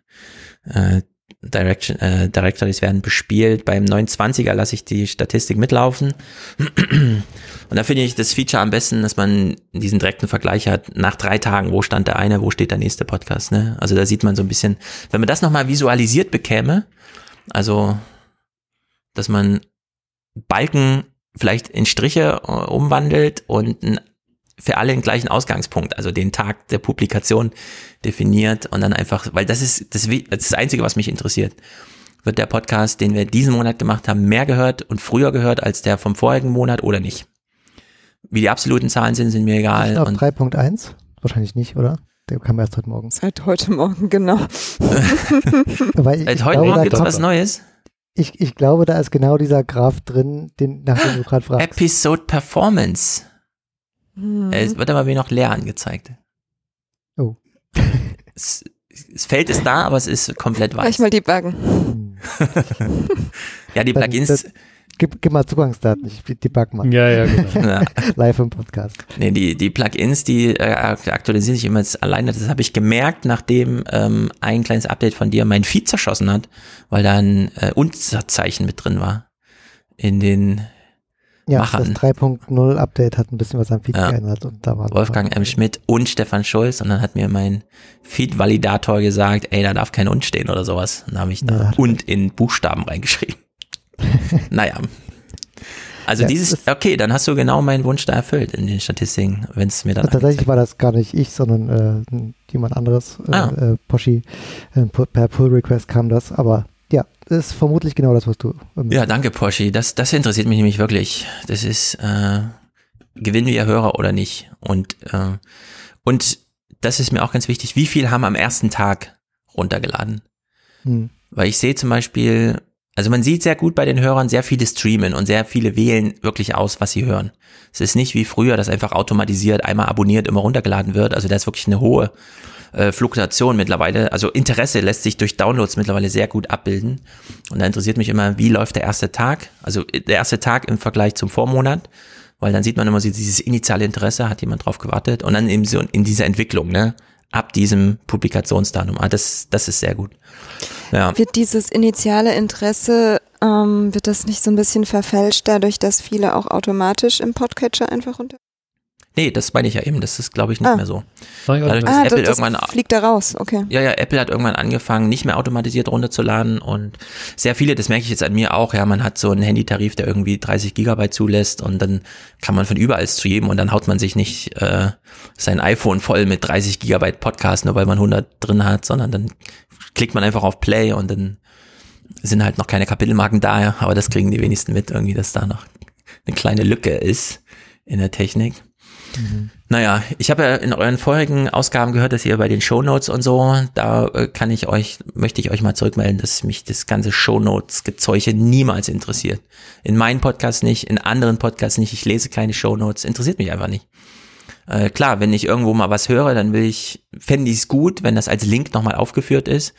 äh, Direction, äh, Directories werden bespielt. Beim 29er lasse ich die Statistik mitlaufen. Und da finde ich das Feature am besten, dass man diesen direkten Vergleich hat. Nach drei Tagen, wo stand der eine, wo steht der nächste Podcast. Ne? Also da sieht man so ein bisschen, wenn man das nochmal visualisiert bekäme, also dass man Balken vielleicht in Striche äh, umwandelt und ein für alle den gleichen Ausgangspunkt, also den Tag der Publikation definiert und dann einfach, weil das ist das, das, ist das Einzige, was mich interessiert. Wird der Podcast, den wir diesen Monat gemacht haben, mehr gehört und früher gehört als der vom vorigen Monat oder nicht? Wie die absoluten Zahlen sind, sind mir egal. Ich glaube 3.1, wahrscheinlich nicht, oder? Der kam erst heute Morgen. Seit heute Morgen, genau. Weil Seit heute Morgen gibt es was Neues? Ich, ich glaube, da ist genau dieser Graph drin, den, nach dem du gerade fragst. Episode Performance. Mhm. Es wird aber wie noch leer angezeigt. Oh. Es, das Feld ist da, aber es ist komplett weiß. Gleich mal debuggen. ja, die Plugins. Das, das, gib, gib mal Zugangsdaten, ich debug mal. Ja, ja, genau. ja. Live im Podcast. Nee, die, die Plugins, die äh, aktualisieren sich immer jetzt alleine. Das habe ich gemerkt, nachdem ähm, ein kleines Update von dir mein Feed zerschossen hat, weil da ein äh, Unzeichen mit drin war. In den ja, Machern. das 3.0 Update hat ein bisschen was am Feed ja. geändert und da war Wolfgang M. Schmidt und Stefan Schulz und dann hat mir mein Feed-Validator gesagt, ey, da darf kein und stehen oder sowas. Und da habe ich da ja, und in Buchstaben reingeschrieben. naja. Also ja, dieses, okay, dann hast du genau meinen Wunsch da erfüllt in den Statistiken, wenn es mir dann. Tatsächlich war das gar nicht ich, sondern äh, jemand anderes, äh, ah. äh, Poschi. Äh, per Pull Request kam das, aber ja, das ist vermutlich genau das, was du. Ähm, ja, danke, Poschi. Das, das interessiert mich nämlich wirklich. Das ist, äh, gewinnen wir Hörer oder nicht? Und, äh, und das ist mir auch ganz wichtig. Wie viel haben am ersten Tag runtergeladen? Hm. Weil ich sehe zum Beispiel, also man sieht sehr gut bei den Hörern, sehr viele streamen und sehr viele wählen wirklich aus, was sie hören. Es ist nicht wie früher, dass einfach automatisiert, einmal abonniert, immer runtergeladen wird. Also da ist wirklich eine hohe äh, Fluktuation mittlerweile. Also Interesse lässt sich durch Downloads mittlerweile sehr gut abbilden. Und da interessiert mich immer, wie läuft der erste Tag? Also der erste Tag im Vergleich zum Vormonat. Weil dann sieht man immer so dieses initiale Interesse, hat jemand drauf gewartet. Und dann eben so in dieser Entwicklung, ne? ab diesem Publikationsdatum. Ah, das, das ist sehr gut. Ja. Wird dieses initiale Interesse, ähm, wird das nicht so ein bisschen verfälscht dadurch, dass viele auch automatisch im Podcatcher einfach unter Nee, das meine ich ja eben, das ist glaube ich nicht ah. mehr so. Dadurch, dass ah, Apple das irgendwann fliegt da raus, okay. Ja, ja, Apple hat irgendwann angefangen, nicht mehr automatisiert runterzuladen und sehr viele, das merke ich jetzt an mir auch, ja, man hat so einen Handytarif, der irgendwie 30 Gigabyte zulässt und dann kann man von überall zu jedem und dann haut man sich nicht äh, sein iPhone voll mit 30 Gigabyte Podcast, nur weil man 100 drin hat, sondern dann klickt man einfach auf Play und dann sind halt noch keine Kapitelmarken da, ja, aber das kriegen die wenigsten mit irgendwie, dass da noch eine kleine Lücke ist in der Technik. Naja, ich habe ja in euren vorherigen Ausgaben gehört, dass ihr bei den Shownotes und so, da äh, kann ich euch, möchte ich euch mal zurückmelden, dass mich das ganze Shownotes-Gezeuche niemals interessiert. In meinen Podcasts nicht, in anderen Podcasts nicht, ich lese keine Shownotes, interessiert mich einfach nicht. Äh, klar, wenn ich irgendwo mal was höre, dann will ich, fände ich es gut, wenn das als Link nochmal aufgeführt ist.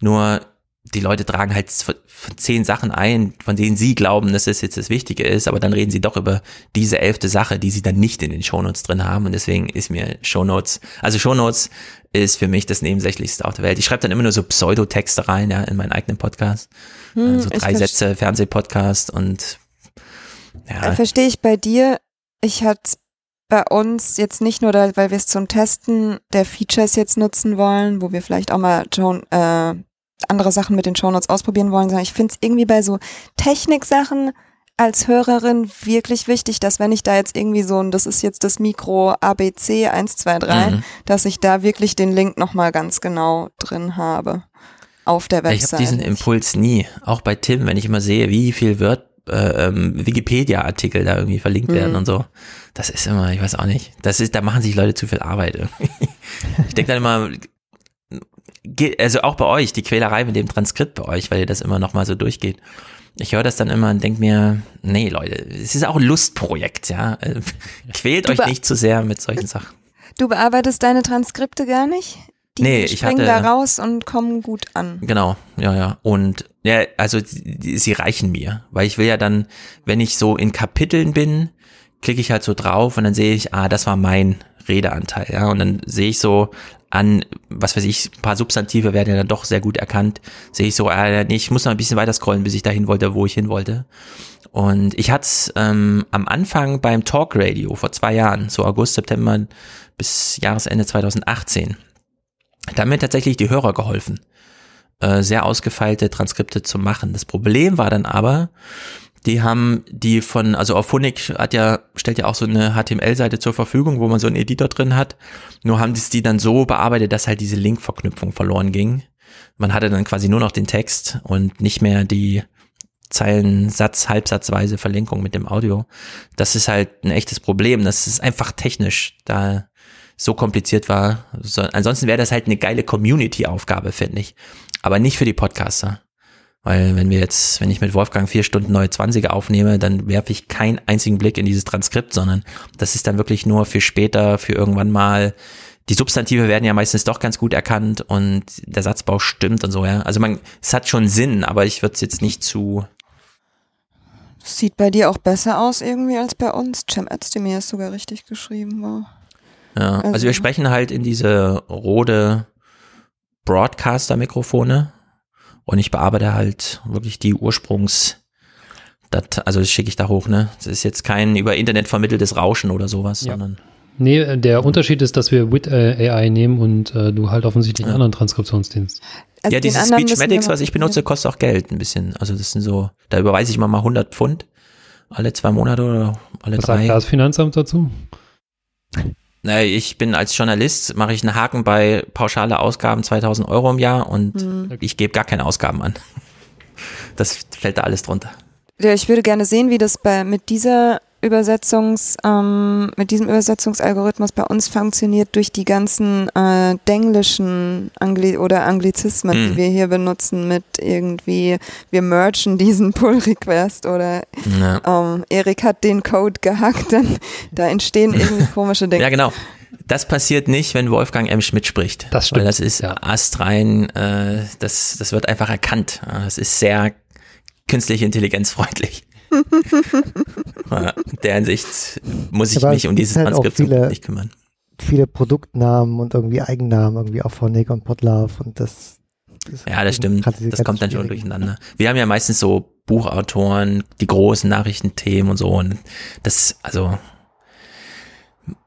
Nur die Leute tragen halt von zehn Sachen ein, von denen sie glauben, dass es jetzt das Wichtige ist, aber dann reden sie doch über diese elfte Sache, die sie dann nicht in den Shownotes drin haben und deswegen ist mir Shownotes, also Shownotes ist für mich das Nebensächlichste auf der Welt. Ich schreibe dann immer nur so Pseudotexte rein, ja, in meinen eigenen Podcast. Hm, also drei Sätze Fernsehpodcast und ja. Verstehe ich bei dir. Ich hatte bei uns jetzt nicht nur, da, weil wir es zum Testen der Features jetzt nutzen wollen, wo wir vielleicht auch mal Joan, äh, andere Sachen mit den Shownotes ausprobieren wollen, sondern ich finde es irgendwie bei so Techniksachen als Hörerin wirklich wichtig, dass wenn ich da jetzt irgendwie so, und das ist jetzt das Mikro ABC 123, mhm. dass ich da wirklich den Link nochmal ganz genau drin habe auf der Website. Ich habe diesen Impuls nie, auch bei Tim, wenn ich immer sehe, wie viel wird äh, ähm, Wikipedia-Artikel da irgendwie verlinkt mhm. werden und so. Das ist immer, ich weiß auch nicht. Das ist, da machen sich Leute zu viel Arbeit. ich denke dann immer, also auch bei euch, die Quälerei mit dem Transkript bei euch, weil ihr das immer noch mal so durchgeht. Ich höre das dann immer und denke mir, nee, Leute, es ist auch ein Lustprojekt, ja. Quält du euch nicht zu sehr mit solchen Sachen. Du bearbeitest deine Transkripte gar nicht? Die nee, ich springen hatte, da raus und kommen gut an. Genau, ja, ja. Und ja, also die, sie reichen mir, weil ich will ja dann, wenn ich so in Kapiteln bin, klicke ich halt so drauf und dann sehe ich, ah, das war mein Redeanteil, ja. Und dann sehe ich so, an, was weiß ich, ein paar Substantive werden ja dann doch sehr gut erkannt, sehe ich so, äh, nee, ich muss noch ein bisschen weiter scrollen, bis ich dahin wollte, wo ich hin wollte. Und ich hatte es ähm, am Anfang beim Talk Radio vor zwei Jahren, so August, September bis Jahresende 2018. Da haben mir tatsächlich die Hörer geholfen, äh, sehr ausgefeilte Transkripte zu machen. Das Problem war dann aber, die haben die von, also Auphonic hat ja, stellt ja auch so eine HTML-Seite zur Verfügung, wo man so einen Editor drin hat. Nur haben die es die dann so bearbeitet, dass halt diese Link-Verknüpfung verloren ging. Man hatte dann quasi nur noch den Text und nicht mehr die Zeilen, Satz, halbsatzweise Verlinkung mit dem Audio. Das ist halt ein echtes Problem. Das ist einfach technisch da so kompliziert war. So, ansonsten wäre das halt eine geile Community-Aufgabe, finde ich. Aber nicht für die Podcaster. Weil wenn wir jetzt, wenn ich mit Wolfgang vier Stunden neue 20er aufnehme, dann werfe ich keinen einzigen Blick in dieses Transkript, sondern das ist dann wirklich nur für später, für irgendwann mal. Die Substantive werden ja meistens doch ganz gut erkannt und der Satzbau stimmt und so, ja. Also man, es hat schon Sinn, aber ich würde es jetzt nicht zu. Sieht bei dir auch besser aus irgendwie als bei uns. Cem Özdemir ist sogar richtig geschrieben war. Ja, also, also wir sprechen halt in diese Rode Broadcaster-Mikrofone und ich bearbeite halt wirklich die Ursprungs, dat, also das schicke ich da hoch, ne? Das ist jetzt kein über Internet vermitteltes Rauschen oder sowas, ja. sondern. Nee, der Unterschied ist, dass wir Wit äh, AI nehmen und äh, du halt offensichtlich einen anderen Transkriptionsdienst. Also ja, dieses Speechmatics, was ich benutze, kostet auch Geld ein bisschen. Also das sind so, da überweise ich mal mal 100 Pfund alle zwei Monate oder alle Was drei. Was sagt das Finanzamt dazu? Ich bin als Journalist, mache ich einen Haken bei pauschale Ausgaben 2000 Euro im Jahr und mhm. ich gebe gar keine Ausgaben an. Das fällt da alles drunter. Ja, ich würde gerne sehen, wie das bei, mit dieser Übersetzungs, ähm, mit diesem Übersetzungsalgorithmus bei uns funktioniert durch die ganzen äh, denglischen Angli oder Anglizismen, mm. die wir hier benutzen mit irgendwie, wir merchen diesen Pull-Request oder ja. ähm, Erik hat den Code gehackt, dann da entstehen irgendwie komische Dinge. Ja, genau. Das passiert nicht, wenn Wolfgang M. Schmidt spricht. Das stimmt. Weil das ist ja. astrein, äh, das, das wird einfach erkannt. Es ist sehr künstliche Intelligenz freundlich. der Hinsicht muss ich Aber mich um dieses halt Transkript viele, nicht kümmern. Viele Produktnamen und irgendwie Eigennamen, irgendwie auch von Nick und Potlove und das. das ja, das stimmt. Das kommt dann schon durcheinander. Wir haben ja meistens so Buchautoren, die großen Nachrichtenthemen und so und das, also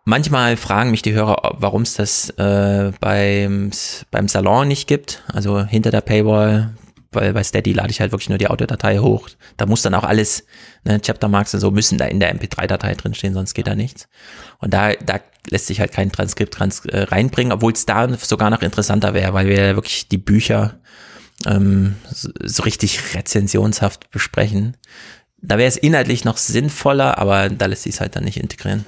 Manchmal fragen mich die Hörer, warum es das äh, beim, beim Salon nicht gibt, also hinter der Paywall weil bei Steady lade ich halt wirklich nur die Audiodatei hoch. Da muss dann auch alles, ne, Chaptermarks und so müssen da in der MP3-Datei drinstehen, sonst geht da nichts. Und da, da lässt sich halt kein Transkript trans äh, reinbringen, obwohl es da sogar noch interessanter wäre, weil wir wirklich die Bücher ähm, so, so richtig rezensionshaft besprechen. Da wäre es inhaltlich noch sinnvoller, aber da lässt sich es halt dann nicht integrieren.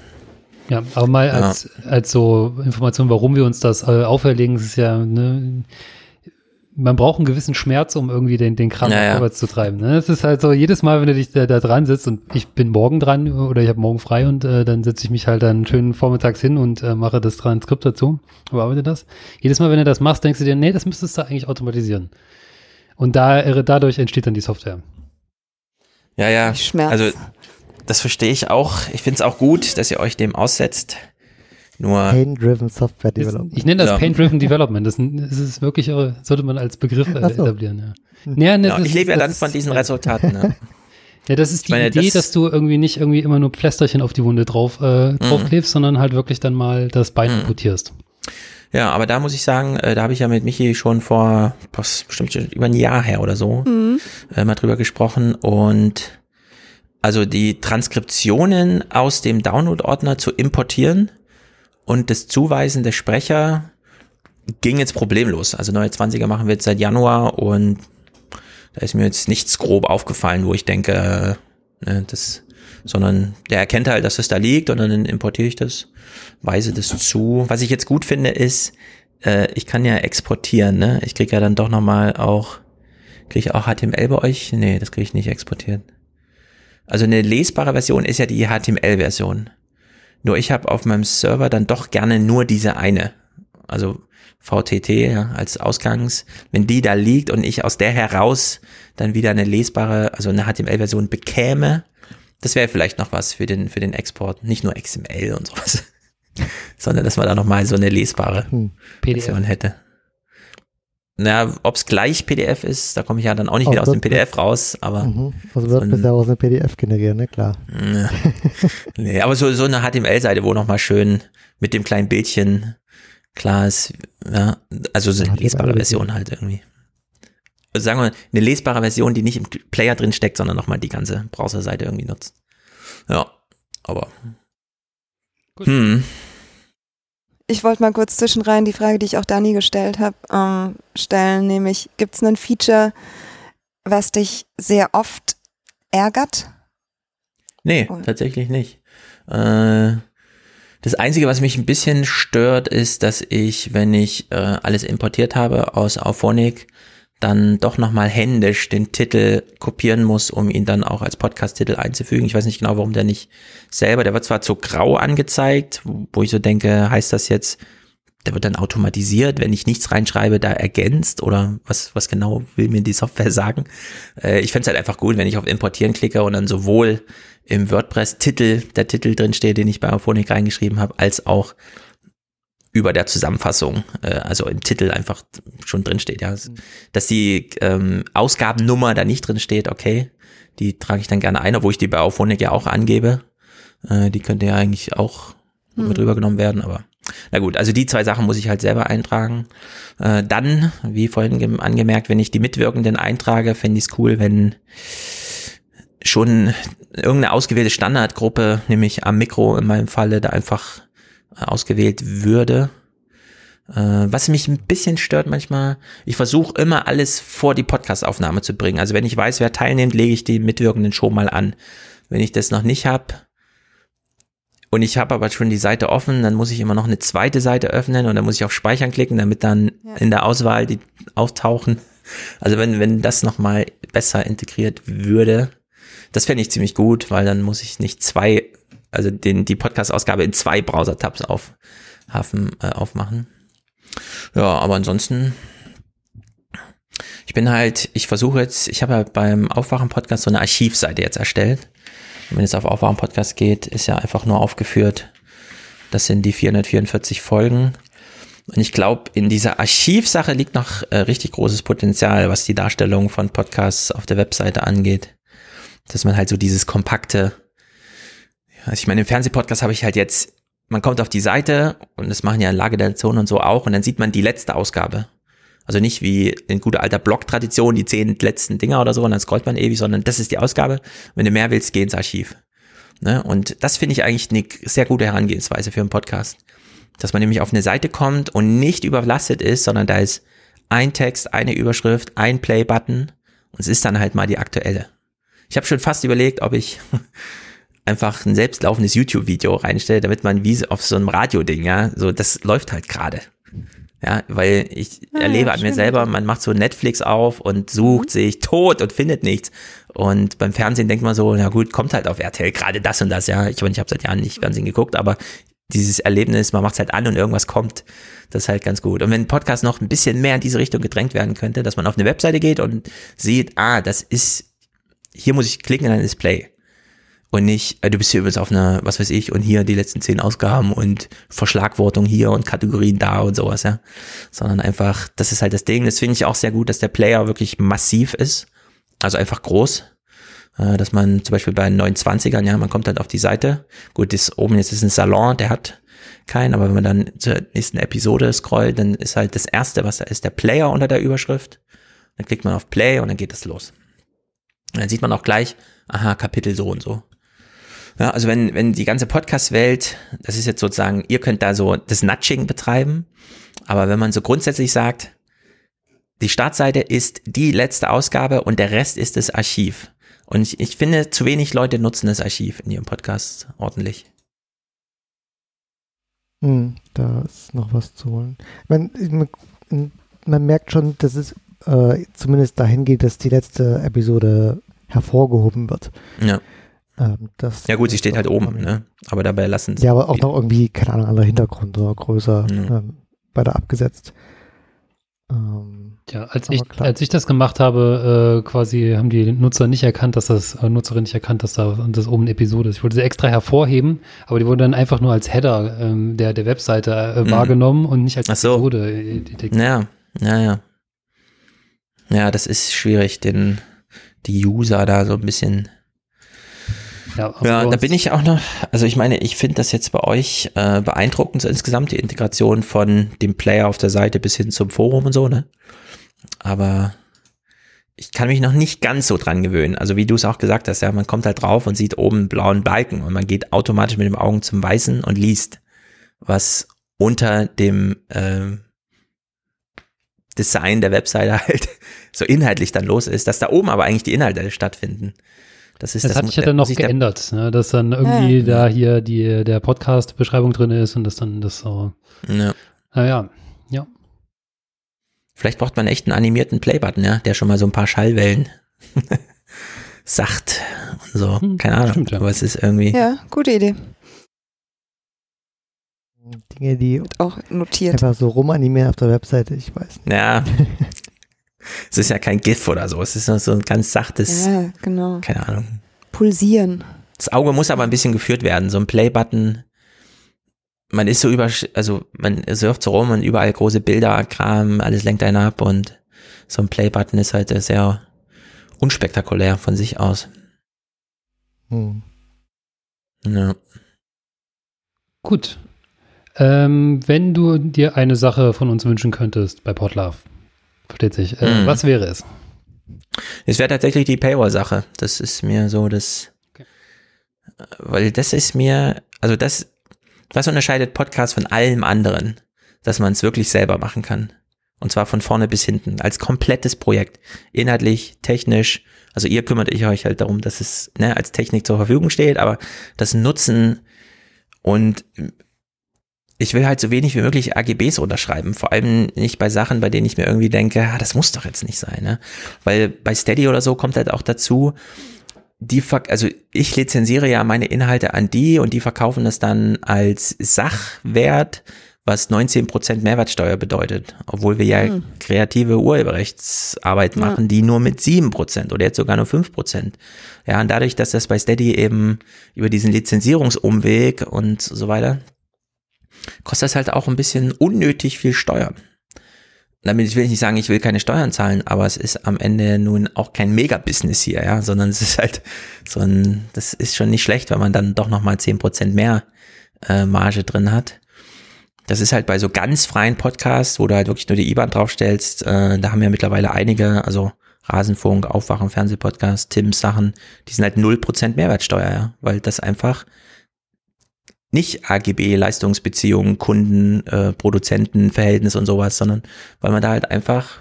Ja, aber mal als, ja. als so Information, warum wir uns das äh, auferlegen, ist ja, ne, man braucht einen gewissen Schmerz, um irgendwie den, den Kram ja, vorwärts zu treiben. Ne? Es ist halt so, jedes Mal, wenn du dich da, da dran sitzt und ich bin morgen dran oder ich habe morgen frei und äh, dann setze ich mich halt dann schön vormittags hin und äh, mache das Transkript dazu, bearbeite das. Jedes Mal, wenn du das machst, denkst du dir, nee, das müsstest du eigentlich automatisieren. Und da, äh, dadurch entsteht dann die Software. Ja, ja. Schmerz. Also das verstehe ich auch. Ich finde es auch gut, dass ihr euch dem aussetzt. Nur Pain-Driven Software Development. Ich nenne das ja. Pain-Driven Development. Das, das, ist wirklich, sollte man als Begriff so. etablieren. Ja. Ja, ne, ja, ich lebe ja dann von diesen Resultaten. Ne? ja, das ist die meine, Idee, das dass du irgendwie nicht irgendwie immer nur Pflästerchen auf die Wunde drauf, äh, draufklebst, mhm. sondern halt wirklich dann mal das Bein mhm. amputierst. Ja, aber da muss ich sagen, äh, da habe ich ja mit Michi schon vor was, bestimmt schon über ein Jahr her oder so mhm. äh, mal drüber gesprochen und also die Transkriptionen aus dem Download-Ordner zu importieren, und das Zuweisen der Sprecher ging jetzt problemlos. Also neue 20er machen wir jetzt seit Januar und da ist mir jetzt nichts grob aufgefallen, wo ich denke, ne, das, sondern der erkennt halt, dass es da liegt und dann importiere ich das, weise das zu. Was ich jetzt gut finde, ist, äh, ich kann ja exportieren, ne? Ich kriege ja dann doch nochmal auch, kriege ich auch HTML bei euch? Nee, das kriege ich nicht exportiert. Also eine lesbare Version ist ja die HTML-Version. Nur ich habe auf meinem Server dann doch gerne nur diese eine. Also VTT ja, als Ausgangs, wenn die da liegt und ich aus der heraus dann wieder eine lesbare, also eine HTML-Version bekäme, das wäre vielleicht noch was für den, für den Export. Nicht nur XML und sowas, sondern dass man da nochmal so eine lesbare hm, Version hätte. Naja, ob es gleich PDF ist, da komme ich ja dann auch nicht auch wieder aus dem PDF raus, aber. Mhm. Also wird so bisher aus einem PDF generieren, ne? Klar. Ne. nee, aber so, so eine HTML-Seite, wo nochmal schön mit dem kleinen Bildchen klar ist, ja, also so eine lesbare Version halt irgendwie. Also sagen wir, eine lesbare Version, die nicht im Player drin steckt, sondern nochmal die ganze Browserseite irgendwie nutzt. Ja, aber. Gut. Hm ich wollte mal kurz zwischenrein die Frage, die ich auch Dani gestellt habe, ähm, stellen, nämlich gibt es ein Feature, was dich sehr oft ärgert? Nee, Oder? tatsächlich nicht. Äh, das Einzige, was mich ein bisschen stört, ist, dass ich, wenn ich äh, alles importiert habe aus Auphonic, dann doch nochmal händisch den Titel kopieren muss, um ihn dann auch als Podcast-Titel einzufügen. Ich weiß nicht genau, warum der nicht selber, der wird zwar zu grau angezeigt, wo ich so denke, heißt das jetzt, der wird dann automatisiert, wenn ich nichts reinschreibe, da ergänzt oder was, was genau will mir die Software sagen? Äh, ich fände es halt einfach gut, wenn ich auf Importieren klicke und dann sowohl im WordPress-Titel der Titel drin steht, den ich bei Auphonic reingeschrieben habe, als auch über der Zusammenfassung, äh, also im Titel einfach schon drin steht, ja. Mhm. Dass die ähm, Ausgabennummer da nicht drin steht, okay, die trage ich dann gerne ein, obwohl ich die bei Auphonic ja auch angebe. Äh, die könnte ja eigentlich auch mhm. mit rübergenommen werden, aber na gut, also die zwei Sachen muss ich halt selber eintragen. Äh, dann, wie vorhin angemerkt, wenn ich die Mitwirkenden eintrage, fände ich es cool, wenn schon irgendeine ausgewählte Standardgruppe, nämlich am Mikro in meinem Falle, da einfach ausgewählt würde. Äh, was mich ein bisschen stört manchmal, ich versuche immer alles vor die Podcastaufnahme zu bringen. Also wenn ich weiß, wer teilnimmt, lege ich die Mitwirkenden schon mal an. Wenn ich das noch nicht habe und ich habe aber schon die Seite offen, dann muss ich immer noch eine zweite Seite öffnen und dann muss ich auf Speichern klicken, damit dann ja. in der Auswahl die auftauchen. Also wenn, wenn das nochmal besser integriert würde, das fände ich ziemlich gut, weil dann muss ich nicht zwei, also den, die Podcast-Ausgabe in zwei Browser-Tabs auf, äh, aufmachen. Ja, aber ansonsten, ich bin halt, ich versuche jetzt, ich habe ja beim Aufwachen-Podcast so eine Archivseite jetzt erstellt. Und wenn es auf Aufwachen-Podcast geht, ist ja einfach nur aufgeführt, das sind die 444 Folgen. Und ich glaube, in dieser Archivsache liegt noch äh, richtig großes Potenzial, was die Darstellung von Podcasts auf der Webseite angeht. Dass man halt so dieses kompakte, also ich meine, im Fernsehpodcast habe ich halt jetzt man kommt auf die Seite und das machen ja Lage der Nation und so auch und dann sieht man die letzte Ausgabe. Also nicht wie in guter alter Blog-Tradition, die zehn letzten Dinger oder so und dann scrollt man ewig, sondern das ist die Ausgabe. Wenn du mehr willst, geh ins Archiv. Ne? Und das finde ich eigentlich eine sehr gute Herangehensweise für einen Podcast. Dass man nämlich auf eine Seite kommt und nicht überlastet ist, sondern da ist ein Text, eine Überschrift, ein Play-Button und es ist dann halt mal die aktuelle. Ich habe schon fast überlegt, ob ich einfach ein selbstlaufendes YouTube-Video reinstelle, damit man wie auf so einem Radio-Ding, ja, so das läuft halt gerade. Ja, weil ich ja, erlebe ja, an mir selber, man macht so Netflix auf und sucht mhm. sich tot und findet nichts. Und beim Fernsehen denkt man so, na gut, kommt halt auf RTL gerade das und das, ja. Ich meine, ich habe seit Jahren nicht Fernsehen geguckt, aber dieses Erlebnis, man macht es halt an und irgendwas kommt, das ist halt ganz gut. Und wenn ein Podcast noch ein bisschen mehr in diese Richtung gedrängt werden könnte, dass man auf eine Webseite geht und sieht, ah, das ist, hier muss ich klicken, dann ist Play und nicht, äh, du bist hier übrigens auf einer, was weiß ich, und hier die letzten zehn Ausgaben und Verschlagwortung hier und Kategorien da und sowas, ja. Sondern einfach, das ist halt das Ding. Das finde ich auch sehr gut, dass der Player wirklich massiv ist. Also einfach groß. Äh, dass man zum Beispiel bei 29ern, ja, man kommt halt auf die Seite. Gut, das oben jetzt ist ein Salon, der hat keinen, aber wenn man dann zur nächsten Episode scrollt, dann ist halt das erste, was da ist, der Player unter der Überschrift. Dann klickt man auf Play und dann geht es los. Und dann sieht man auch gleich, aha, Kapitel so und so. Ja, also wenn, wenn die ganze Podcast-Welt, das ist jetzt sozusagen, ihr könnt da so das Nudging betreiben, aber wenn man so grundsätzlich sagt, die Startseite ist die letzte Ausgabe und der Rest ist das Archiv. Und ich, ich finde, zu wenig Leute nutzen das Archiv in ihrem Podcast ordentlich. Hm, da ist noch was zu holen. Man, man, man merkt schon, dass es äh, zumindest dahin geht, dass die letzte Episode hervorgehoben wird. Ja. Ähm, ja gut, sie steht halt oben, ne? aber dabei lassen sie. Ja, aber auch noch irgendwie, keine Ahnung, anderer Hintergrund oder größer ja. ähm, weiter abgesetzt. Ähm, ja, als ich, als ich das gemacht habe, äh, quasi haben die Nutzer nicht erkannt, dass das, äh, Nutzerin nicht erkannt, dass da das oben eine Episode ist. Ich wollte sie extra hervorheben, aber die wurde dann einfach nur als Header ähm, der, der Webseite äh, mhm. wahrgenommen und nicht als Ach so. Episode. Äh, ja, ja, ja. Ja, das ist schwierig, den, die User da so ein bisschen ja, ja da bin ich auch noch, also ich meine, ich finde das jetzt bei euch äh, beeindruckend, so insgesamt die Integration von dem Player auf der Seite bis hin zum Forum und so, ne? Aber ich kann mich noch nicht ganz so dran gewöhnen. Also wie du es auch gesagt hast, ja, man kommt halt drauf und sieht oben einen blauen Balken und man geht automatisch mit dem Augen zum Weißen und liest, was unter dem äh, Design der Webseite halt so inhaltlich dann los ist, dass da oben aber eigentlich die Inhalte stattfinden. Das ist das, das hat sich ja dann noch geändert, ne? dass dann irgendwie ja. da hier die, der Podcast-Beschreibung drin ist und das dann das so. Ja. Naja, ja. Vielleicht braucht man echt einen animierten Playbutton, ja, der schon mal so ein paar Schallwellen sagt und so. Hm, Keine Ahnung. Stimmt, ja. Aber es ist irgendwie. Ja, gute Idee. Dinge, die auch notiert. einfach so rumanimieren auf der Webseite, ich weiß. Nicht. Ja, es ist ja kein GIF oder so, es ist nur so ein ganz sachtes, ja, genau. keine Ahnung. Pulsieren. Das Auge muss aber ein bisschen geführt werden, so ein Play-Button. Man ist so über, also man surft so rum und überall große Bilder, Kram, alles lenkt einen ab und so ein Play-Button ist halt sehr unspektakulär von sich aus. Hm. Ja. Gut. Ähm, wenn du dir eine Sache von uns wünschen könntest bei Podlove, Versteht sich. Äh, mhm. Was wäre es? Es wäre tatsächlich die Paywall-Sache. Das ist mir so das, okay. weil das ist mir, also das, was unterscheidet Podcast von allem anderen, dass man es wirklich selber machen kann. Und zwar von vorne bis hinten, als komplettes Projekt. Inhaltlich, technisch. Also ihr kümmert euch halt darum, dass es ne, als Technik zur Verfügung steht, aber das Nutzen und ich will halt so wenig wie möglich AGBs unterschreiben. Vor allem nicht bei Sachen, bei denen ich mir irgendwie denke, ah, das muss doch jetzt nicht sein. Ne? Weil bei Steady oder so kommt halt auch dazu, die, also ich lizenziere ja meine Inhalte an die und die verkaufen das dann als Sachwert, was 19% Mehrwertsteuer bedeutet, obwohl wir ja hm. kreative Urheberrechtsarbeit machen, ja. die nur mit 7% oder jetzt sogar nur 5%. Ja, und dadurch, dass das bei Steady eben über diesen Lizenzierungsumweg und so weiter kostet das halt auch ein bisschen unnötig viel Steuern. Damit will ich nicht sagen, ich will keine Steuern zahlen, aber es ist am Ende nun auch kein Mega-Business hier, ja, sondern es ist halt so ein, das ist schon nicht schlecht, wenn man dann doch nochmal Prozent mehr äh, Marge drin hat. Das ist halt bei so ganz freien Podcasts, wo du halt wirklich nur die IBAN draufstellst, äh, da haben ja mittlerweile einige, also Rasenfunk, Aufwachen, Fernsehpodcast, Tims Sachen, die sind halt null Prozent Mehrwertsteuer, ja, weil das einfach nicht AGB, Leistungsbeziehungen, Kunden, äh, Produzenten, Verhältnis und sowas, sondern weil man da halt einfach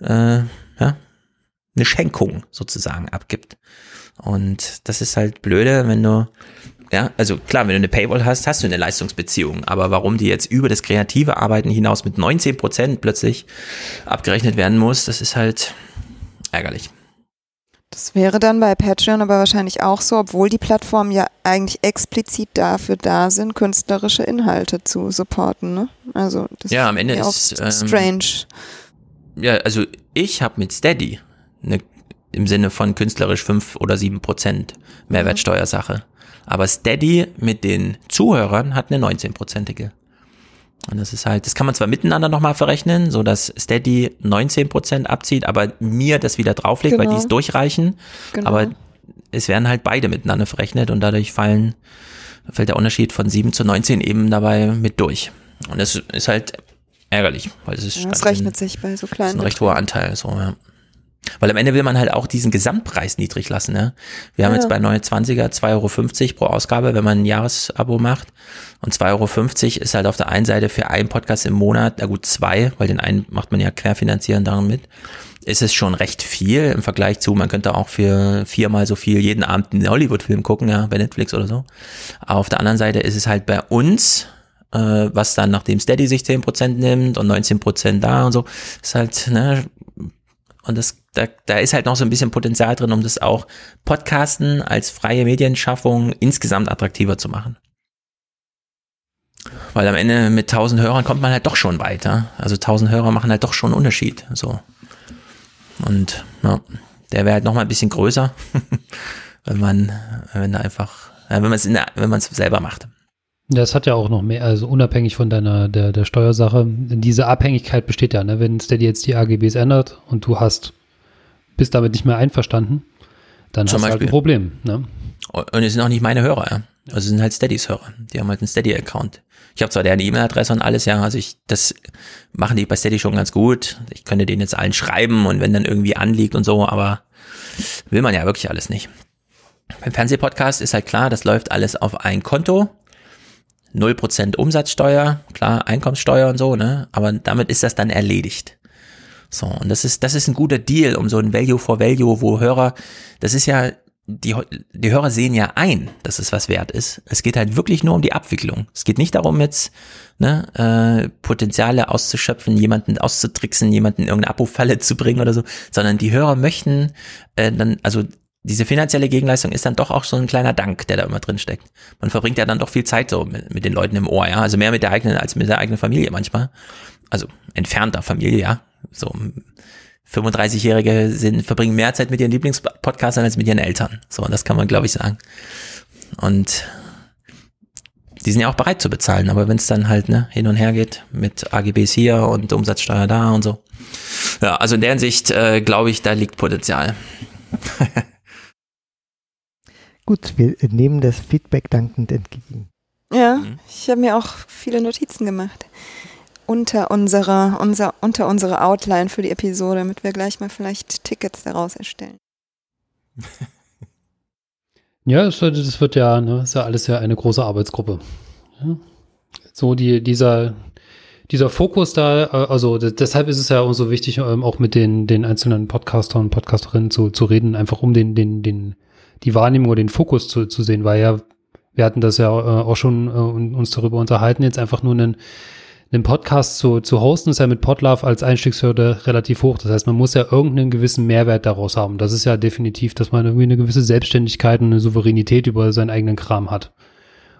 äh, ja, eine Schenkung sozusagen abgibt. Und das ist halt blöde, wenn du, ja, also klar, wenn du eine Paywall hast, hast du eine Leistungsbeziehung. Aber warum die jetzt über das kreative Arbeiten hinaus mit 19 Prozent plötzlich abgerechnet werden muss, das ist halt ärgerlich. Das wäre dann bei Patreon aber wahrscheinlich auch so, obwohl die Plattformen ja eigentlich explizit dafür da sind, künstlerische Inhalte zu supporten. Ne? Also das ja, am Ende ist ähm, strange. Ja, also ich habe mit Steady eine, im Sinne von künstlerisch fünf oder sieben Prozent Mehrwertsteuersache. Aber Steady mit den Zuhörern hat eine 19-prozentige. Und das ist halt, das kann man zwar miteinander nochmal verrechnen, so dass Steady 19% abzieht, aber mir das wieder drauflegt, genau. weil die es durchreichen. Genau. Aber es werden halt beide miteinander verrechnet und dadurch fallen, fällt der Unterschied von 7 zu 19 eben dabei mit durch. Und das ist halt ärgerlich, weil es ist. Ja, das rechnet sich bei so kleinen. Das ist ein recht hoher Anteil, so, ja. Weil am Ende will man halt auch diesen Gesamtpreis niedrig lassen. Ne? Wir haben ja. jetzt bei 29er 2,50 Euro pro Ausgabe, wenn man ein Jahresabo macht. Und 2,50 Euro ist halt auf der einen Seite für einen Podcast im Monat, na gut, zwei, weil den einen macht man ja querfinanzieren daran mit, ist es schon recht viel im Vergleich zu, man könnte auch für viermal so viel jeden Abend einen Hollywood-Film gucken, ja, bei Netflix oder so. Aber auf der anderen Seite ist es halt bei uns, äh, was dann nachdem Steady sich 10% nimmt und 19% da und so, ist halt, ne, und das, da, da ist halt noch so ein bisschen Potenzial drin, um das auch Podcasten als freie Medienschaffung insgesamt attraktiver zu machen. Weil am Ende mit 1000 Hörern kommt man halt doch schon weiter. Also 1000 Hörer machen halt doch schon einen Unterschied. So. Und ja, der wäre halt noch mal ein bisschen größer, wenn man, wenn einfach, wenn man es wenn man es selber macht. Ja, es hat ja auch noch mehr, also unabhängig von deiner der, der Steuersache, diese Abhängigkeit besteht ja, ne? Wenn Steady jetzt die AGBs ändert und du hast, bist damit nicht mehr einverstanden, dann Zum hast du halt ein Problem. Ne? Und es sind auch nicht meine Hörer, ja. Also es sind halt Steadys Hörer. Die haben halt einen Steady-Account. Ich habe zwar deren E-Mail-Adresse und alles, ja, also ich, das machen die bei Steady schon ganz gut. Ich könnte denen jetzt allen schreiben und wenn dann irgendwie anliegt und so, aber will man ja wirklich alles nicht. Beim Fernsehpodcast ist halt klar, das läuft alles auf ein Konto 0% Umsatzsteuer, klar, Einkommenssteuer und so, ne? Aber damit ist das dann erledigt. So, und das ist, das ist ein guter Deal, um so ein Value for Value, wo Hörer, das ist ja, die, die Hörer sehen ja ein, dass es was wert ist. Es geht halt wirklich nur um die Abwicklung. Es geht nicht darum, jetzt ne, äh, Potenziale auszuschöpfen, jemanden auszutricksen, jemanden in irgendeine Abo-Falle zu bringen oder so, sondern die Hörer möchten äh, dann, also diese finanzielle Gegenleistung ist dann doch auch so ein kleiner Dank, der da immer drin steckt. Man verbringt ja dann doch viel Zeit so mit, mit den Leuten im Ohr, ja. Also mehr mit der eigenen als mit der eigenen Familie manchmal. Also entfernter Familie, ja. So 35-Jährige sind, verbringen mehr Zeit mit ihren Lieblingspodcastern als mit ihren Eltern. So, das kann man, glaube ich, sagen. Und die sind ja auch bereit zu bezahlen, aber wenn es dann halt ne, hin und her geht mit AGBs hier und Umsatzsteuer da und so. Ja, also in der Hinsicht äh, glaube ich, da liegt Potenzial. Gut, wir nehmen das Feedback dankend entgegen. Ja, mhm. ich habe mir auch viele Notizen gemacht. unter unsere, unser, unter unsere Outline für die Episode, damit wir gleich mal vielleicht Tickets daraus erstellen. Ja, das, das wird ja, ne, ist ja alles ja eine große Arbeitsgruppe. Ja. So die, dieser, dieser Fokus da, äh, also deshalb ist es ja auch so wichtig, ähm, auch mit den, den einzelnen Podcastern und Podcasterinnen zu, zu reden, einfach um den, den, den, die Wahrnehmung oder den Fokus zu, zu sehen, weil ja, wir hatten das ja äh, auch schon äh, uns darüber unterhalten, jetzt einfach nur einen, einen Podcast zu, zu hosten, ist ja mit Podlove als Einstiegshürde relativ hoch. Das heißt, man muss ja irgendeinen gewissen Mehrwert daraus haben. Das ist ja definitiv, dass man irgendwie eine gewisse Selbstständigkeit und eine Souveränität über seinen eigenen Kram hat.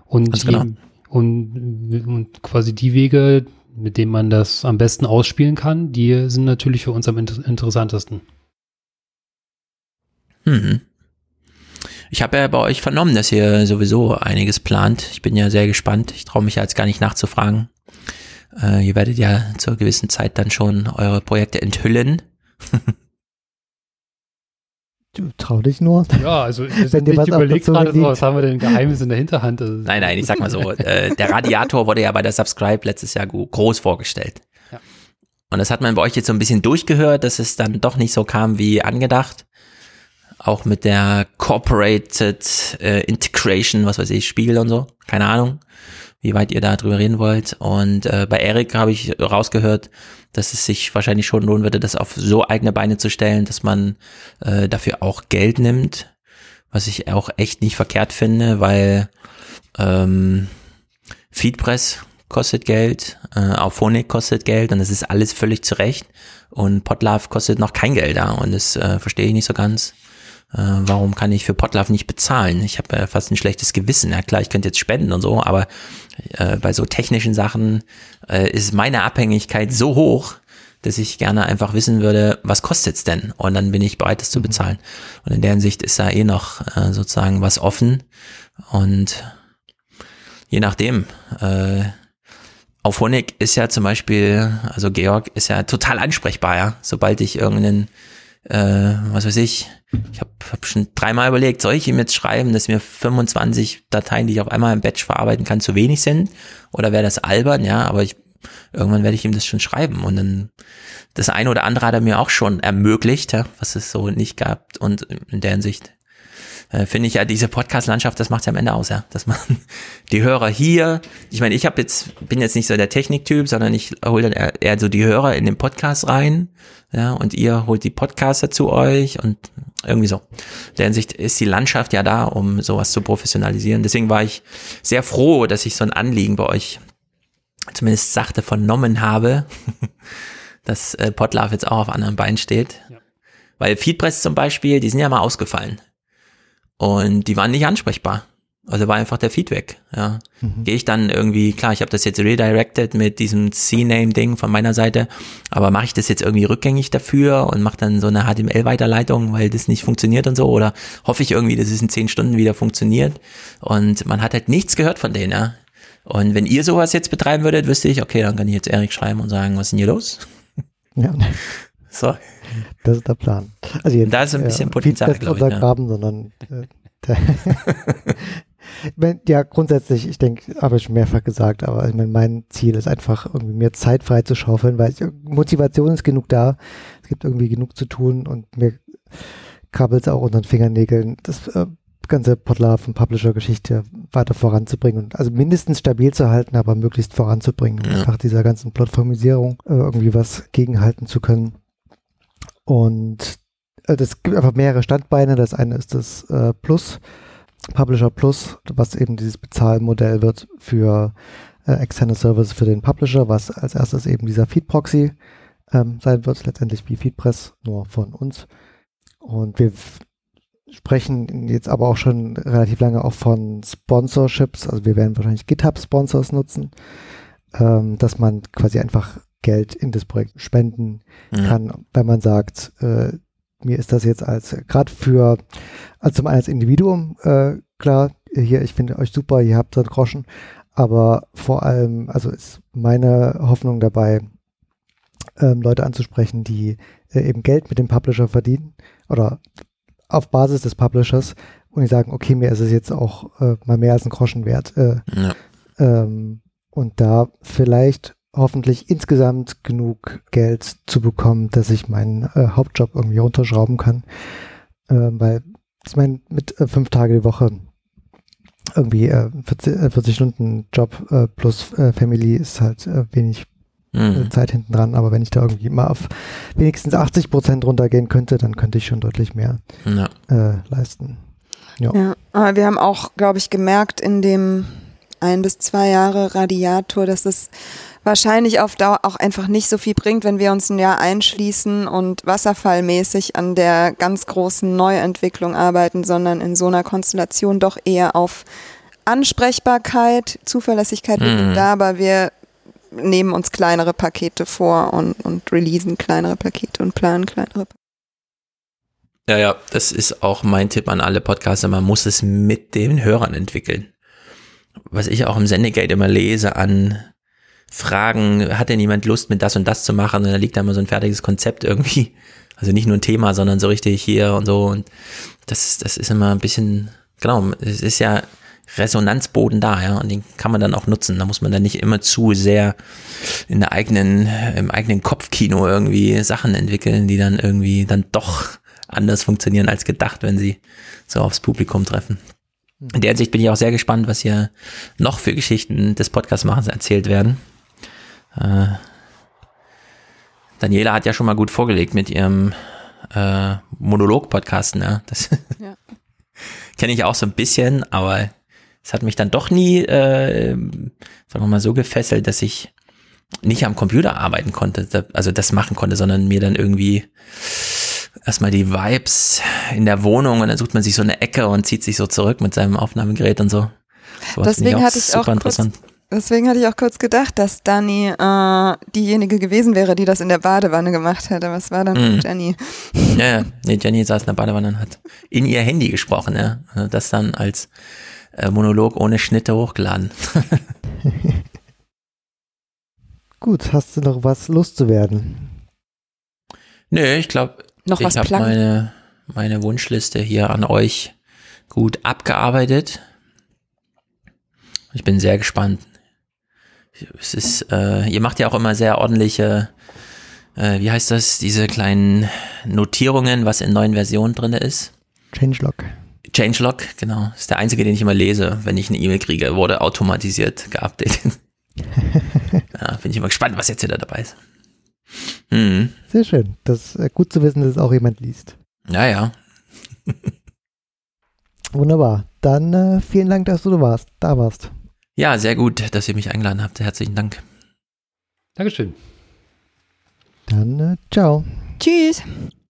Und, genau. und, und quasi die Wege, mit denen man das am besten ausspielen kann, die sind natürlich für uns am inter interessantesten. Mhm. Ich habe ja bei euch vernommen, dass ihr sowieso einiges plant. Ich bin ja sehr gespannt. Ich traue mich ja jetzt gar nicht nachzufragen. Äh, ihr werdet ja zur gewissen Zeit dann schon eure Projekte enthüllen. Du trau dich nur. Ja, also wenn dir was überlegt gerade so, was haben wir denn Geheimnis in der Hinterhand? Also, nein, nein, ich sag mal so, äh, der Radiator wurde ja bei der Subscribe letztes Jahr groß vorgestellt. Ja. Und das hat man bei euch jetzt so ein bisschen durchgehört, dass es dann doch nicht so kam wie angedacht auch mit der Corporated äh, Integration, was weiß ich, Spiegel und so, keine Ahnung, wie weit ihr da drüber reden wollt. Und äh, bei Eric habe ich rausgehört, dass es sich wahrscheinlich schon lohnen würde, das auf so eigene Beine zu stellen, dass man äh, dafür auch Geld nimmt, was ich auch echt nicht verkehrt finde, weil ähm, Feedpress kostet Geld, äh, Auphonic kostet Geld und das ist alles völlig zurecht. Und Podlove kostet noch kein Geld da und das äh, verstehe ich nicht so ganz warum kann ich für Potlove nicht bezahlen? Ich habe ja fast ein schlechtes Gewissen. Ja klar, ich könnte jetzt spenden und so, aber äh, bei so technischen Sachen äh, ist meine Abhängigkeit so hoch, dass ich gerne einfach wissen würde, was kostet's denn? Und dann bin ich bereit, das zu mhm. bezahlen. Und in der Hinsicht ist da eh noch äh, sozusagen was offen. Und je nachdem, äh, auf Honig ist ja zum Beispiel, also Georg ist ja total ansprechbar, ja. Sobald ich irgendeinen äh, was weiß ich, ich habe hab schon dreimal überlegt, soll ich ihm jetzt schreiben, dass mir 25 Dateien, die ich auf einmal im Batch verarbeiten kann, zu wenig sind? Oder wäre das albern? Ja, aber ich, irgendwann werde ich ihm das schon schreiben. Und dann das eine oder andere hat er mir auch schon ermöglicht, ja, was es so nicht gab. Und in der Hinsicht äh, finde ich ja diese Podcast-Landschaft, das macht ja am Ende aus, ja, dass man die Hörer hier, ich meine, ich habe jetzt bin jetzt nicht so der Techniktyp, sondern ich hole dann eher, eher so die Hörer in den Podcast rein, ja, und ihr holt die Podcaster zu euch und irgendwie so. In der Hinsicht ist die Landschaft ja da, um sowas zu professionalisieren. Deswegen war ich sehr froh, dass ich so ein Anliegen bei euch zumindest sachte vernommen habe, dass äh, Podlove jetzt auch auf anderen Beinen steht. Ja. Weil Feedpress zum Beispiel, die sind ja mal ausgefallen. Und die waren nicht ansprechbar. Also war einfach der Feedback. Ja. Mhm. Gehe ich dann irgendwie, klar, ich habe das jetzt redirected mit diesem C-Name-Ding von meiner Seite, aber mache ich das jetzt irgendwie rückgängig dafür und mache dann so eine HTML-Weiterleitung, weil das nicht funktioniert und so? Oder hoffe ich irgendwie, dass es in zehn Stunden wieder funktioniert? Und man hat halt nichts gehört von denen, ja. Und wenn ihr sowas jetzt betreiben würdet, wüsste ich, okay, dann kann ich jetzt Erik schreiben und sagen, was ist denn hier los? Ja. So. Das ist der Plan. Also jetzt, da ist ein bisschen äh, Potenzial, glaube ich. Untergraben, ja. sondern äh, ja, grundsätzlich, ich denke, habe ich schon mehrfach gesagt, aber ich meine, mein Ziel ist einfach, irgendwie mir Zeit frei zu schaufeln, weil ich, Motivation ist genug da. Es gibt irgendwie genug zu tun und mir krabbelt es auch unter den Fingernägeln, das äh, ganze Podlove und Publisher-Geschichte weiter voranzubringen und also mindestens stabil zu halten, aber möglichst voranzubringen. Ja. Einfach dieser ganzen Plattformisierung äh, irgendwie was gegenhalten zu können. Und äh, das gibt einfach mehrere Standbeine. Das eine ist das äh, Plus, Publisher Plus, was eben dieses Bezahlmodell wird für äh, externe Services für den Publisher, was als erstes eben dieser Feed-Proxy ähm, sein wird, letztendlich wie Feedpress, nur von uns. Und wir sprechen jetzt aber auch schon relativ lange auch von Sponsorships, also wir werden wahrscheinlich GitHub-Sponsors nutzen, ähm, dass man quasi einfach Geld in das Projekt spenden kann, wenn man sagt, äh, mir ist das jetzt als gerade für als zum einen als Individuum äh, klar, hier, ich finde euch super, ihr habt so einen Groschen, aber vor allem, also ist meine Hoffnung dabei, ähm, Leute anzusprechen, die äh, eben Geld mit dem Publisher verdienen oder auf Basis des Publishers und die sagen, okay, mir ist es jetzt auch äh, mal mehr als ein Groschen wert. Äh, ja. ähm, und da vielleicht hoffentlich insgesamt genug Geld zu bekommen, dass ich meinen äh, Hauptjob irgendwie runterschrauben kann. Äh, weil, ich meine, mit äh, fünf Tage die Woche irgendwie 40, äh, 40, äh, Stunden Job äh, plus Family ist halt wenig mhm. Zeit hinten dran. Aber wenn ich da irgendwie mal auf wenigstens 80 Prozent runtergehen könnte, dann könnte ich schon deutlich mehr ja. leisten. Ja. ja, aber wir haben auch, glaube ich, gemerkt in dem ein bis zwei Jahre Radiator, dass es wahrscheinlich auf Dauer auch einfach nicht so viel bringt, wenn wir uns ein Jahr einschließen und wasserfallmäßig an der ganz großen Neuentwicklung arbeiten, sondern in so einer Konstellation doch eher auf Ansprechbarkeit, Zuverlässigkeit mhm. da, aber wir nehmen uns kleinere Pakete vor und, und releasen kleinere Pakete und planen kleinere Pakete. Ja, ja, das ist auch mein Tipp an alle Podcaster. Man muss es mit den Hörern entwickeln. Was ich auch im Sendegate immer lese an Fragen, hat denn jemand Lust mit das und das zu machen? Und da liegt da immer so ein fertiges Konzept irgendwie. Also nicht nur ein Thema, sondern so richtig hier und so. Und das ist, das ist immer ein bisschen, genau, es ist ja Resonanzboden da, ja, und den kann man dann auch nutzen. Da muss man dann nicht immer zu sehr in der eigenen, im eigenen Kopfkino irgendwie Sachen entwickeln, die dann irgendwie dann doch anders funktionieren als gedacht, wenn sie so aufs Publikum treffen. In der Hinsicht bin ich auch sehr gespannt, was hier noch für Geschichten des Podcastmachens erzählt werden. Äh, Daniela hat ja schon mal gut vorgelegt mit ihrem äh, Monolog-Podcasten. Ne? Das ja. kenne ich auch so ein bisschen, aber es hat mich dann doch nie, äh, sagen wir mal, so gefesselt, dass ich nicht am Computer arbeiten konnte, also das machen konnte, sondern mir dann irgendwie erstmal die Vibes in der Wohnung und dann sucht man sich so eine Ecke und zieht sich so zurück mit seinem Aufnahmegerät und so. so deswegen hatte ich auch kurz, deswegen hatte ich auch kurz gedacht, dass Dani äh, diejenige gewesen wäre, die das in der Badewanne gemacht hätte. Was war dann mm. Jenny? Ja, ja, nee, Jenny saß in der Badewanne und hat in ihr Handy gesprochen, ja. Also das dann als äh, Monolog ohne Schnitte hochgeladen. Gut, hast du noch was loszuwerden? Nö, ich glaube, noch ich habe meine, meine Wunschliste hier an euch gut abgearbeitet. Ich bin sehr gespannt. Es ist, äh, ihr macht ja auch immer sehr ordentliche, äh, wie heißt das, diese kleinen Notierungen, was in neuen Versionen drin ist. Changelog. Changelog, genau. Das ist der einzige, den ich immer lese, wenn ich eine E-Mail kriege. Wurde automatisiert geupdatet. ja, bin ich immer gespannt, was jetzt wieder dabei ist. Mhm. Sehr schön. Das ist äh, gut zu wissen, dass es auch jemand liest. Ja, ja. Wunderbar. Dann äh, vielen Dank, dass du warst, da warst. Ja, sehr gut, dass ihr mich eingeladen habt. Herzlichen Dank. Dankeschön. Dann äh, ciao. Tschüss.